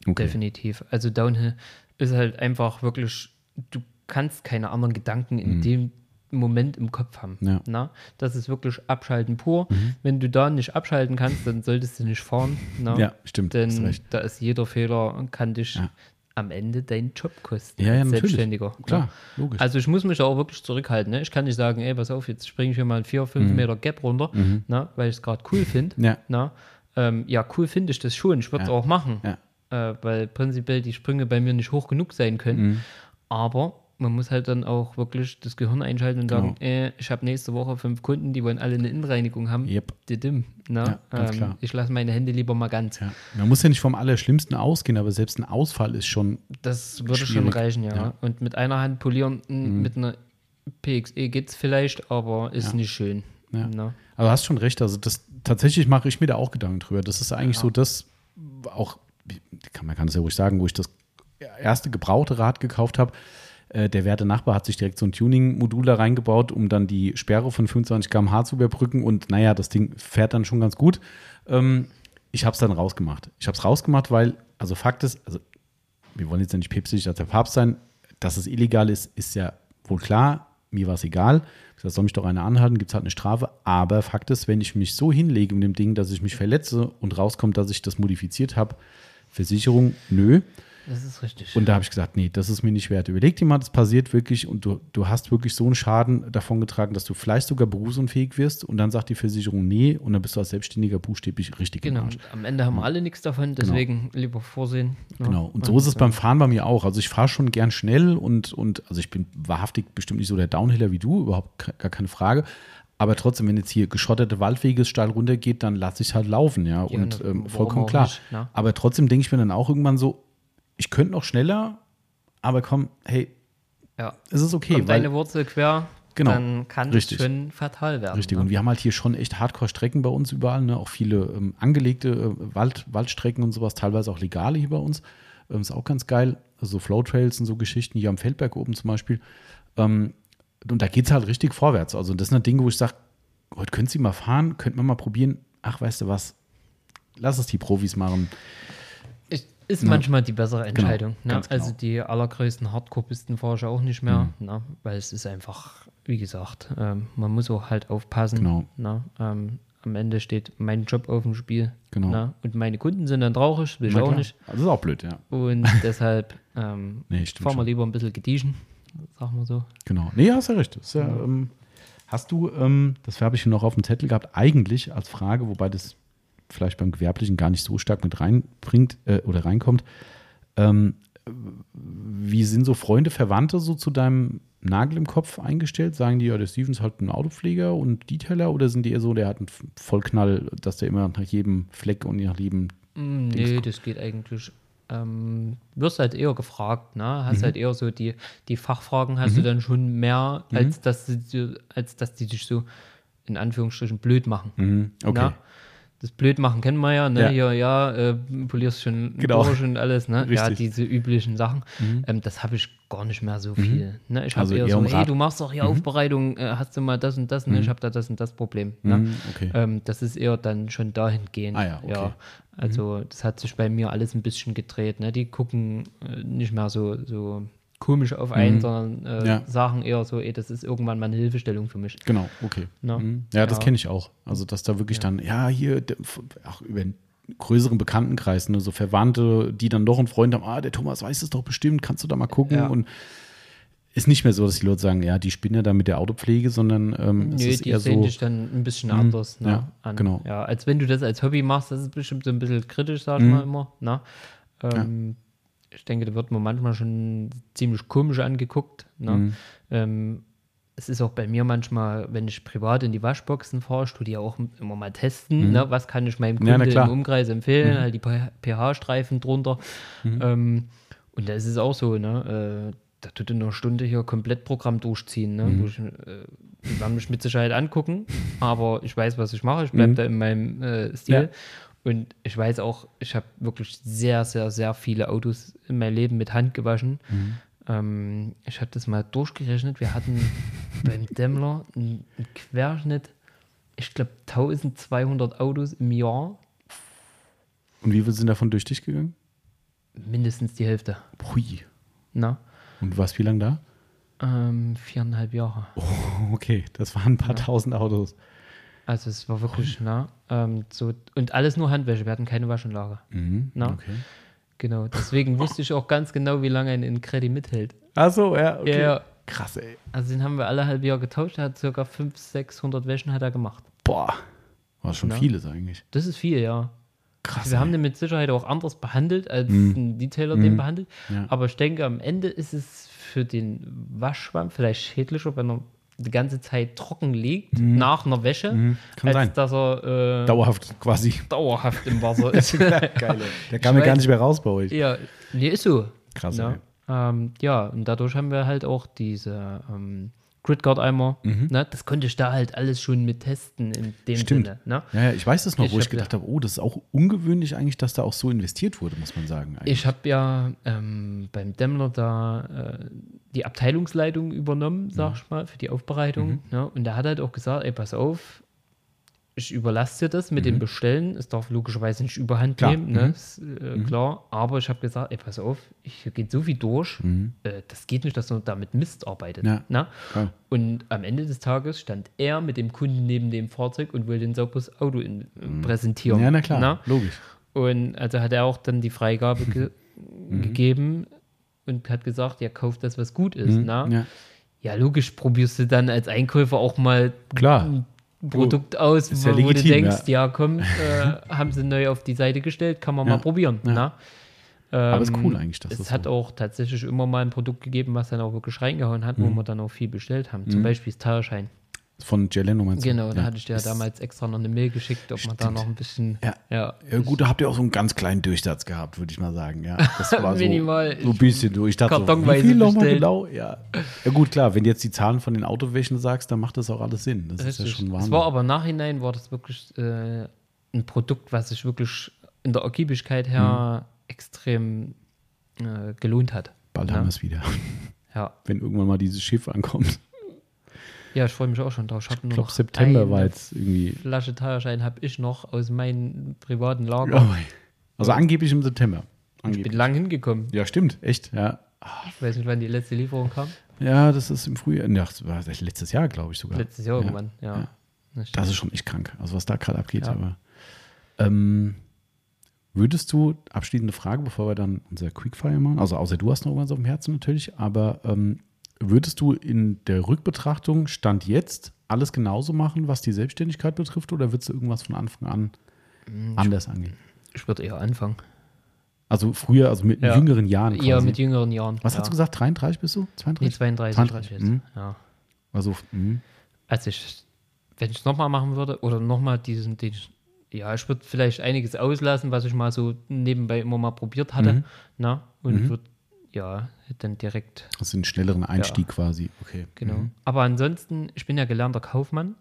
Okay. definitiv. Also Downhill ist halt einfach wirklich, du kannst keine anderen Gedanken in dem Moment im Kopf haben. Mhm. Ja. Mhm. Na? Das ist wirklich Abschalten pur. Wenn du da nicht abschalten kannst, dann solltest du nicht fahren. Na? Ja, stimmt, Denn da ist jeder Fehler, kann dich Ja. am Ende deinen Job kosten. Ja, ja. Selbstständiger. Klar, Ja. logisch. Also ich muss mich da auch wirklich zurückhalten. Ne? Ich kann nicht sagen, ey, pass auf, jetzt springe ich hier mal einen 4, 5 Meter Gap runter, na, weil ich es gerade cool finde. Mhm. Ja. Na? Ähm, ja, cool finde ich das schon. Ich würde es auch machen, Ja. Äh, weil prinzipiell die Sprünge bei mir nicht hoch genug sein können. Mhm. Aber man muss halt dann auch wirklich das Gehirn einschalten und sagen, Genau. äh, ich habe nächste Woche fünf Kunden, die wollen alle eine Innenreinigung haben. Yep. Didim, na? Ja, ähm, klar. Ich lasse meine Hände lieber mal ganz. Ja. Man muss ja nicht vom Allerschlimmsten ausgehen, aber selbst ein Ausfall ist schon. Das würde schon Schwierig. reichen, ja. Ja. Mhm. Und mit einer Hand polieren, m, mit einer PXE geht es vielleicht, aber ist nicht schön. Ja. Na? Aber du hast schon recht. Also, das tatsächlich mache ich mir da auch Gedanken drüber. Das ist eigentlich so das, auch, kann, man kann es ja ruhig sagen, wo ich das erste gebrauchte Rad gekauft habe. Äh, der werte Nachbar hat sich direkt so ein Tuning-Modul da reingebaut, um dann die Sperre von 25 km/h zu überbrücken. Und naja, das Ding fährt dann schon ganz gut. Ähm, ich habe es dann rausgemacht. Ich habe es rausgemacht, weil, also Fakt ist, also wir wollen jetzt ja nicht päpstlich als der Papst sein, dass es illegal ist, ist ja wohl klar. Mir war es egal. Sag, soll mich doch einer anhalten, gibt es halt eine Strafe. Aber Fakt ist, wenn ich mich so hinlege mit dem Ding, dass ich mich verletze und rauskommt, dass ich das modifiziert habe, Versicherung, nö. Das ist richtig. Und da habe ich gesagt, nee, das ist mir nicht wert. Überleg dir mal, das passiert wirklich und du, du hast wirklich so einen Schaden davon getragen, dass du vielleicht sogar berufsunfähig wirst und dann sagt die Versicherung nee und dann bist du als Selbstständiger buchstäblich richtig genau. Und am Ende haben wir alle nichts davon, deswegen lieber vorsehen. ne? Genau. Und so ist es beim Fahren bei mir auch. Also ich fahre schon gern schnell und, und also ich bin wahrhaftig bestimmt nicht so der Downhiller wie du, überhaupt gar keine Frage. Aber trotzdem, wenn jetzt hier geschotterte Waldwege steil runtergeht, dann lasse ich halt laufen, ja. Ja, und ne, ähm, vollkommen klar. nicht, ne? Aber trotzdem denke ich mir dann auch irgendwann so, ich könnte noch schneller, aber komm, hey, Ja. es ist okay. Kommt weil, deine Wurzel quer, Genau. dann kann Richtig. es schon fatal werden. Richtig. Ne? Und wir haben halt hier schon echt Hardcore-Strecken bei uns überall, ne? auch viele ähm, angelegte äh, Wald, Waldstrecken und sowas, teilweise auch legale hier bei uns. Ähm, ist auch ganz geil. Also so Flowtrails und so Geschichten, hier am Feldberg oben zum Beispiel. Ähm, und da geht es halt richtig vorwärts. Also das sind Dinge, wo ich sage, heute könnt ihr mal fahren, könnt man mal probieren. Ach, weißt du was? Lass es die Profis machen. Ist, ist manchmal die bessere Entscheidung. ne? Genau, ganz genau. Also die allergrößten Hardcore-Pisten fahre ich auch nicht mehr, ne? weil es ist einfach, wie gesagt, ähm, man muss auch halt aufpassen. Genau. Ne? Ähm, am Ende steht mein Job auf dem Spiel. Genau. Ne? Und meine Kunden sind dann traurig, will ich auch nicht. Also ist auch blöd, ja. Und deshalb ähm, Nee, fahren wir lieber ein bisschen gediegen, sagen wir so. Genau. Nee, hast ja recht. Ja, ähm, hast du, ähm, das habe ich noch auf dem Zettel gehabt, eigentlich als Frage, wobei das vielleicht beim Gewerblichen gar nicht so stark mit reinbringt äh, oder reinkommt. Ähm, wie sind so Freunde, Verwandte so zu deinem Nagel im Kopf eingestellt? Sagen die, ja, der Steven ist halt ein Autopfleger und Detailer oder sind die eher so, der hat einen Vollknall, dass der immer nach jedem Fleck und nach jedem. Mm, Nee, das geht eigentlich. Ähm, wirst halt eher gefragt, ne? Mhm. Hast halt eher so die, die Fachfragen hast du dann schon mehr, als dass, sie, dir- als dass die dich so in Anführungsstrichen blöd machen. Mhm. Okay. Na? Das Blödmachen kennen wir ja, ne? Ja. Ja, ja, äh, polierst schon Genau. durch und alles, ne? Ja, Richtig. diese üblichen Sachen. Ähm, das habe ich gar nicht mehr so viel. Ne? Ich habe Also eher so, hey, du machst doch hier Aufbereitung, äh, hast du mal das und das, ne? Ich habe da das und das Problem. Ne? Mhm, okay. Ähm, das ist eher dann schon dahingehend. Ah ja, okay. Mhm. Also das hat sich bei mir alles ein bisschen gedreht. Ne? Die gucken äh, nicht mehr so, so komisch auf einen, sondern äh, Mhm. Ja. sagen eher so, ey, das ist irgendwann mal eine Hilfestellung für mich. Genau, okay. Na? Mhm. Ja, das Ja. kenne ich auch. Also, dass da wirklich dann, ja, hier, auch über einen größeren Bekanntenkreis, ne, so Verwandte, die dann doch einen Freund haben, ah, der Thomas weiß es doch bestimmt, kannst du da mal gucken? Ja. Und ist nicht mehr so, dass die Leute sagen, ja, die spinnen ja da mit der Autopflege, sondern ähm, es Nö, ist die eher sehen so, dich dann ein bisschen anders ne, ja, an. genau. Ja, als wenn du das als Hobby machst, das ist bestimmt so ein bisschen kritisch, sag ich Mhm. mal immer. Ne? Ähm, Ich denke, da wird man manchmal schon ziemlich komisch angeguckt. Ne? Mhm. Ähm, es ist auch bei mir manchmal, wenn ich privat in die Waschboxen fahre, ich tue die ja auch immer mal testen, ne? was kann ich meinem Mhm. Ja, Kunden. Mhm. im Umkreis empfehlen, halt die pH-Streifen drunter. Ähm, und da ist es auch so, ne? Äh, da tut in einer Stunde hier komplett Programm durchziehen. Ne? Mhm. Wo ich, äh, die werden mich mit Sicherheit angucken, aber ich weiß, was ich mache. Ich bleibe da in meinem äh, Stil. Mhm. Ja. Und ich weiß auch, ich habe wirklich sehr, sehr, sehr viele Autos in meinem Leben mit Hand gewaschen. Mhm. Ähm, ich habe das mal durchgerechnet. Wir hatten beim Daimler einen, Querschnitt, ich glaube 1200 Autos im Jahr, und wie viel sind davon durch dich gegangen? mindestens die Hälfte. Pui. Na? Und du warst wie lange da? Ähm, viereinhalb Jahre. Oh, okay, das waren ein paar tausend Autos. Also es war wirklich, na, ähm, so, und alles nur Handwäsche, wir hatten keine Waschanlage. Mhm. Na? Okay. Genau, deswegen wusste ich auch ganz genau, wie lange ein Incredi mithält. Ach so, ja, okay. Ja, Krass, ey. also den haben wir alle halbe Jahr getauscht, er hat circa 500, 600 Wäschen hat er gemacht. Boah. War schon Ja. vieles eigentlich. Das ist viel, ja. Krass. wir haben den mit Sicherheit auch anders behandelt, als ein Detailer den behandelt. Ja. Aber ich denke, am Ende ist es für den Waschschwamm vielleicht schädlicher, wenn er die ganze Zeit trocken liegt, nach einer Wäsche, Mhm. Als sein. dass er äh, Dauerhaft quasi. dauerhaft im Wasser ist. Geil, Der kam ja gar nicht mehr raus bei euch. ja, nee, ist so. Krass, Ja, ey. ähm, ja, und dadurch haben wir halt auch diese ähm, Gridguard-Eimer. Ne? Das konnte ich da halt alles schon mit testen in dem Mhm. Stimmt. Sinne. Ne? Ja, ja, ich weiß das noch, Ich wo ich gedacht habe, oh, das ist auch ungewöhnlich eigentlich, dass da auch so investiert wurde, muss man sagen. eigentlich. Ich habe ja ähm, beim Dämmler da äh, die Abteilungsleitung übernommen, sag ich mal, für die Aufbereitung. Ne? Und der hat halt auch gesagt, ey, pass auf, ich überlasse dir das mit dem Bestellen. Es darf logischerweise nicht überhand Klar. nehmen, ne? ist, äh, klar. Aber ich habe gesagt, ey, pass auf, hier geht so viel durch. Äh, das geht nicht, dass man damit Mist arbeitet. Ja. Ne? Klar. Und am Ende des Tages stand er mit dem Kunden neben dem Fahrzeug und wollte ein sauberes Auto in, präsentieren. ja, na klar, Ne? logisch. Und also hat er auch dann die Freigabe ge Mhm. gegeben und hat gesagt, ja, kauft das, was gut ist. Na? Mhm. Ja. Ja, logisch probierst du dann als Einkäufer auch mal Klar. Produkt aus, ist wo, ja wo du legitim, denkst, ja, komm, äh, haben sie neu auf die Seite gestellt, kann man Ja, mal probieren. ja. Na? Aber ist Ähm, cool eigentlich, dass es das hat so- auch tatsächlich immer mal ein Produkt gegeben, was dann auch wirklich reingehauen hat, Mhm. wo wir dann auch viel bestellt haben. Zum Beispiel das Teuerschein. Von Geleno meinst du? Genau, da ja. hatte ich dir ja damals extra noch eine Mail geschickt, ob man da Stimmt. noch ein bisschen. Ja. ja Ja, gut, da habt ihr auch so einen ganz kleinen Durchsatz gehabt, würde ich mal sagen. Ja, das war so, Minimal. so ein bisschen durch. Ich dachte, so, wie viel nochmal genau? Ja. ja, gut, klar, wenn du jetzt die Zahlen von den Autowäschen sagst, dann macht das auch alles Sinn. Das ist ja Richtig. schon Es Wahnsinn. war aber im Nachhinein war das wirklich äh, ein Produkt, was sich wirklich in der Ergiebigkeit her Mhm. extrem äh, gelohnt hat. Bald haben wir es wieder, Ja. wenn irgendwann mal dieses Schiff ankommt. Ja, ich freue mich auch schon drauf. Ich, Ich glaube, noch September war jetzt irgendwie. Flasche Teuerschein habe ich noch aus meinem privaten Lager. Oh, also angeblich im September. Ich bin Angeblich. lang hingekommen. Ja, stimmt, echt. Ja. Ich weiß nicht, wann die letzte Lieferung kam. ja, das ist im Frühjahr. Ja, das war letztes Jahr, glaube ich sogar. Letztes Jahr Ja. irgendwann, ja. ja. Das Das ist schon echt krank, also was da gerade abgeht. Ja. Aber ähm, würdest du, abschließende Frage, bevor wir dann unser Quickfire machen, also außer du hast noch irgendwas auf dem Herzen natürlich, aber ähm, würdest du in der Rückbetrachtung Stand jetzt alles genauso machen, was die Selbstständigkeit betrifft, oder würdest du irgendwas von Anfang an Mhm. anders angehen? Ich würde eher anfangen. Also früher, also mit Ja. jüngeren Jahren quasi. Eher mit jüngeren Jahren. was ja. hast du gesagt? 33 bist du? Nee, 32? 32. 32, jetzt. mhm. Ja. Also, mh. Also ich, wenn ich es nochmal machen würde oder nochmal diesen, den, ja, ich würde vielleicht einiges auslassen, was ich mal so nebenbei immer mal probiert hatte, Mhm. na, und würde, ja, dann direkt, das ist ein schnelleren Einstieg quasi. Okay. genau. Mhm. Aber ansonsten, ich bin ja gelernter Kaufmann.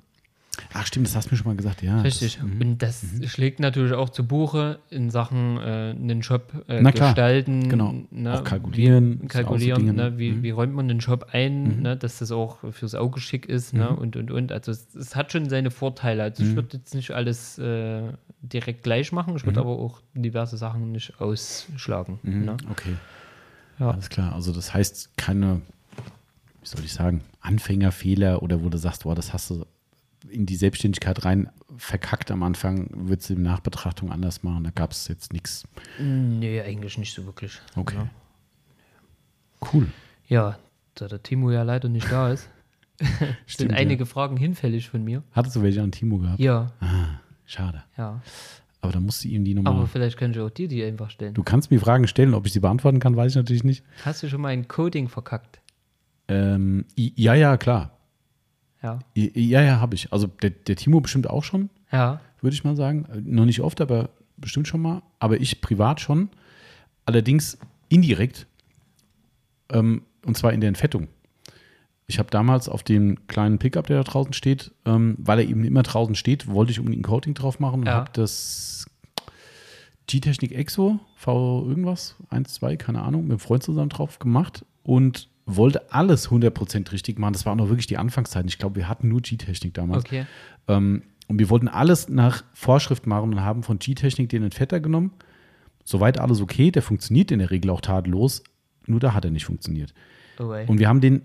Ach stimmt, das hast du mir schon mal gesagt, ja. Richtig. Das, mhm. und das schlägt natürlich auch zu Buche in Sachen äh, einen Shop äh, Na klar, gestalten. genau. Ne, Auch kalkulieren, Wie, ja so kalkulieren, Dinge, ne, ne? wie, Mhm. wie räumt man den Shop ein, ne, dass das auch fürs Auge schick ist ne, Mhm. und, und, und. Also es, es hat schon seine Vorteile. Also ich würde jetzt nicht alles äh, direkt gleich machen, ich Mhm. würde aber auch diverse Sachen nicht ausschlagen. Ne? Okay. Ja. Alles klar. Also das heißt keine, wie soll ich sagen, Anfängerfehler oder wo du sagst, boah, das hast du in die Selbstständigkeit rein verkackt am Anfang, würdest du in Nachbetrachtung anders machen. Da gab es jetzt nichts. Nee, eigentlich nicht so wirklich. Okay. Ja. Cool. Ja, da der Timo ja leider nicht da ist, sind Stimmt, ja. einige Fragen hinfällig von mir. Hattest du welche an Timo gehabt? Ja, Ah, schade. ja. Aber da musst du ihm die nochmal. Aber vielleicht kann ich auch dir die einfach stellen. Du kannst mir Fragen stellen, ob ich sie beantworten kann, weiß ich natürlich nicht. Hast du schon mal ein Coding verkackt? Ähm, ja, ja, klar. Ja. Ja, ja, habe ich. Also der, der Timo bestimmt auch schon, Ja. würde ich mal sagen. Äh, Noch nicht oft, aber bestimmt schon mal. Aber ich privat schon. Allerdings indirekt. Ähm, und zwar in der Entfettung. Ich habe damals auf dem kleinen Pickup, der da draußen steht, ähm, weil er eben immer draußen steht, wollte ich unbedingt ein Coating drauf machen und Ja. habe das G-Technik Exo, V irgendwas, 1, 2, keine Ahnung, mit einem Freund zusammen drauf gemacht und wollte alles 100% richtig machen. Das war auch noch wirklich die Anfangszeit. Ich glaube, wir hatten nur G-Technik damals. Okay. Ähm, und wir wollten alles nach Vorschrift machen und haben von G-Technik den Entfetter genommen. Soweit alles okay, der funktioniert in der Regel auch tadellos, nur da hat er nicht funktioniert. Oh, ey. Und wir haben den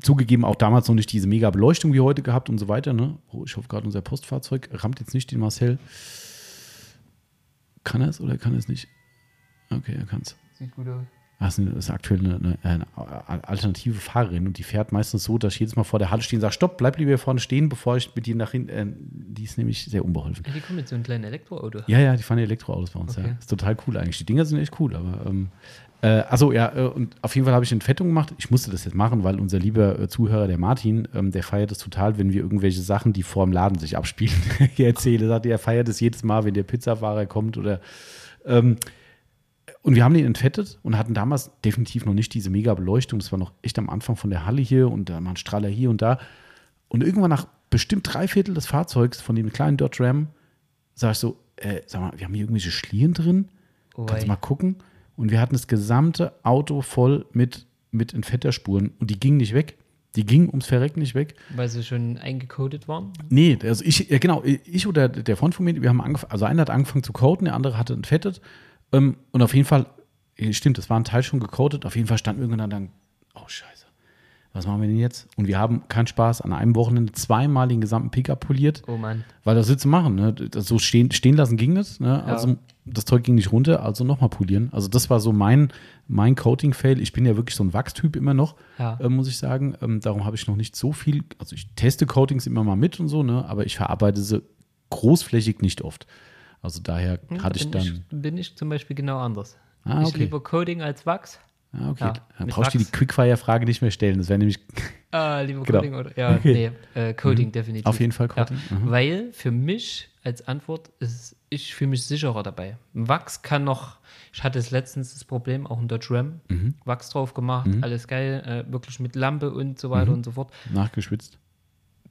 zugegeben auch damals noch nicht diese mega Beleuchtung wie heute gehabt und so weiter. Ne? Oh, ich hoffe gerade, unser Postfahrzeug rammt jetzt nicht den Marcel. Kann er es oder kann er es nicht? Okay, er kann es. Sieht gut aus. Das ist, aktuell eine, eine, eine alternative Fahrerin und die fährt meistens so, dass ich jedes Mal vor der Halle stehe und sage, stopp, bleib lieber hier vorne stehen, bevor ich mit dir nach hinten, äh, die ist nämlich sehr unbeholfen. Ja, die kommen mit so einem kleinen Elektroauto. Ja, ja, die fahren Elektroautos bei uns, Okay. ja. Ist total cool eigentlich. Die Dinger sind echt cool, aber ähm, äh, also ja, äh, und auf jeden Fall habe ich Entfettung gemacht. Ich musste das jetzt machen, weil unser lieber äh, Zuhörer, der Martin, ähm, der feiert es total, wenn wir irgendwelche Sachen, die vor dem Laden sich abspielen, hier erzähle. Sagt, er feiert es jedes Mal, wenn der Pizzafahrer kommt oder ähm, und wir haben den entfettet und hatten damals definitiv noch nicht diese mega Beleuchtung. Das war noch echt am Anfang von der Halle hier und da mal ein Strahler hier und da. Und irgendwann nach bestimmt drei Viertel des Fahrzeugs von dem kleinen Dodge Ram sag ich so, äh, sag mal, wir haben hier irgendwelche Schlieren drin. Kannst du mal gucken? Und wir hatten das gesamte Auto voll mit, mit Entfetterspuren und die gingen nicht weg. Die gingen ums Verrecken nicht weg. Weil sie schon eingecodet waren. Nee, also ich, ja genau, ich oder der Freund von mir, wir haben angefangen, also einer hat angefangen zu coden, der andere hatte entfettet. Ähm, und auf jeden Fall, stimmt, das war ein Teil schon gecodet, auf jeden Fall stand irgendwann dann, oh Scheiße, was machen wir denn jetzt? Und wir haben keinen Spaß, an einem Wochenende zweimal den gesamten Pickup poliert, Oh Mann. weil das jetzt zu machen, ne? Das so stehen, stehen lassen ging das, ne? Also das Zeug ging nicht runter, also nochmal polieren. Also das war so mein, mein Coating-Fail. Ich bin ja wirklich so ein Wachstyp immer noch, Ja. äh, muss ich sagen. Ähm, darum habe ich noch nicht so viel, also ich teste Coatings immer mal mit und so, ne? aber ich verarbeite sie großflächig nicht oft. Also daher Hm, hatte ich bin dann. Ich, bin ich zum Beispiel genau anders. Ah, Ich okay. lieber Coding als Wachs. Ah, okay. Ja, dann brauchst du die. Quickfire-Frage nicht mehr stellen. Das wäre nämlich Ah, lieber Genau. Coding oder. Ja, Okay. nee, äh, Coding definitiv. auf jeden Fall Coating. Ja, Mhm. weil für mich als Antwort ist, ich fühle mich sicherer dabei. Wachs kann noch, ich hatte es letztens das Problem, auch ein Dodge Ram, Mhm. Wachs drauf gemacht, alles geil, äh, wirklich mit Lampe und so weiter und so fort. nachgeschwitzt.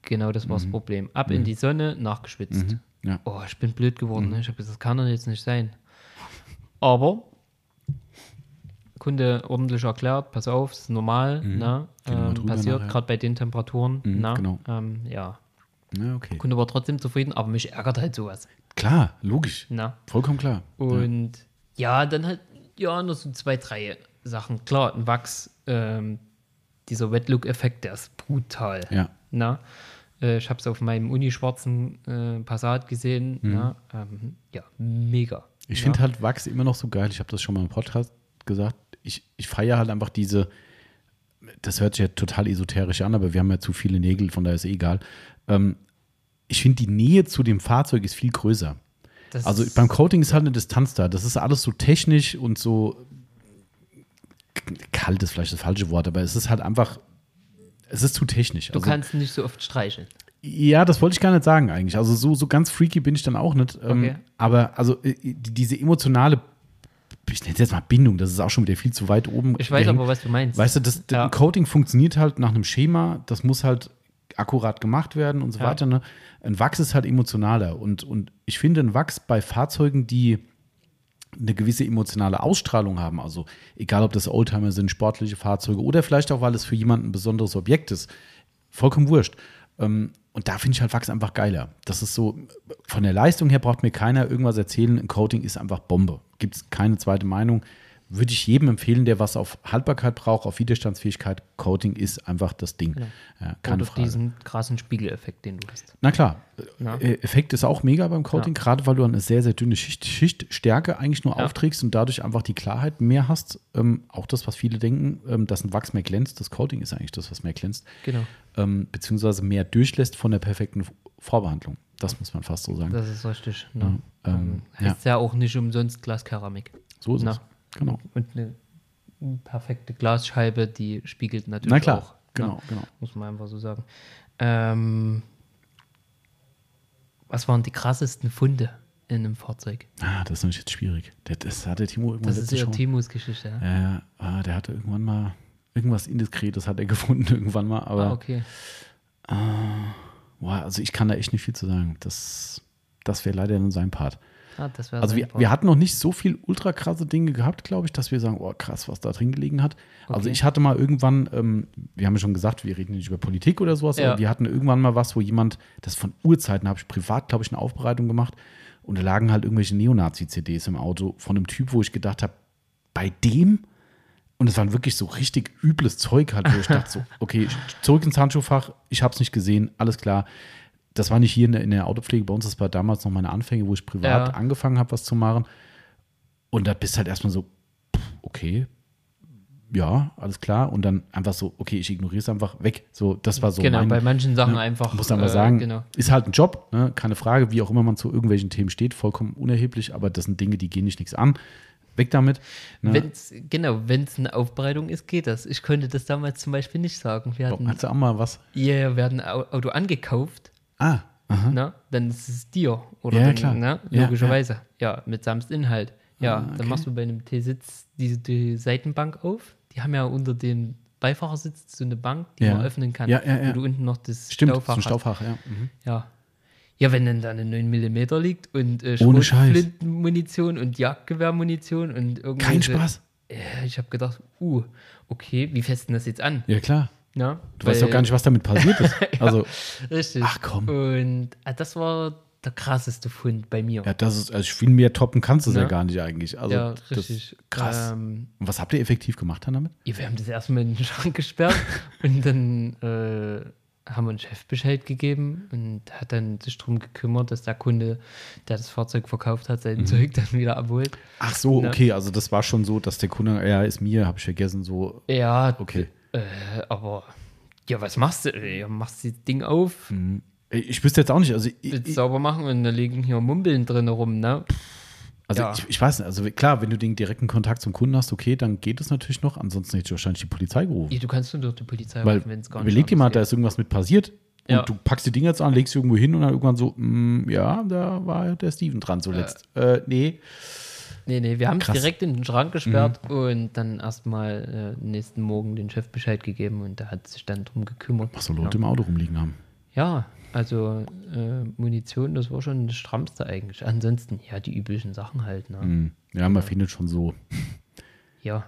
Genau, das war das Problem. Ab Mhm. in die Sonne, nachgeschwitzt. Ja. Oh, ich bin blöd geworden. Ne? Ich habe gesagt, das kann doch jetzt nicht sein. Aber Kunde ordentlich erklärt, pass auf, ist normal, ne? Wir mal ähm, passiert gerade bei den Temperaturen. Mhm, na? genau. Ähm, ja, Ja, okay. Kunde war trotzdem zufrieden, aber mich ärgert halt sowas. Klar, logisch. Na? Vollkommen klar. Und ja. dann halt, ja, nur so zwei, drei Sachen. Klar, ein Wachs, ähm, dieser Wet-Look-Effekt, der ist brutal. Ja. Na? Äh, ich habe es auf meinem unischwarzen äh, Passat gesehen. Na? Ähm, ja, mega. Mhm. Ich Ja. finde halt Wachs immer noch so geil. Ich habe das schon mal im Podcast gesagt. Ich, ich feiere halt einfach diese, das hört sich ja total esoterisch an, aber wir haben ja zu viele Nägel, von daher ist eh egal. Ähm, ich finde, die Nähe zu dem Fahrzeug ist viel größer. Das Also beim Coating ist halt eine Distanz da. Das ist alles so technisch und so kalt ist vielleicht das falsche Wort, aber es ist halt einfach, es ist zu technisch. Du Also- kannst nicht so oft streicheln. ja, das wollte ich gar nicht sagen eigentlich. Also so, so ganz freaky bin ich dann auch nicht. Ähm, Okay. Aber also äh, die- diese emotionale, ich nenne es jetzt mal Bindung, das ist auch schon wieder viel zu weit oben. Ich weiß gehängt. aber, was du meinst. Weißt du, das, Ja. Coating funktioniert halt nach einem Schema, das muss halt akkurat gemacht werden und so Ja. weiter. Ne? Ein Wachs ist halt emotionaler. Und, und ich finde, ein Wachs bei Fahrzeugen, die eine gewisse emotionale Ausstrahlung haben, also egal ob das Oldtimer sind, sportliche Fahrzeuge oder vielleicht auch, weil es für jemanden ein besonderes Objekt ist, vollkommen wurscht. Ähm, Und da finde ich halt Wachs einfach geiler. Das ist so, von der Leistung her braucht mir keiner irgendwas erzählen. Ein Coating ist einfach Bombe. Gibt es keine zweite Meinung. Würde ich jedem empfehlen, der was auf Haltbarkeit braucht, auf Widerstandsfähigkeit. Coating ist einfach das Ding. Ja, keine Oder Frage. diesen krassen Spiegeleffekt, den du hast. Na klar, Ja. äh, Effekt ist auch mega beim Coating, gerade weil du eine sehr, sehr dünne Schicht, Schichtstärke eigentlich nur Ja. aufträgst und dadurch einfach die Klarheit mehr hast. Ähm, auch das, was viele denken, ähm, dass ein Wachs mehr glänzt. Das Coating ist eigentlich das, was mehr glänzt. Genau. Ähm, beziehungsweise mehr durchlässt von der perfekten Vorbehandlung. Das muss man fast so sagen. Das ist richtig. Ne? ähm, Ähm, heißt ja. auch nicht umsonst Glaskeramik. so ist Na. es. Genau. Und eine perfekte Glasscheibe, die spiegelt natürlich Na klar, auch. genau, ne? genau. Muss man einfach so sagen. Ähm, was waren die krassesten Funde in einem Fahrzeug? Ah, das ist natürlich jetzt schwierig. Das, das hat der Timo irgendwann Das ist ja Timos Geschichte. Ja? Ja, ja, ah, der hatte irgendwann mal irgendwas Indiskretes hat er gefunden irgendwann mal, aber Ah, okay. Boah, also ich kann da echt nicht viel zu sagen. Das, das wäre leider nur sein Part. Ah, Also wir, Part. wir hatten noch nicht so viel ultra krasse Dinge gehabt, glaube ich, dass wir sagen, oh krass, was da drin gelegen hat. Also Okay. ich hatte mal irgendwann, ähm, wir haben ja schon gesagt, wir reden nicht über Politik oder sowas, Ja. aber wir hatten irgendwann mal was, wo jemand, das von Urzeiten habe ich privat, glaube ich, eine Aufbereitung gemacht und da lagen halt irgendwelche Neonazi-CDs im Auto von einem Typ, wo ich gedacht habe, bei dem und es waren wirklich so richtig übles Zeug halt, wo ich dachte so, okay, zurück ins Handschuhfach, ich habe es nicht gesehen, alles klar. Das war nicht hier in der, in der Autopflege bei uns, das war damals noch meine Anfänge, wo ich privat Ja. angefangen habe, was zu machen. Und da bist halt erstmal so, okay, ja, alles klar. Und dann einfach so, okay, ich ignoriere es einfach weg. So, das war so genau, mein, bei manchen Sachen ne, einfach. muss man mal äh, sagen, Genau. ist halt ein Job, ne? keine Frage, wie auch immer man zu irgendwelchen Themen steht, vollkommen unerheblich, aber das sind Dinge, die gehen nicht nichts an. Weg damit. Ne? Wenn's, genau, wenn es eine Aufbereitung ist, geht das. Ich konnte das damals zum Beispiel nicht sagen. Wir hatten, Hast du auch mal was? yeah, wir hatten ein Au- Auto angekauft, Ah, aha. ne? dann ist es dir. Oder Ja, ja, dann, klar. Ne? Ja, Logischerweise. Ja, mit samst Inhalt. Ja, Ah, okay. dann machst du bei einem T-Sitz die, die Seitenbank auf. Die haben ja unter dem Beifahrersitz so eine Bank, die Ja. man öffnen kann. Ja, ja, ja. Wo du unten noch das Stimmt, Staufach so ein hast. Staufach, ja. Mhm. Ja. Ja, wenn dann da eine 9 mm liegt und äh. Schrotflintenmunition und Jagdgewehrmunition und irgendwie. Kein Spaß. Ja, ich habe gedacht, uh, okay, wie festen das jetzt an? Ja, klar. Ja, Du weißt doch gar nicht, was damit passiert ist. Also, Richtig. Ach, komm. Und ah, das war der krasseste Fund bei mir. ja, das ist, also viel mehr toppen kannst du es ja. Ja. gar nicht eigentlich. Also, Ja, richtig. krass. Ähm, Und was habt ihr effektiv gemacht dann damit? ja, wir haben das erstmal in den Schrank gesperrt und dann äh, haben wir einen Chefbescheid gegeben und hat dann sich darum gekümmert, dass der Kunde, der das Fahrzeug verkauft hat, Mhm. sein Zeug dann wieder abholt. Ach so, Ne? okay, also das war schon so, dass der Kunde, ja, ist mir, habe ich vergessen, so, Ja, okay. Äh, aber ja, was machst du? Ja, machst das Ding auf, Mhm. Ich wüsste jetzt auch nicht, also, ich, sauber machen und da liegen hier Mumbeln drin rum, ne? Also ja. ich, ich weiß nicht, also klar, wenn du den direkten Kontakt zum Kunden hast, okay, dann geht es natürlich noch, ansonsten hätte ich wahrscheinlich die Polizei gerufen. Ja, du kannst nur durch die Polizei Weil, rufen, wenn's gar nicht überleg dir mal, da ist irgendwas mit passiert und Ja. du packst die Dinger jetzt an, legst sie irgendwo hin und dann irgendwann so, mm, ja, da war der Steven dran zuletzt. Äh, nee. Nee, nee, wir haben es. Mhm. direkt in den Schrank gesperrt und dann erstmal äh, nächsten Morgen den Chef Bescheid gegeben und der hat sich dann drum gekümmert. Was so Leute im Auto rumliegen haben. Ja, also äh, Munition, das war schon das Strammste eigentlich. Ansonsten, ja, die üblichen Sachen halt, ne? Mm. Ja, man findet schon so Ja,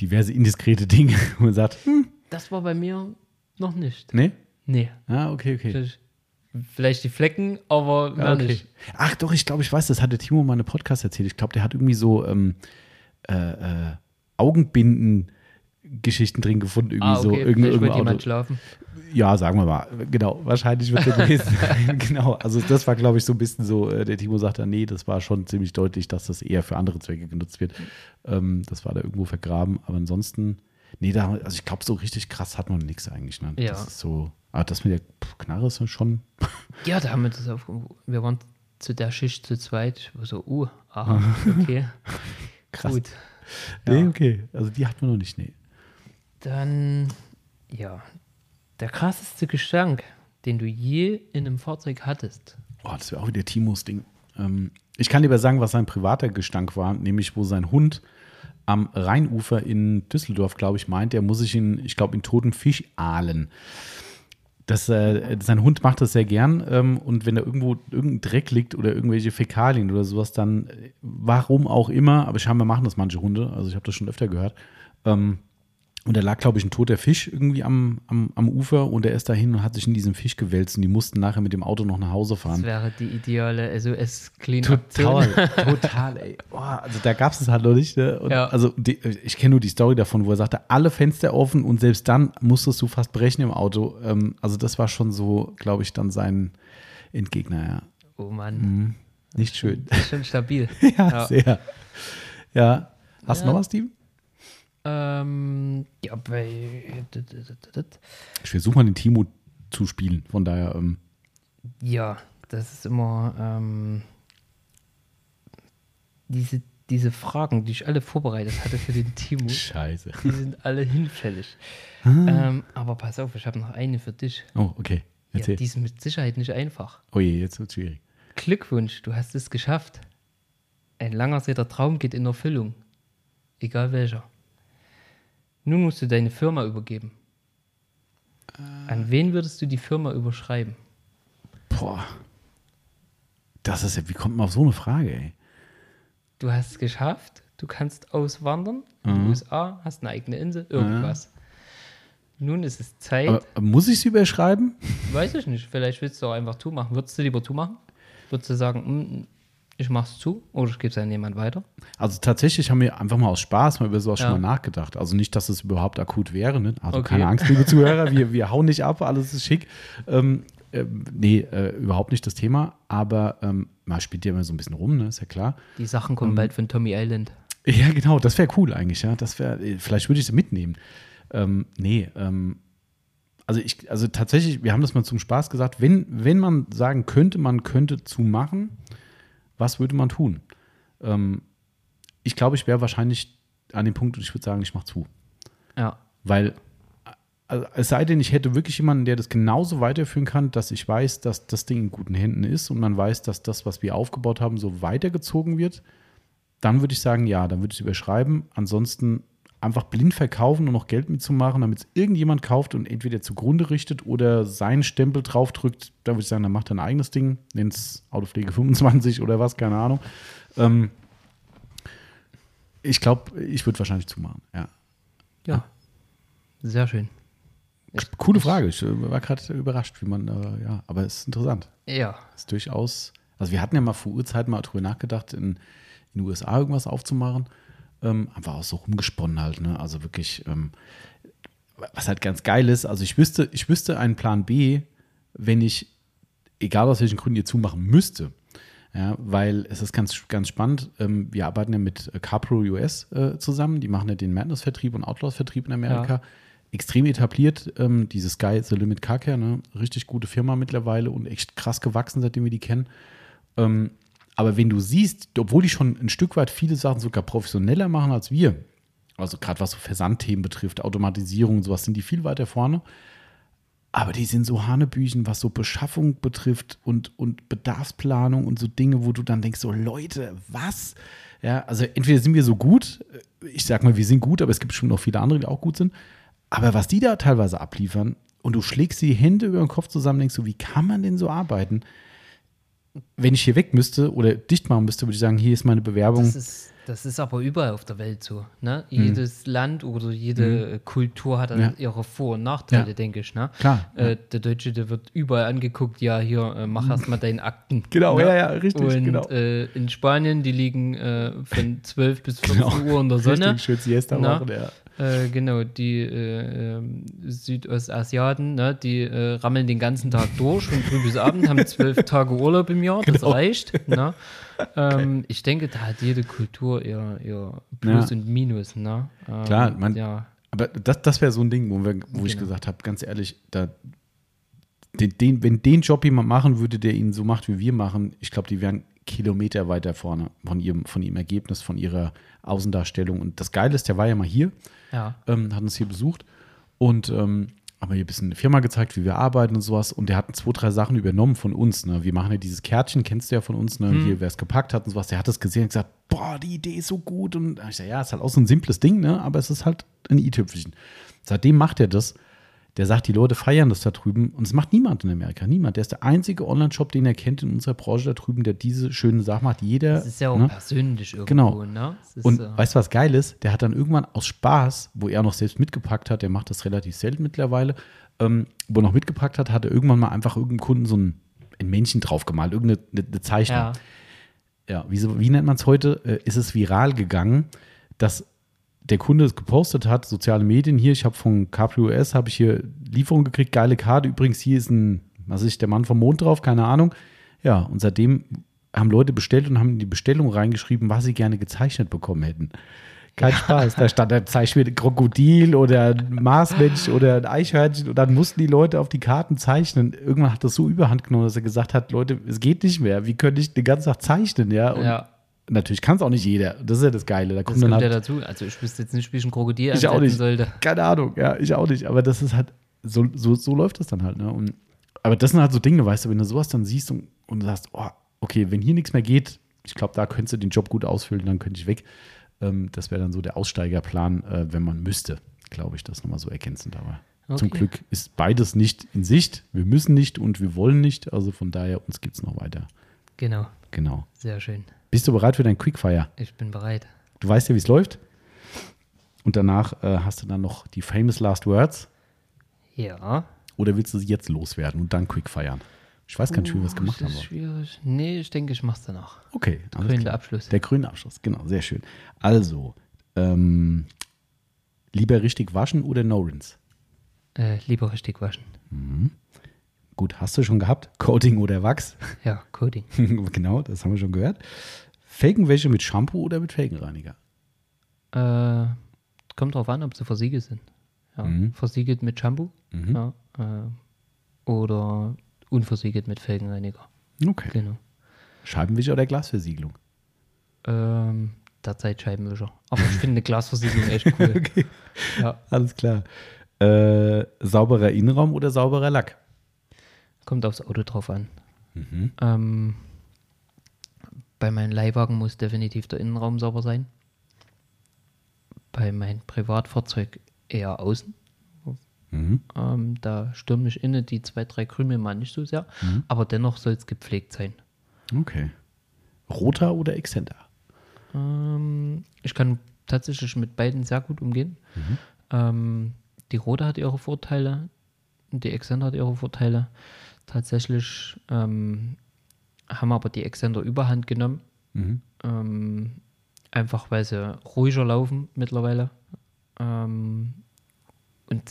diverse indiskrete Dinge, wo man sagt, hm, das war bei mir noch nicht. nee? Nee. Ah, okay, okay. Vielleicht- Vielleicht die Flecken, aber Ja, okay. nicht. Ach doch, ich glaube, ich weiß, das hatte Timo mal in einem Podcast erzählt. Ich glaube, der hat irgendwie so ähm, äh, äh, Augenbinden-Geschichten drin gefunden. Irgendwie Ah, so. okay, Irgend, vielleicht irgendein wollte jemand schlafen. Ja, sagen wir mal. Genau, wahrscheinlich wird er gewesen sein. genau. Also das war, glaube ich, so ein bisschen so, äh, der Timo sagte, nee, das war schon ziemlich deutlich, dass das eher für andere Zwecke genutzt wird. Ähm, das war da irgendwo vergraben. Aber ansonsten, nee, da, also ich glaube, so richtig krass hat man nichts eigentlich. Ne? Ja. Das ist so, aber das mit der Knarre ist schon. Ja, da haben wir das auf. Wir waren zu der Schicht zu zweit. So, uh, aha, okay. Krass. Gut. Nee, okay. Also die hat man noch nicht, nee. Dann, ja, der krasseste Gestank, den du je in einem Fahrzeug hattest. Oh, das wäre auch wieder Timos Ding. Ähm, ich kann dir aber sagen, was sein privater Gestank war, nämlich wo sein Hund am Rheinufer in Düsseldorf, glaube ich, meint, er muss sich in, ich glaube, in toten Fisch ahlen. Das, äh, sein Hund macht das sehr gern ähm, und wenn da irgendwo irgendein Dreck liegt oder irgendwelche Fäkalien oder sowas, dann äh, warum auch immer, aber scheinbar machen das manche Hunde, also ich habe das schon öfter gehört. Ähm, und da lag, glaube ich, ein toter Fisch irgendwie am, am, am Ufer und er ist dahin und hat sich in diesem Fisch gewälzt und die mussten nachher mit dem Auto noch nach Hause Das fahren. wäre die ideale SOS-Clean Total, total, ey. Boah, also da gab es es halt noch nicht. Ne? Ja. Also die, ich kenne nur die Story davon, wo er sagte, alle Fenster offen und selbst dann musstest du fast brechen im Auto. Ähm, also das war schon so, glaube ich, dann sein Endgegner, ja. Oh Mann, Mhm. Nicht schön. das schon stabil. ja, Ja. sehr. Ja. Hast du Ja. noch was, Steven? Ähm, ja, bei. Ich versuche mal den Timo zu spielen, von daher, ähm, Ja, das ist immer ähm, diese, diese Fragen, die ich alle vorbereitet hatte für den Timo, scheiße. die sind alle hinfällig. Ah. Ähm, aber pass auf, ich habe noch eine für dich. Oh, okay. Ja, die ist mit Sicherheit nicht einfach. oh je, jetzt wird schwierig. Glückwunsch, du hast es geschafft. Ein langer Traum geht in Erfüllung. Egal welcher. Nun musst du deine Firma übergeben. An wen würdest du die Firma überschreiben? Boah. Das ist ja, wie kommt man auf so eine Frage, ey? Du hast es geschafft, du kannst auswandern in Mhm. die USA, hast eine eigene Insel, irgendwas. Nun ist es Zeit, Aber äh, muss ich sie überschreiben? weiß ich nicht, vielleicht willst du auch einfach zumachen. Würdest du lieber zumachen? Würdest du sagen, "Mm, ich mach's zu oder ich gebe es an jemand weiter? Also tatsächlich haben wir einfach mal aus Spaß mal über sowas Ja. schon mal nachgedacht. Also nicht, dass es überhaupt akut wäre. Ne? Also Okay. keine Angst, liebe Zuhörer, wir, wir hauen nicht ab, alles ist schick. Ähm, ähm, nee, äh, überhaupt nicht das Thema. Aber ähm, man spielt ja immer so ein bisschen rum, ne? ist ja klar. Die Sachen kommen Mhm. bald von Tommy Island. Ja, genau, das wäre cool eigentlich, ja. Das wäre, äh, vielleicht würde ich sie mitnehmen. Ähm, nee, ähm, also ich, also tatsächlich, wir haben das mal zum Spaß gesagt, wenn, wenn man sagen könnte, man könnte zu machen, was würde man tun? Ähm, ich glaube, ich wäre wahrscheinlich an dem Punkt und ich würde sagen, ich mache zu. Ja. Weil, also, es sei denn, ich hätte wirklich jemanden, der das genauso weiterführen kann, dass ich weiß, dass das Ding in guten Händen ist und man weiß, dass das, was wir aufgebaut haben, so weitergezogen wird, dann würde ich sagen, ja, dann würde ich es überschreiben. Ansonsten einfach blind verkaufen und noch Geld mitzumachen, damit es irgendjemand kauft und entweder zugrunde richtet oder seinen Stempel draufdrückt, da würde ich sagen, dann macht er ein eigenes Ding, nennt es Autopflege 25 oder was, keine Ahnung. Ähm, ich glaube, ich würde wahrscheinlich zumachen, ja. Ja. Sehr schön. Coole Frage. Ich äh, war gerade überrascht, wie man, äh, ja, aber es ist interessant. Ja. Ist durchaus, also wir hatten ja mal vor Urzeiten mal drüber nachgedacht, in, in den USA irgendwas aufzumachen. Ähm, einfach auch so rumgesponnen halt, ne? Also wirklich, ähm, was halt ganz geil ist, also ich wüsste, ich wüsste einen Plan B, wenn ich, egal aus welchen Gründen, ihr zumachen müsste. Ja, weil es ist ganz, ganz spannend. Ähm, wir arbeiten ja mit äh, CarPro US äh, zusammen. Die machen ja den Madness-Vertrieb und Outlaws-Vertrieb in Amerika. Ja. Extrem etabliert. Ähm, diese Sky the Limit Car Care, ne? richtig gute Firma mittlerweile und echt krass gewachsen, seitdem wir die kennen. Ähm, aber wenn du siehst, obwohl die schon ein Stück weit viele Sachen sogar professioneller machen als wir, also gerade was so Versandthemen betrifft, Automatisierung und sowas, sind die viel weiter vorne. Aber die sind so Hanebüchen, was so Beschaffung betrifft und, und Bedarfsplanung und so Dinge, wo du dann denkst, so Leute, was? Ja, also entweder sind wir so gut, ich sag mal, wir sind gut, aber es gibt schon noch viele andere, die auch gut sind. Aber was die da teilweise abliefern und du schlägst die Hände über den Kopf zusammen, denkst du, wie kann man denn so arbeiten? Wenn ich hier weg müsste oder dicht machen müsste, würde ich sagen, hier ist meine Bewerbung. Das ist, das ist aber überall auf der Welt so. Ne? Jedes Land oder jede äh, Kultur hat Mhm. Ja. ihre Vor- und Nachteile, Ja. denke ich. Ne? Klar, Äh, der Deutsche, der wird überall angeguckt, ja, hier, äh, mach erst mal deine Akten. Genau, ne? ja, ja, richtig, Und genau. äh, in Spanien, die liegen äh, von 12 bis 14 Uhr in der Sonne. Richtig schön Siesta Na? machen, ja. Äh, genau, die äh, ähm, Südostasiaten, ne, die äh, rammeln den ganzen Tag durch, von früh bis abend, haben zwölf Tage Urlaub im Jahr, das Genau. reicht. Ne? Ähm, ich denke, da hat jede Kultur ihr, ihr Plus Ja. und Minus. Ne? Ähm, Klar, man- ja. Aber das, das wäre so ein Ding, wo, wir, wo ich Genau. gesagt habe, ganz ehrlich, da, den, den, wenn den Job jemand machen würde, der ihn so macht, wie wir machen, ich glaube, die wären Kilometer weiter vorne von ihrem, von ihrem Ergebnis, von ihrer Außendarstellung. Und das Geile ist, der war ja mal hier, ja. ähm, hat uns hier besucht und ähm, haben hier ein bisschen eine Firma gezeigt, wie wir arbeiten und sowas. Und der hat zwei, drei Sachen übernommen von uns. Ne? Wir machen ja dieses Kärtchen, kennst du ja von uns, ne? hier, wer es gepackt hat und sowas. Der hat das gesehen und gesagt, boah, die Idee ist so gut. Und ich sage, ja, ist halt auch so ein simples Ding, ne? aber es ist halt ein i-Tüpfelchen. Seitdem macht er das. Der sagt, die Leute feiern das da drüben. Und es macht niemand in Amerika. Niemand. Der ist der einzige Online-Shop, den er kennt in unserer Branche da drüben, der diese schönen Sachen macht. Jeder. Das ist ja auch ne? persönlich irgendwo, Genau. ne? Und äh, weißt du, was geil ist? Der hat dann irgendwann aus Spaß, wo er noch selbst mitgepackt hat, der macht das relativ selten mittlerweile, ähm, wo er noch mitgepackt hat, hat er irgendwann mal einfach irgendeinem Kunden so ein, ein Männchen draufgemalt, irgendeine eine, eine Zeichnung. ja. Ja, wie, so- wie nennt man es heute? Äh, ist es viral gegangen, dass der Kunde es gepostet hat, soziale Medien hier, ich habe von Capri US, habe ich hier Lieferung gekriegt, geile Karte. Übrigens, hier ist ein, was ist der Mann vom Mond drauf, keine Ahnung. Ja, und seitdem haben Leute bestellt und haben in die Bestellung reingeschrieben, was sie gerne gezeichnet bekommen hätten. Kein Spaß. Da stand, ein Krokodil oder ein Marsmensch oder ein Eichhörnchen und dann mussten die Leute auf die Karten zeichnen. Irgendwann hat das so überhand genommen, dass er gesagt hat, Leute, es geht nicht mehr. Wie könnte ich den ganzen Tag zeichnen, ja? Und ja. Natürlich kann es auch nicht jeder. Das ist ja das Geile. Da Das kommt dann kommt ja halt, dazu. Also ich wüsste jetzt nicht, wie ich ein Krokodil ich auch nicht. sollte. Keine Ahnung, ja, ich auch nicht. Aber das ist halt, so, so, so läuft das dann halt. Ne? Und, aber das sind halt so Dinge, weißt du, wenn du sowas dann siehst und, und sagst, oh, okay, wenn hier nichts mehr geht, ich glaube, da könntest du den Job gut ausfüllen, dann könnte ich weg. Ähm, das wäre dann so der Aussteigerplan, äh, wenn man müsste, glaube ich, das nochmal so ergänzend. Aber zum Okay. Glück ist beides nicht in Sicht. Wir müssen nicht und wir wollen nicht. Also von daher, uns gibt es noch weiter. Genau, Genau. sehr schön. Bist du bereit für dein Quickfire? Ich bin bereit. Du weißt ja, wie es läuft. Und danach äh, hast du dann noch die famous last words. Ja. Oder willst du sie jetzt loswerden und dann quickfeiern? Ich weiß gar nicht, wie wir das gemacht das haben. ist schwierig. Nee, ich denke, ich mach's danach. Okay, alles Grüner klar. Abschluss. Der grüne Abschluss, genau, sehr schön. Also, ähm, lieber richtig waschen oder no rinse? Äh, lieber richtig waschen. Gut, hast du schon gehabt? Coating oder Wachs? Ja, Coding. genau, das haben wir schon gehört. Felgenwäsche mit Shampoo oder mit Felgenreiniger? Äh, kommt drauf an, ob sie versiegelt sind. Ja, Mhm. Versiegelt mit Shampoo ja, äh, oder unversiegelt mit Felgenreiniger. Okay. Genau. Scheibenwischer oder Glasversiegelung? Ähm, derzeit Scheibenwischer. Aber ich finde eine Glasversiegelung echt cool. Okay. Ja, Alles klar. Äh, sauberer Innenraum oder sauberer Lack? Kommt aufs Auto drauf an. Mhm. Ähm, bei meinem Leihwagen muss definitiv der Innenraum sauber sein. Bei meinem Privatfahrzeug eher außen. Mhm. Ähm, da stören mich innen die zwei, drei Krümel mal nicht so sehr. Mhm. Aber dennoch soll es gepflegt sein. Okay. Roter oder Exzenter? Ähm, ich kann tatsächlich mit beiden sehr gut umgehen. Mhm. Ähm, die Rote hat ihre Vorteile, die Exzenter hat ihre Vorteile. Tatsächlich ähm, haben aber die Exzenter überhand genommen. Mhm. Ähm, einfach weil sie ruhiger laufen mittlerweile. Ähm, und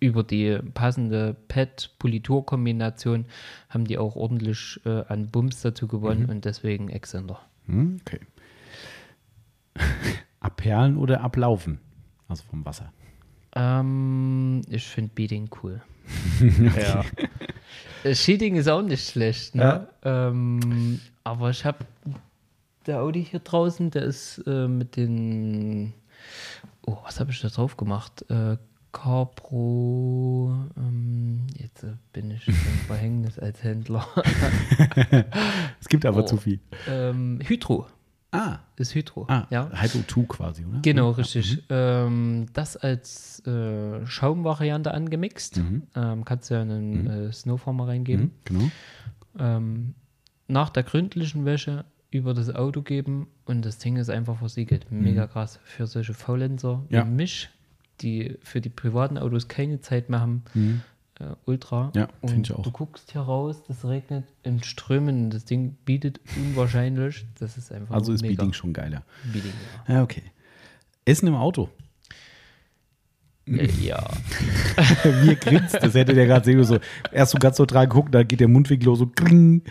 über die passende Pet-Politur-Kombination haben die auch ordentlich äh, an Bums dazu gewonnen und deswegen Exzenter. Hm, Okay. Abperlen oder ablaufen? Also vom Wasser. Ähm, ich finde Beating cool. ja. Äh, Cheating ist auch nicht schlecht, ne? Ähm, aber ich habe der Audi hier draußen, der ist äh, mit den. Oh, was habe ich da drauf gemacht? Äh, Carpro. Ähm, jetzt äh, bin ich im Verhängnis als Händler. Es gibt aber Oh. zu viel. ähm, Hydro. Ah, Ist Hydro. ah ja. Hydro 2 quasi, oder? Genau, richtig. Ähm, das als äh, Schaumvariante angemixt. Mhm. Ähm, kannst du ja einen äh, Snowformer reingeben. Mhm, genau. Ähm, nach der gründlichen Wäsche über das Auto geben und das Ding ist einfach versiegelt. Mega krass. Für solche Faulenzer Mhm. Ja. wie mich, die für die privaten Autos keine Zeit mehr haben. Äh, ultra. Ja, Und find ich auch. Du guckst hier raus, das regnet in Strömen. Das Ding bietet unwahrscheinlich. Das ist einfach Also ist mega. Beating schon geiler. Beating, ja. Ja, okay. Essen im Auto. Äh, ja. Er grinst, das hätte der gerade sehen so. Erst so ganz neutral gucken, dann geht der Mundwinkel los so. Kring.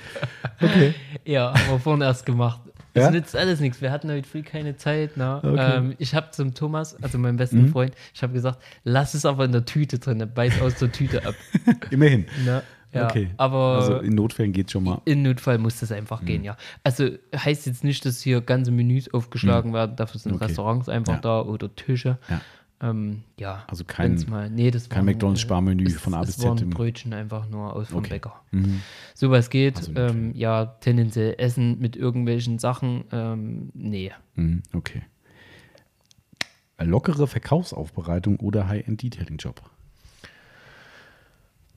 Okay. Ja, haben wir vorhin erst gemacht. Es Ja? nützt alles nichts. Wir hatten heute früh keine Zeit. Ne? Okay. Mhm. Ähm, ich habe zum Thomas, also meinem besten Freund, ich habe gesagt, lass es aber in der Tüte drin, beiß aus der Tüte ab. Immerhin. Ne? Ja, okay. Aber also in Notfällen geht schon mal. in Notfall muss das einfach Mhm. gehen, ja. Also heißt jetzt nicht, dass hier ganze Menüs aufgeschlagen werden, dafür sind Mhm. Okay. Restaurants einfach Ja. da oder Tische. Ja. Ähm, ja. Also kein- mal, nee, das kein McDonald's-Sparmenü von A bis waren Z im- Brötchen einfach nur aus vom Okay. Bäcker. Mhm. Sowas geht. Also ähm, ja, tendenziell Essen mit irgendwelchen Sachen, ähm, nee. Mhm, Okay. Lockere Verkaufsaufbereitung oder High-End-Detailing-Job?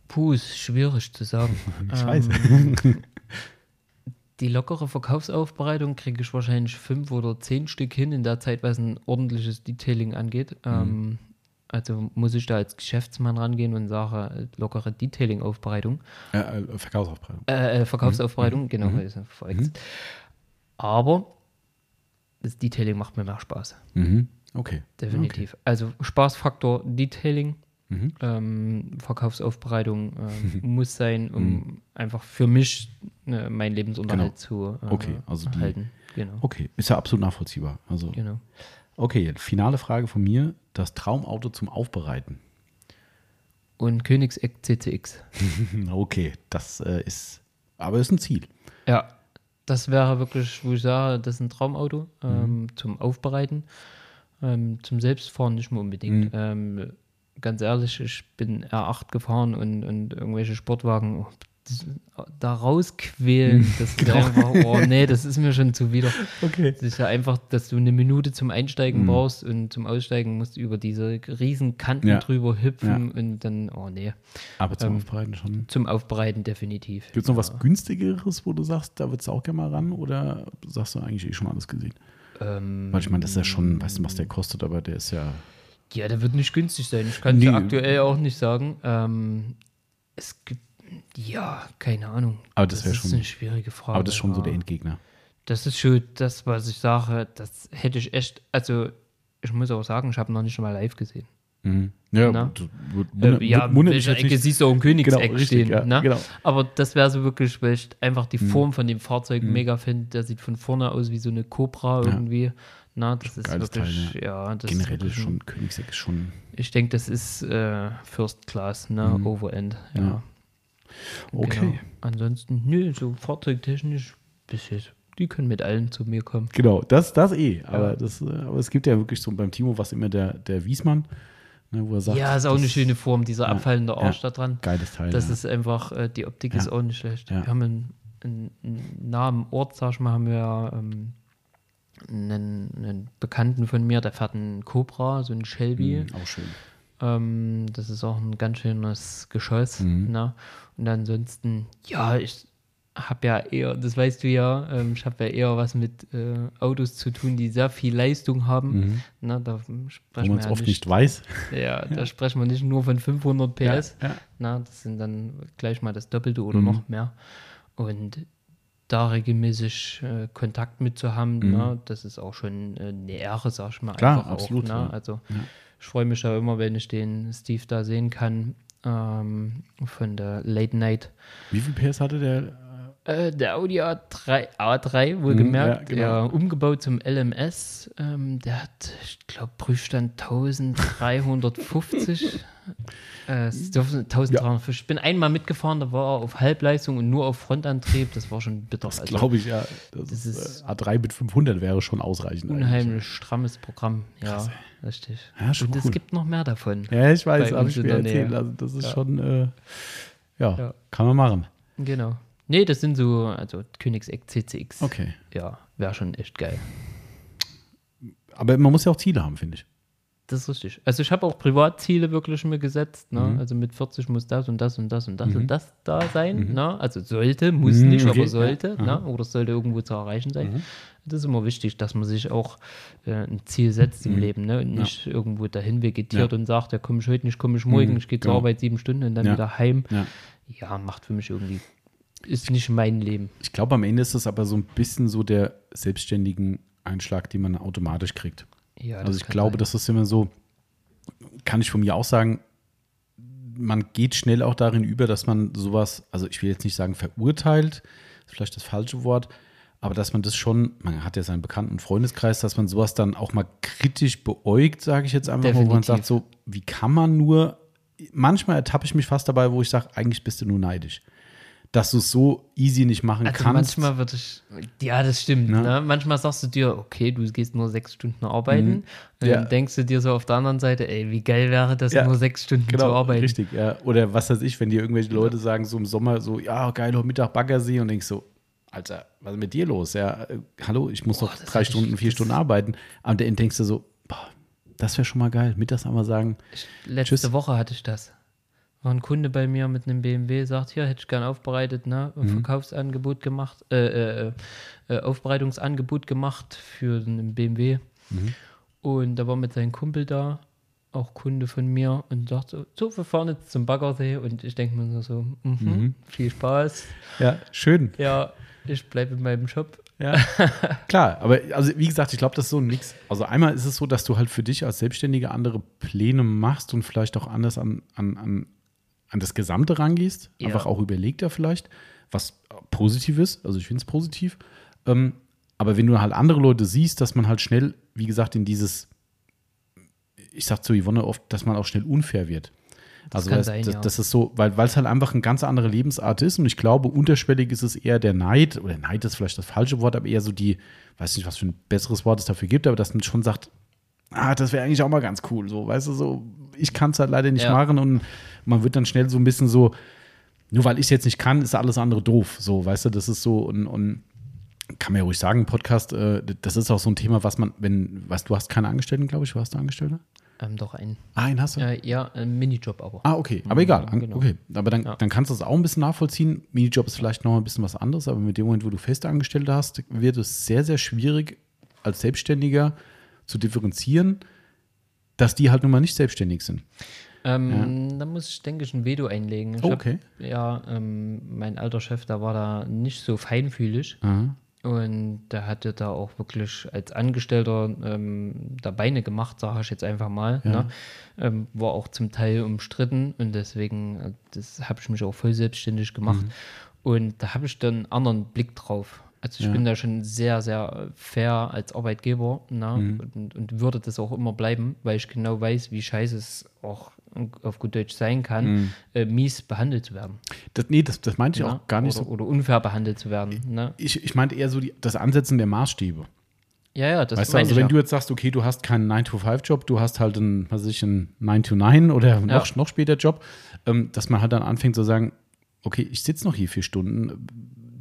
Puh, ist schwierig zu sagen. Ich weiß. Die lockere Verkaufsaufbereitung kriege ich wahrscheinlich fünf oder zehn Stück hin in der Zeit, was ein ordentliches Detailing angeht. Ähm, also muss ich da als Geschäftsmann rangehen und sage, lockere Detailing-Aufbereitung. Äh, äh, Verkaufsaufbereitung. Äh, äh, Verkaufsaufbereitung, genau, ist ja verwechselt. Aber das Detailing macht mir mehr Spaß, Mhm. Okay. definitiv. Also Spaßfaktor Detailing, Mhm. ähm, Verkaufsaufbereitung ähm, muss sein, um einfach für mich äh, meinen Lebensunterhalt zu äh, Okay, also die- erhalten. Genau. Okay, ist ja absolut nachvollziehbar. Also, genau. okay, finale Frage von mir. Das Traumauto zum Aufbereiten. Und Königseck CCX. Okay, das äh, ist, aber ist ein Ziel. Ja, das wäre wirklich, wo ich sage, das ist ein Traumauto ähm, zum Aufbereiten. Ähm, zum Selbstfahren nicht mehr unbedingt. Ähm, ganz ehrlich, ich bin R8 gefahren und, und irgendwelche Sportwagen oh, da rausquälen, das ist einfach, oh nee, das ist mir schon zuwider. Okay. Das ist ja einfach, dass du eine Minute zum Einsteigen brauchst und zum Aussteigen musst du über diese riesen Kanten Ja. drüber hüpfen und dann, oh nee, Aber zum Aufbereiten schon. zum Aufbereiten definitiv. Gibt es noch was günstigeres, wo du sagst, da würdest du auch gerne mal ran? Oder sagst du eigentlich eh schon alles gesehen? Ähm, Weil ich meine, das ist ja schon, weißt du, was der kostet, aber der ist ja. Ja, der wird nicht günstig sein. Ich kann es Nee. aktuell auch nicht sagen. Ähm, es gibt, ja, keine Ahnung. Aber das wär ist schon- eine schwierige Frage. Aber das ist schon so der Endgegner. Das ist schon das, was ich sage. Das hätte ich echt, also ich muss auch sagen, ich habe noch nicht mal live gesehen. Mhm. Ja, Na? gut, wund- Äh, ja, welche Ecke siehst du auch im Königseck Genau, richtig, stehen. ja, ne? genau. Mhm. Aber das wäre so wirklich, weil ich einfach die Form von dem Fahrzeug mega finde. Der sieht von vorne aus wie so eine Cobra irgendwie. Na, das ist wirklich, Teil, ja, das Generell ist wirklich ein- schon, Königseck ist schon. Ich denke, das ist äh, First Class, ne? Overend. Ja. Mhm. Ja. Okay. Genau. Ansonsten, nö, so fahrzeugtechnisch bis jetzt. Die können mit allen zu mir kommen. Genau, das, das eh. Aber, das, äh, aber es gibt ja wirklich so beim Timo was immer der, der Wiesmann, ne, wo er sagt. ja, ist auch das eine schöne Form, dieser abfallende Arsch ja. da dran. Geiles Teil. Das ja. ist einfach, äh, die Optik Ja. ist auch nicht schlecht. Ja. Wir haben einen, einen, einen nahen Ort, sag ich mal, haben wir ähm, einen, einen Bekannten von mir, der fährt einen Cobra, so einen Shelby. Mhm, auch schön. Ähm, das ist auch ein ganz schönes Geschoss. Mhm. Ne? Und ansonsten, ja, ich habe ja eher, das weißt du ja, ähm, ich habe ja eher was mit äh, Autos zu tun, die sehr viel Leistung haben. Ne? Da Mhm. Wo sprechen man es ja oft nicht, nicht weiß. ja, da sprechen wir nicht nur von 500 PS. Ja, ja. Na, das sind dann gleich mal das Doppelte oder Mhm. noch mehr. Und da regelmäßig äh, Kontakt mit zu haben, ne, das ist auch schon äh, eine Ehre, sag ich mal. Mhm. Klar, einfach absolut, Auch, ne? ja. Also ich freue mich ja immer, wenn ich den Steve da sehen kann ähm, von der Late Night. Wie viel PS hatte der? Äh, der Audi A3, A3 wohlgemerkt, Mhm, ja, genau. ja, umgebaut zum LMS. Ähm, der hat, ich glaube, Prüfstand 1350. äh, es dürfen 1350. Ich bin einmal mitgefahren, da war er auf Halbleistung und nur auf Frontantrieb. Das war schon bitter. Das Also, glaube ich ja. Das das ist, ist äh, A3 mit 500 wäre schon ausreichend. unheimlich strammes Programm. Ja, richtig. Ja, schon und es cool. gibt noch mehr davon. Ja, ich weiß, habe ich mir erzählt. Also das ist schon, äh, ja, Ja. kann man machen. Genau. Nee, das sind so, also Königseck CCX. Okay. Ja, wäre schon echt geil. Aber man muss ja auch Ziele haben, finde ich. Das ist richtig. Also ich habe auch Privatziele wirklich mir gesetzt. Ne? Mhm. Also mit 40 muss das und das und das und das und das da sein. Ne? Also sollte, muss nicht, Mhm, okay. aber sollte. Ja. Ne? Oder es sollte irgendwo zu erreichen sein. Mhm. Das ist immer wichtig, dass man sich auch äh, ein Ziel setzt im Leben ne? und nicht irgendwo dahin vegetiert Mhm. Ja. und sagt, ja komme ich heute nicht, komme ich morgen, Mhm, ich gehe zur genau. Arbeit sieben Stunden und dann Ja. wieder heim. Ja. Ja, macht für mich irgendwie, ist nicht mein Leben. Ich glaube, am Ende ist das aber so ein bisschen so der selbstständigen Einschlag, den man automatisch kriegt. Ja, Also ich glaube, sein. das ist immer so, kann ich von mir auch sagen, man geht schnell auch darin über, dass man sowas, also ich will jetzt nicht sagen verurteilt, ist vielleicht das falsche Wort, aber dass man das schon, man hat ja seinen Bekannten- und Freundeskreis, dass man sowas dann auch mal kritisch beäugt, sage ich jetzt einfach mal, wo man Definitiv. sagt so, wie kann man nur, manchmal ertappe ich mich fast dabei, wo ich sage, eigentlich bist du nur neidisch. Dass du es so easy nicht machen Also kannst. manchmal würde ich, ja, das stimmt. Ja. Ne? Manchmal sagst du dir, okay, du gehst nur sechs Stunden arbeiten. Mhm. Ja. dann denkst du dir so auf der anderen Seite, ey, wie geil wäre das, Ja. nur sechs Stunden zu Genau, arbeiten. richtig, ja. Oder was weiß ich, wenn dir irgendwelche Leute sagen, so im Sommer, so, ja, geil, heute Mittag Baggersee und denkst so, Alter, was ist mit dir los? Ja, äh, hallo, ich muss das drei ich- Stunden, vier Stunden arbeiten. Aber dann denkst du so, boah, das wäre schon mal geil. Mittags einmal sagen, Letzte Tschüss. Woche hatte ich das. War ein Kunde bei mir mit einem BMW, sagt, hier hätte ich gern aufbereitet, ne, ein Verkaufsangebot gemacht, äh, äh, äh, Aufbereitungsangebot gemacht für einen BMW. Und da war mit seinem Kumpel da, auch Kunde von mir, und sagte, so, wir fahren jetzt zum Baggersee. Und ich denke mir nur so, mhm, viel Spaß. Ja, schön. Ja, ich bleibe in meinem Job. Ja, klar, aber also wie gesagt, ich glaube, das ist so ein Mix. Also einmal ist es so, dass du halt für dich als Selbstständiger andere Pläne machst und vielleicht auch anders an, an, an, an das Gesamte rangehst. Ja. Einfach auch überlegter vielleicht, was positiv ist. Also ich finde es positiv. Ähm, aber wenn du halt andere Leute siehst, dass man halt schnell, wie gesagt, in dieses, ich sag zu Yvonne oft, dass man auch schnell unfair wird. Also kann das, sein, das, ja. das ist so, weil weil es halt einfach eine ganz andere Lebensart ist und ich glaube, unterschwellig ist es eher der Neid, oder Neid ist vielleicht das falsche Wort, aber eher so die, weiß nicht, was für ein besseres Wort es dafür gibt, aber dass man schon sagt, ah, das wäre eigentlich auch mal ganz cool, so, weißt du, so, ich kann es halt leider nicht Ja. machen und man wird dann schnell so ein bisschen so, nur weil ich es jetzt nicht kann, ist alles andere doof, so, weißt du, das ist so und, und kann man ja ruhig sagen, Podcast, äh, das ist auch so ein Thema, was man, wenn, weißt du, hast keine Angestellten, glaube ich, warst du Angestellter? Ähm, doch ein, Ah, einen hast du? äh, ja, ein Minijob aber. Ah, okay. Aber egal. An- genau. Okay. Aber dann, Ja. dann kannst du das auch ein bisschen nachvollziehen. Minijob ist vielleicht noch ein bisschen was anderes, aber mit dem Moment, wo du Festangestellte hast, wird es sehr, sehr schwierig, als Selbstständiger zu differenzieren, dass die halt nun mal nicht selbstständig sind. Ähm, Da muss ich, denke ich, ein Veto einlegen. Ich Oh, hab- okay. ja, ähm, mein alter Chef, der war da nicht so feinfühlig. Aha. Und der hatte da auch wirklich als Angestellter ähm, da Beine gemacht, sage ich jetzt einfach mal. Ne? Ähm, war auch zum Teil umstritten und deswegen, äh, das habe ich mich auch voll selbstständig gemacht. Und da habe ich dann einen anderen Blick drauf. Also ich Ja. bin da schon sehr, sehr fair als Arbeitgeber ne? und, und würde das auch immer bleiben, weil ich genau weiß, wie scheiße es auch auf gut Deutsch sein kann, äh, mies behandelt zu werden. Das, nee, das, das meinte ich ne? auch gar nicht oder, so. Oder unfair behandelt zu werden. Ne? Ich, ich meinte eher so die, das Ansetzen der Maßstäbe. Ja, ja, das Weißt du, also wenn ja. du jetzt sagst, okay, du hast keinen 9-to-5-Job, du hast halt einen, was weiß ich, einen 9-to-9 oder noch, noch später Job, ähm, dass man halt dann anfängt zu sagen, okay, ich sitze noch hier vier Stunden,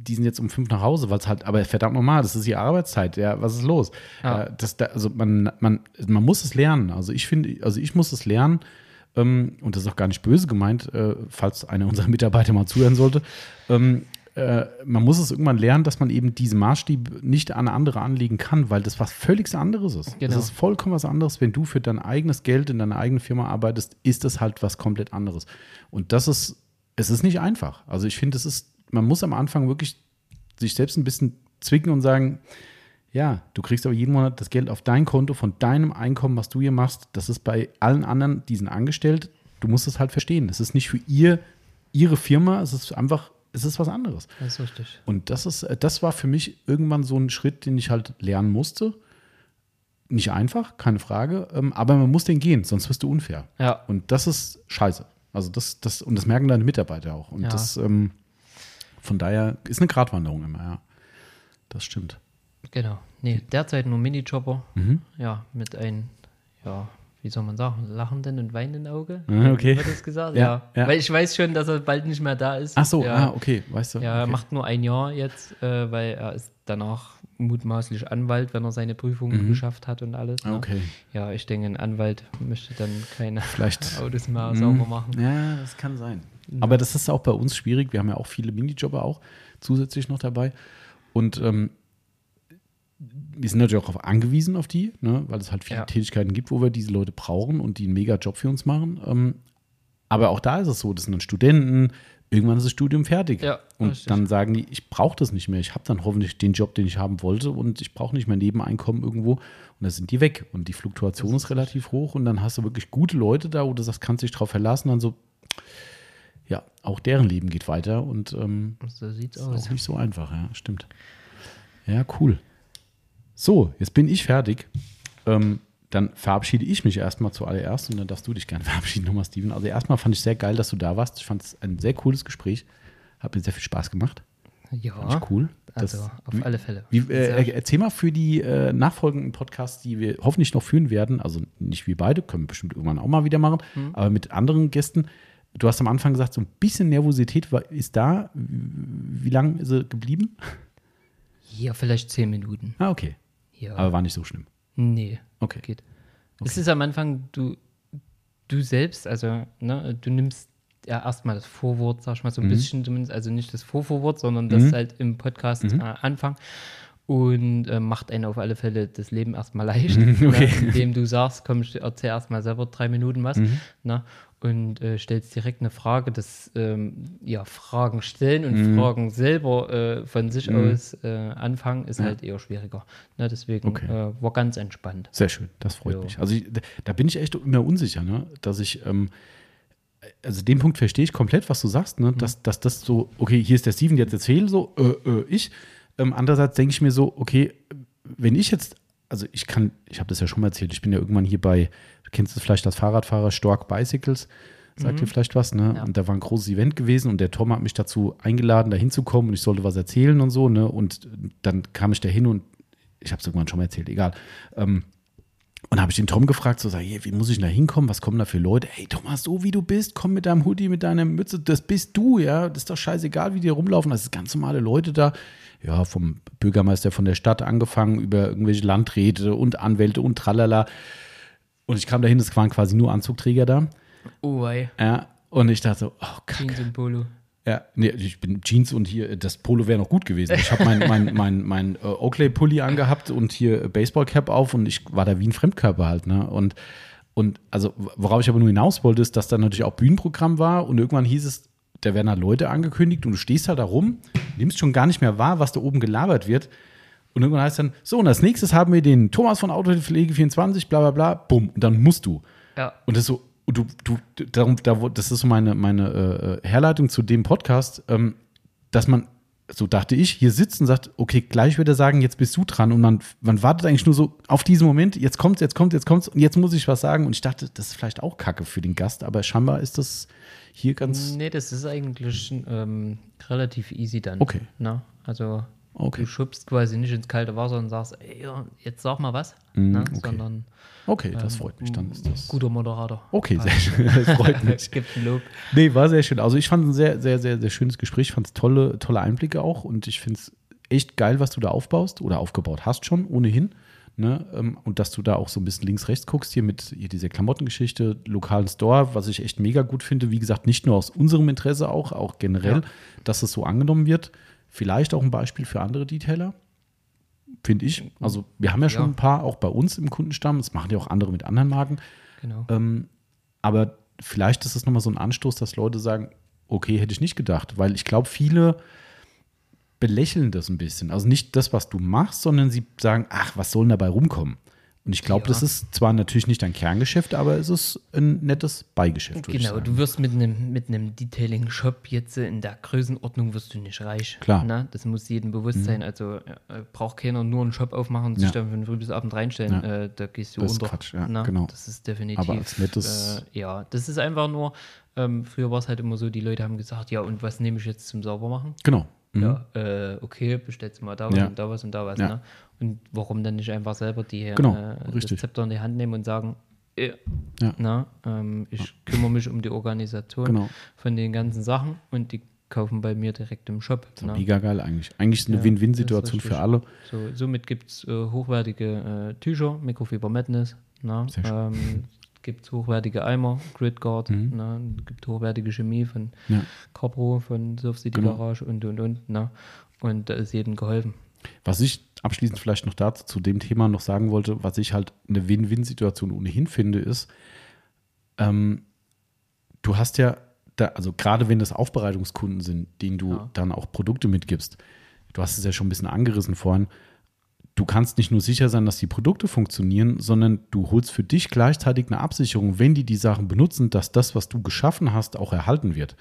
die sind jetzt um fünf nach Hause, weil es halt, aber verdammt normal, das ist die Arbeitszeit, ja, was ist los? Ja. Äh, das, da, also man, man, man muss es lernen. Also ich finde, also ich muss es lernen, ähm, und das ist auch gar nicht böse gemeint, äh, falls einer unserer Mitarbeiter mal zuhören sollte. Ähm, äh, man muss es irgendwann lernen, dass man eben diese Maßstäbe nicht an andere anlegen kann, weil das was völlig anderes ist. Genau. Das ist vollkommen was anderes. Wenn du für dein eigenes Geld in deiner eigenen Firma arbeitest, ist das halt was komplett anderes. Und das ist, es ist nicht einfach. Also ich finde, es ist, man muss am Anfang wirklich sich selbst ein bisschen zwicken und sagen, ja, du kriegst aber jeden Monat das Geld auf dein Konto von deinem Einkommen, was du hier machst. Das ist bei allen anderen, die sind angestellt. Du musst es halt verstehen. Es ist nicht für ihr, ihre Firma, es ist einfach, es ist was anderes. Das ist richtig. Und das ist, äh, das war für mich irgendwann so ein Schritt, den ich halt lernen musste. Nicht einfach, keine Frage, ähm, aber man muss den gehen, sonst wirst du unfair. Ja. Und das ist scheiße. Also das, das, und das merken deine Mitarbeiter auch. Und Ja. das, ähm, von daher ist eine Gratwanderung immer, ja. Das stimmt. Genau. Nee, derzeit nur Minijobber. Mhm. Ja, mit einem, ja, wie soll man sagen, lachenden und weinenden Auge. Ah, okay. Wird das gesagt? Ja, Ja, ja. Weil ich weiß schon, dass er bald nicht mehr da ist. Ach so, ja. ah, okay, weißt du. Ja, er okay. macht nur ein Jahr jetzt, äh, weil er ist danach mutmaßlich Anwalt, wenn er seine Prüfung geschafft hat und alles. Ne? Mhm. Okay. Ja, ich denke, ein Anwalt möchte dann keine Vielleicht. Autos mehr Mhm. sauber machen. Ja, das kann sein. Aber das ist auch bei uns schwierig. Wir haben ja auch viele Minijobber auch zusätzlich noch dabei. Und ähm, wir sind natürlich auch darauf angewiesen auf die, ne, weil es halt viele Ja. Tätigkeiten gibt, wo wir diese Leute brauchen und die einen mega Job für uns machen. Ähm, aber auch da ist es so, das sind dann Studenten, irgendwann ist das Studium fertig. Ja, und richtig. dann sagen die, ich brauche das nicht mehr. Ich habe dann hoffentlich den Job, den ich haben wollte und ich brauche nicht mehr Nebeneinkommen irgendwo. Und dann sind die weg. Und die Fluktuation ist relativ hoch und dann hast du wirklich gute Leute da, wo du sagst, kannst dich drauf verlassen. Dann so, ja, auch deren Leben geht weiter und ähm, So sieht's ist aus. auch nicht so einfach, ja, stimmt. Ja, cool. So, jetzt bin ich fertig. Ähm, dann verabschiede ich mich erstmal zuallererst und dann darfst du dich gerne verabschieden, nochmal, Steven. Also erstmal fand ich sehr geil, dass du da warst. Ich fand es ein sehr cooles Gespräch. Hat mir sehr viel Spaß gemacht. Fand Ja, ich cool. Das- also auf alle Fälle. Wie, äh, erzähl mal für die äh, nachfolgenden Podcasts, die wir hoffentlich noch führen werden, also nicht wir beide, können wir bestimmt irgendwann auch mal wieder machen, Mhm. aber mit anderen Gästen. Du hast am Anfang gesagt, so ein bisschen Nervosität war, ist da. Wie, lange ist sie geblieben? Hier vielleicht zehn Minuten. Ah, okay. Ja. Aber war nicht so schlimm. nee, Okay. geht. Es ist am Anfang, du, du selbst, also ne, du nimmst ja erstmal das Vorwort, sag ich mal, so ein Mhm. bisschen zumindest, also nicht das Vorvorwort, sondern das Mhm. halt im Podcast äh, Anfang. Und äh, macht einen auf alle Fälle das Leben erstmal leicht, Mhm, okay. ne, indem du sagst, komm, ich erzähl erstmal selber drei Minuten was Mhm. ne, und äh, stellst direkt eine Frage. Das ähm, ja, Fragen stellen und Mhm. Fragen selber äh, von sich aus äh, anfangen, ist halt eher schwieriger. Ne, deswegen Okay. äh, war ganz entspannt. Sehr schön, das freut Ja. mich. Also ich, da bin ich echt immer unsicher, ne? dass ich, ähm, also den Punkt verstehe ich komplett, was du sagst, Mhm. ne? dass, dass das so, okay, hier ist der Steven, jetzt erzähl so, äh, äh, ich. Ähm, andererseits denke ich mir so, okay, wenn ich jetzt, also ich kann, ich habe das ja schon mal erzählt, ich bin ja irgendwann hier bei, du kennst es vielleicht als Fahrradfahrer, Stork Bicycles, sagt dir vielleicht was, ne? Mhm. Ja. Und da war ein großes Event gewesen und der Tom hat mich dazu eingeladen, da hinzukommen und ich sollte was erzählen und so, ne? Und dann kam ich da hin und ich habe es irgendwann schon mal erzählt, egal. Ähm, und habe ich den Tom gefragt, so, sag, hey, wie muss ich da hinkommen? Was kommen da für Leute? Hey, Thomas, so wie du bist, komm mit deinem Hoodie, mit deiner Mütze, das bist du, ja. Das ist doch scheißegal, wie die rumlaufen. Das sind ganz normale Leute da. Ja, vom Bürgermeister von der Stadt angefangen, über irgendwelche Landräte und Anwälte und tralala. Und ich kam dahin, es waren quasi nur Anzugträger da. Oh, ey. Ja. Und ich dachte so, oh, kacke. Jeans und Polo. Ja, nee, ich bin Jeans und hier, das Polo wäre noch gut gewesen. Ich habe mein, mein, mein, mein äh, Oakley-Pulli angehabt und hier Baseball-Cap auf und ich war da wie ein Fremdkörper halt, ne? Und, und also, worauf ich aber nur hinaus wollte, ist, dass da natürlich auch Bühnenprogramm war und irgendwann hieß es, da werden halt Leute angekündigt und du stehst halt da rum, nimmst schon gar nicht mehr wahr, was da oben gelabert wird. Und irgendwann heißt dann, so, und als nächstes haben wir den Thomas von Autopflege 24, bla bla bla, bumm, und dann musst du. Ja. Und das ist so, du, du, darum, da, das ist so meine, meine äh, Herleitung zu dem Podcast, ähm, dass man, so dachte ich, hier sitzt und sagt, okay, gleich wird er sagen, jetzt bist du dran. Und man, man wartet eigentlich nur so auf diesen Moment, jetzt kommt's, jetzt kommt's, jetzt kommt's und jetzt muss ich was sagen. Und ich dachte, das ist vielleicht auch Kacke für den Gast, aber scheinbar ist das hier ganz. Nee, das ist eigentlich ähm, relativ easy dann. Okay. Na, also Okay. du schubst quasi nicht ins kalte Wasser und sagst, ey, jetzt sag mal was, Mm, ne, okay. sondern Okay, das freut mich. Dann ist das. guter Moderator. Okay, sehr schön. Das freut mich. Gibt ein Lob. Nee, war sehr schön. Also ich fand es ein sehr, sehr, sehr, sehr schönes Gespräch. Ich fand es tolle, tolle Einblicke auch und ich finde es echt geil, was du da aufbaust oder aufgebaut hast schon, ohnehin. Ne? Ähm, Und dass du da auch so ein bisschen links-rechts guckst, hier mit hier dieser Klamottengeschichte, lokalen Store, was ich echt mega gut finde. Wie gesagt, nicht nur aus unserem Interesse auch, auch generell, Ja. dass es so angenommen wird. Vielleicht auch ein Beispiel für andere Detailer, finde ich. Also wir haben ja schon Ja. ein paar auch bei uns im Kundenstamm. Das machen ja auch andere mit anderen Marken. Genau. Ähm, aber vielleicht ist es nochmal so ein Anstoß, dass Leute sagen, okay, hätte ich nicht gedacht. Weil ich glaube, viele belächeln das ein bisschen. Also nicht das, was du machst, sondern sie sagen, ach, was soll denn dabei rumkommen? Und ich glaube, Ja. das ist zwar natürlich nicht dein Kerngeschäft, aber es ist ein nettes Beigeschäft, Genau, du wirst mit einem mit einem Detailing-Shop jetzt in der Größenordnung wirst du nicht reich. Klar. Mhm. Ne? Das muss jedem bewusst sein. Also äh, braucht keiner nur einen Shop aufmachen und sich Ja. dann von früh bis abend reinstellen. Ja. Äh, da gehst du Das ist unter. Quatsch, ja, ne? genau. Das ist definitiv. Aber als nettes- äh, ja, das ist einfach nur. Ähm, früher war es halt immer so, die Leute haben gesagt, ja, und was nehme ich jetzt zum Saubermachen? Genau. Mhm. Ja, äh, okay, bestellst du mal da was Ja. und da was und da was. Ja. Ne? Und warum dann nicht einfach selber die Genau, äh, das. Zepter in die Hand nehmen und sagen, äh, Ja. na, ähm, ich kümmere mich um die Organisation Genau. von den ganzen Sachen und die kaufen bei mir direkt im Shop. ne? Mega geil eigentlich. Eigentlich ist eine Ja, Win-Win-Situation für alle. So, somit gibt es äh, hochwertige äh, Tücher, Mikrofiber Madness, na, Sehr schön. ähm, gibt es hochwertige Eimer, Gridguard, na, gibt hochwertige Chemie von Mhm. Ja. Capro, von Surf City Genau. Garage und und und. Na, und da ist jedem geholfen. Was ich abschließend vielleicht noch dazu zu dem Thema noch sagen wollte, was ich halt eine Win-Win-Situation ohnehin finde, ist, ähm, du hast ja, da, also gerade wenn das Aufbereitungskunden sind, denen du Ja. dann auch Produkte mitgibst, du hast es ja schon ein bisschen angerissen vorhin, du kannst nicht nur sicher sein, dass die Produkte funktionieren, sondern du holst für dich gleichzeitig eine Absicherung, wenn die die Sachen benutzen, dass das, was du geschaffen hast, auch erhalten wird.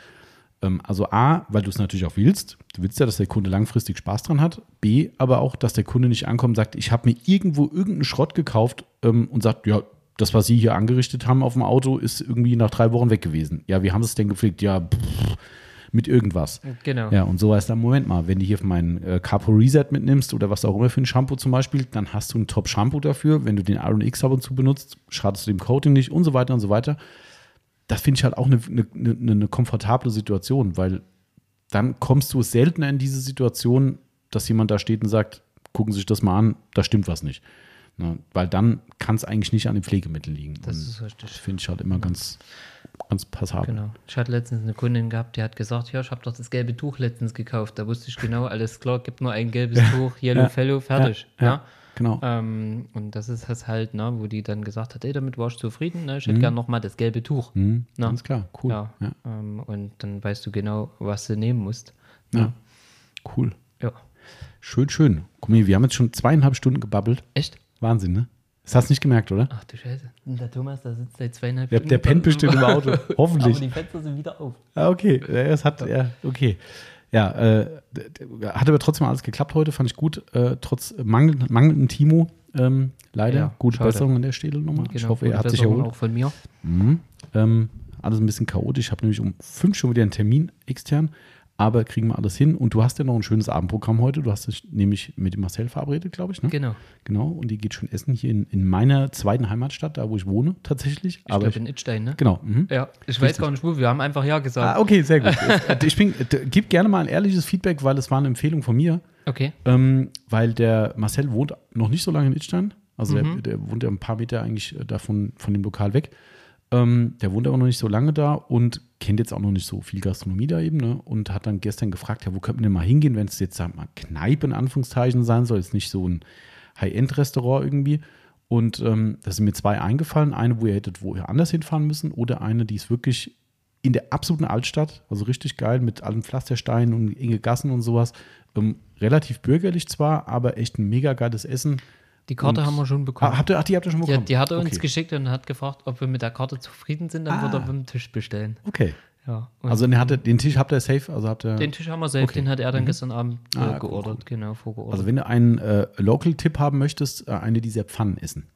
Ähm, Also A, weil du es natürlich auch willst. Du willst ja, dass der Kunde langfristig Spaß dran hat. B, aber auch, dass der Kunde nicht ankommt und sagt, ich habe mir irgendwo irgendeinen Schrott gekauft ähm, und sagt, ja, das, was Sie hier angerichtet haben auf dem Auto, ist irgendwie nach drei Wochen weg gewesen. Ja, wie haben Sie es denn gepflegt? Ja, pff, mit irgendwas. Genau. Ja, und so heißt dann, Moment mal, wenn du hier meinen äh, Capo Reset mitnimmst oder was auch immer für ein Shampoo zum Beispiel, dann hast du ein Top-Shampoo dafür. Wenn du den Iron X ab und zu benutzt, schadest du dem Coating nicht und so weiter und so weiter. Das finde ich halt auch eine, eine, eine, komfortable Situation, weil dann kommst du seltener in diese Situation, dass jemand da steht und sagt, gucken Sie sich das mal an, da stimmt was nicht. Ne? Weil dann kann es eigentlich nicht an den Pflegemitteln liegen. Das das finde ich halt immer ganz ganz passabel. Genau. Ich hatte letztens eine Kundin gehabt, die hat gesagt, ja, ich habe doch das gelbe Tuch letztens gekauft. Da wusste ich genau, alles klar, gibt nur ein gelbes Tuch, Yellow Ja. Fellow, fertig. Ja, Ja, ja, genau. Ähm, und das ist das halt, ne, wo die dann gesagt hat, ey, damit war ich zufrieden, ne? ich hätte gern nochmal das gelbe Tuch. Mhm, Na. Ganz klar, cool. Ja. Ja, Ähm, und dann weißt du genau, was du nehmen musst. ja. cool. Ja. Schön, schön. Guck mal, wir haben jetzt schon zweieinhalb Stunden gebabbelt. Echt? Wahnsinn, ne? Das hast du nicht gemerkt, oder? Ach du Scheiße. Und der Thomas, der sitzt seit zweieinhalb Der, der pennt bestimmt im Auto. Hoffentlich. Aber die Fenster sind wieder auf. Ah, okay. Ja, Es hat, ja, okay. Ja, äh, hat aber trotzdem alles geklappt heute, fand ich gut. Äh, trotz mangel, mangelnden Timo, ähm, leider. Ja, Gute schade. Besserung an der Stelle nochmal. ich hoffe, er hat sich erholt. auch von mir. Mhm. Ähm, alles ein bisschen chaotisch. Ich habe nämlich um fünf schon wieder einen Termin extern, aber kriegen wir alles hin. Und du hast ja noch ein schönes Abendprogramm heute. Du hast dich nämlich mit dem Marcel verabredet, glaube ich. Ne? Genau. Genau. Und die geht schon essen hier in, in meiner zweiten Heimatstadt, da wo ich wohne, tatsächlich. Ich glaube in Itstein, ne? genau. Mhm. Ja, ich weiß Richtig. gar nicht wo. Wir haben einfach Ja gesagt. Ah, okay, sehr gut. ich bin, d- gib gerne mal ein ehrliches Feedback, weil es war eine Empfehlung von mir. Okay. Ähm, weil der Marcel wohnt noch nicht so lange in Itstein. Also Mhm. der, der wohnt ja ein paar Meter eigentlich äh, davon von dem Lokal weg. Ähm, der wohnt aber noch nicht so lange da und kennt jetzt auch noch nicht so viel Gastronomie da eben. Ne? Und hat dann gestern gefragt, ja, wo könnten wir denn mal hingehen, wenn es jetzt sag mal Kneipe in Anführungszeichen sein soll, jetzt nicht so ein High-End-Restaurant irgendwie. Und ähm, da sind mir zwei eingefallen. Eine, wo ihr hättet wo ihr anders hinfahren müssen oder eine, die ist wirklich in der absoluten Altstadt, also richtig geil mit allen Pflastersteinen und enge Gassen und sowas. Ähm, relativ bürgerlich zwar, aber echt ein mega geiles Essen. Die Karte Und- haben wir schon bekommen. Ah, habt ihr, ach, die habt ihr schon die, bekommen? hat- die hat er uns okay. geschickt und hat gefragt, ob wir mit der Karte zufrieden sind. Dann wird Ah. er beim Tisch bestellen. Okay. Ja. Also den, hatte, den Tisch habt ihr safe, also habt ihr. den Tisch haben wir selbst, Okay. den hat er dann gestern Abend äh, Ah, cool, geordert. cool. Genau, vorgeordert. also wenn du einen äh, Local-Tipp haben möchtest, äh, eine dieser Pfannen essen.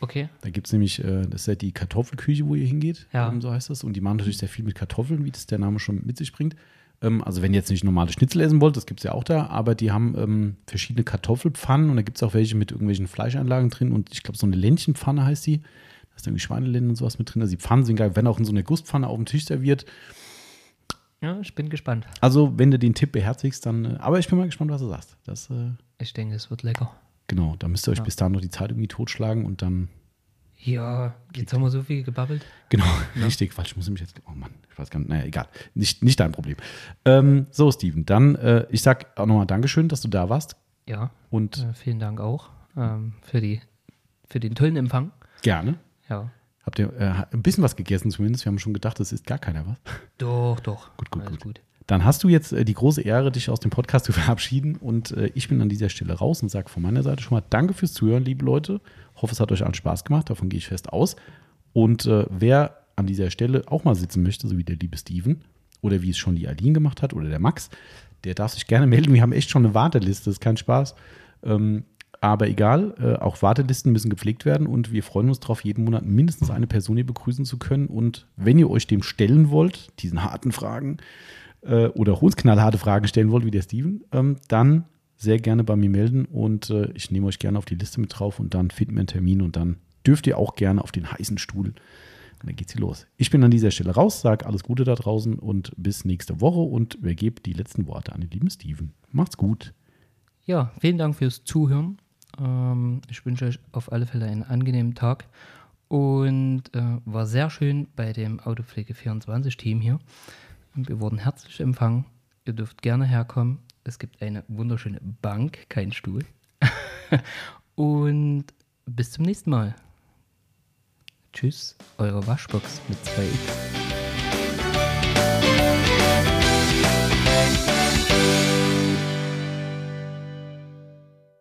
okay. Da gibt es nämlich, äh, das ist ja die Kartoffelküche, wo ihr hingeht, Ja. ähm, so heißt das. Und die machen natürlich sehr viel mit Kartoffeln, wie das der Name schon mit sich bringt. Ähm, also wenn ihr jetzt nicht normale Schnitzel essen wollt, das gibt es ja auch da, aber die haben ähm, verschiedene Kartoffelpfannen und da gibt es auch welche mit irgendwelchen Fleischeinlagen drin und ich glaube so eine Ländchenpfanne heißt die. Da ist irgendwie Schweinelenden und sowas mit drin. Also die Pfannen sind geil, werden auch in so einer Gusspfanne auf dem Tisch serviert. Ja, ich bin gespannt. Also wenn du den Tipp beherzigst, dann, äh, aber ich bin mal gespannt, was du sagst. Das, äh, Ich denke, es wird lecker. genau, da müsst ihr euch Ja. bis dahin noch die Zeit irgendwie totschlagen und dann Ja, jetzt haben wir so viel gebabbelt. Genau, richtig, falsch. Ich muss mich jetzt. Oh Mann, ich weiß gar nicht. Naja, egal. Nicht, nicht dein Problem. Ähm, so, Steven, dann, äh, ich sag auch nochmal Dankeschön, dass du da warst. Ja, Und äh, vielen Dank auch ähm, für, die, für den tollen Empfang. gerne. Ja. Habt ihr äh, ein bisschen was gegessen zumindest? Wir haben schon gedacht, es ist gar keiner was. Doch, doch. Gut, gut, Alles gut. gut. Dann hast du jetzt äh, die große Ehre, dich aus dem Podcast zu verabschieden. Und äh, ich bin an dieser Stelle raus und sage von meiner Seite schon mal Danke fürs Zuhören, liebe Leute. Hoffe, es hat euch allen Spaß gemacht. Davon gehe ich fest aus. Und äh, wer an dieser Stelle auch mal sitzen möchte, so wie der liebe Steven oder wie es schon die Aline gemacht hat oder der Max, der darf sich gerne melden. Wir haben echt schon eine Warteliste, das ist kein Spaß. Ähm, aber egal, äh, auch Wartelisten müssen gepflegt werden und wir freuen uns darauf, jeden Monat mindestens eine Person hier begrüßen zu können. Und wenn ihr euch dem stellen wollt, diesen harten Fragen, äh, oder auch uns knallharte Fragen stellen wollt, wie der Steven, ähm, dann sehr gerne bei mir melden und äh, ich nehme euch gerne auf die Liste mit drauf und dann finden wir einen Termin und dann dürft ihr auch gerne auf den heißen Stuhl. Und dann geht's hier los. Ich bin an dieser Stelle raus, sage alles Gute da draußen und bis nächste Woche und übergebe die letzten Worte an den lieben Steven. Macht's gut. Ja, vielen Dank fürs Zuhören. Ähm, ich wünsche euch auf alle Fälle einen angenehmen Tag und äh, war sehr schön bei dem Autopflege 24 Team hier. Wir wurden herzlich empfangen. Ihr dürft gerne herkommen. Es gibt eine wunderschöne Bank, kein Stuhl. und bis zum nächsten Mal. Tschüss, eure Waschbox mit 2x.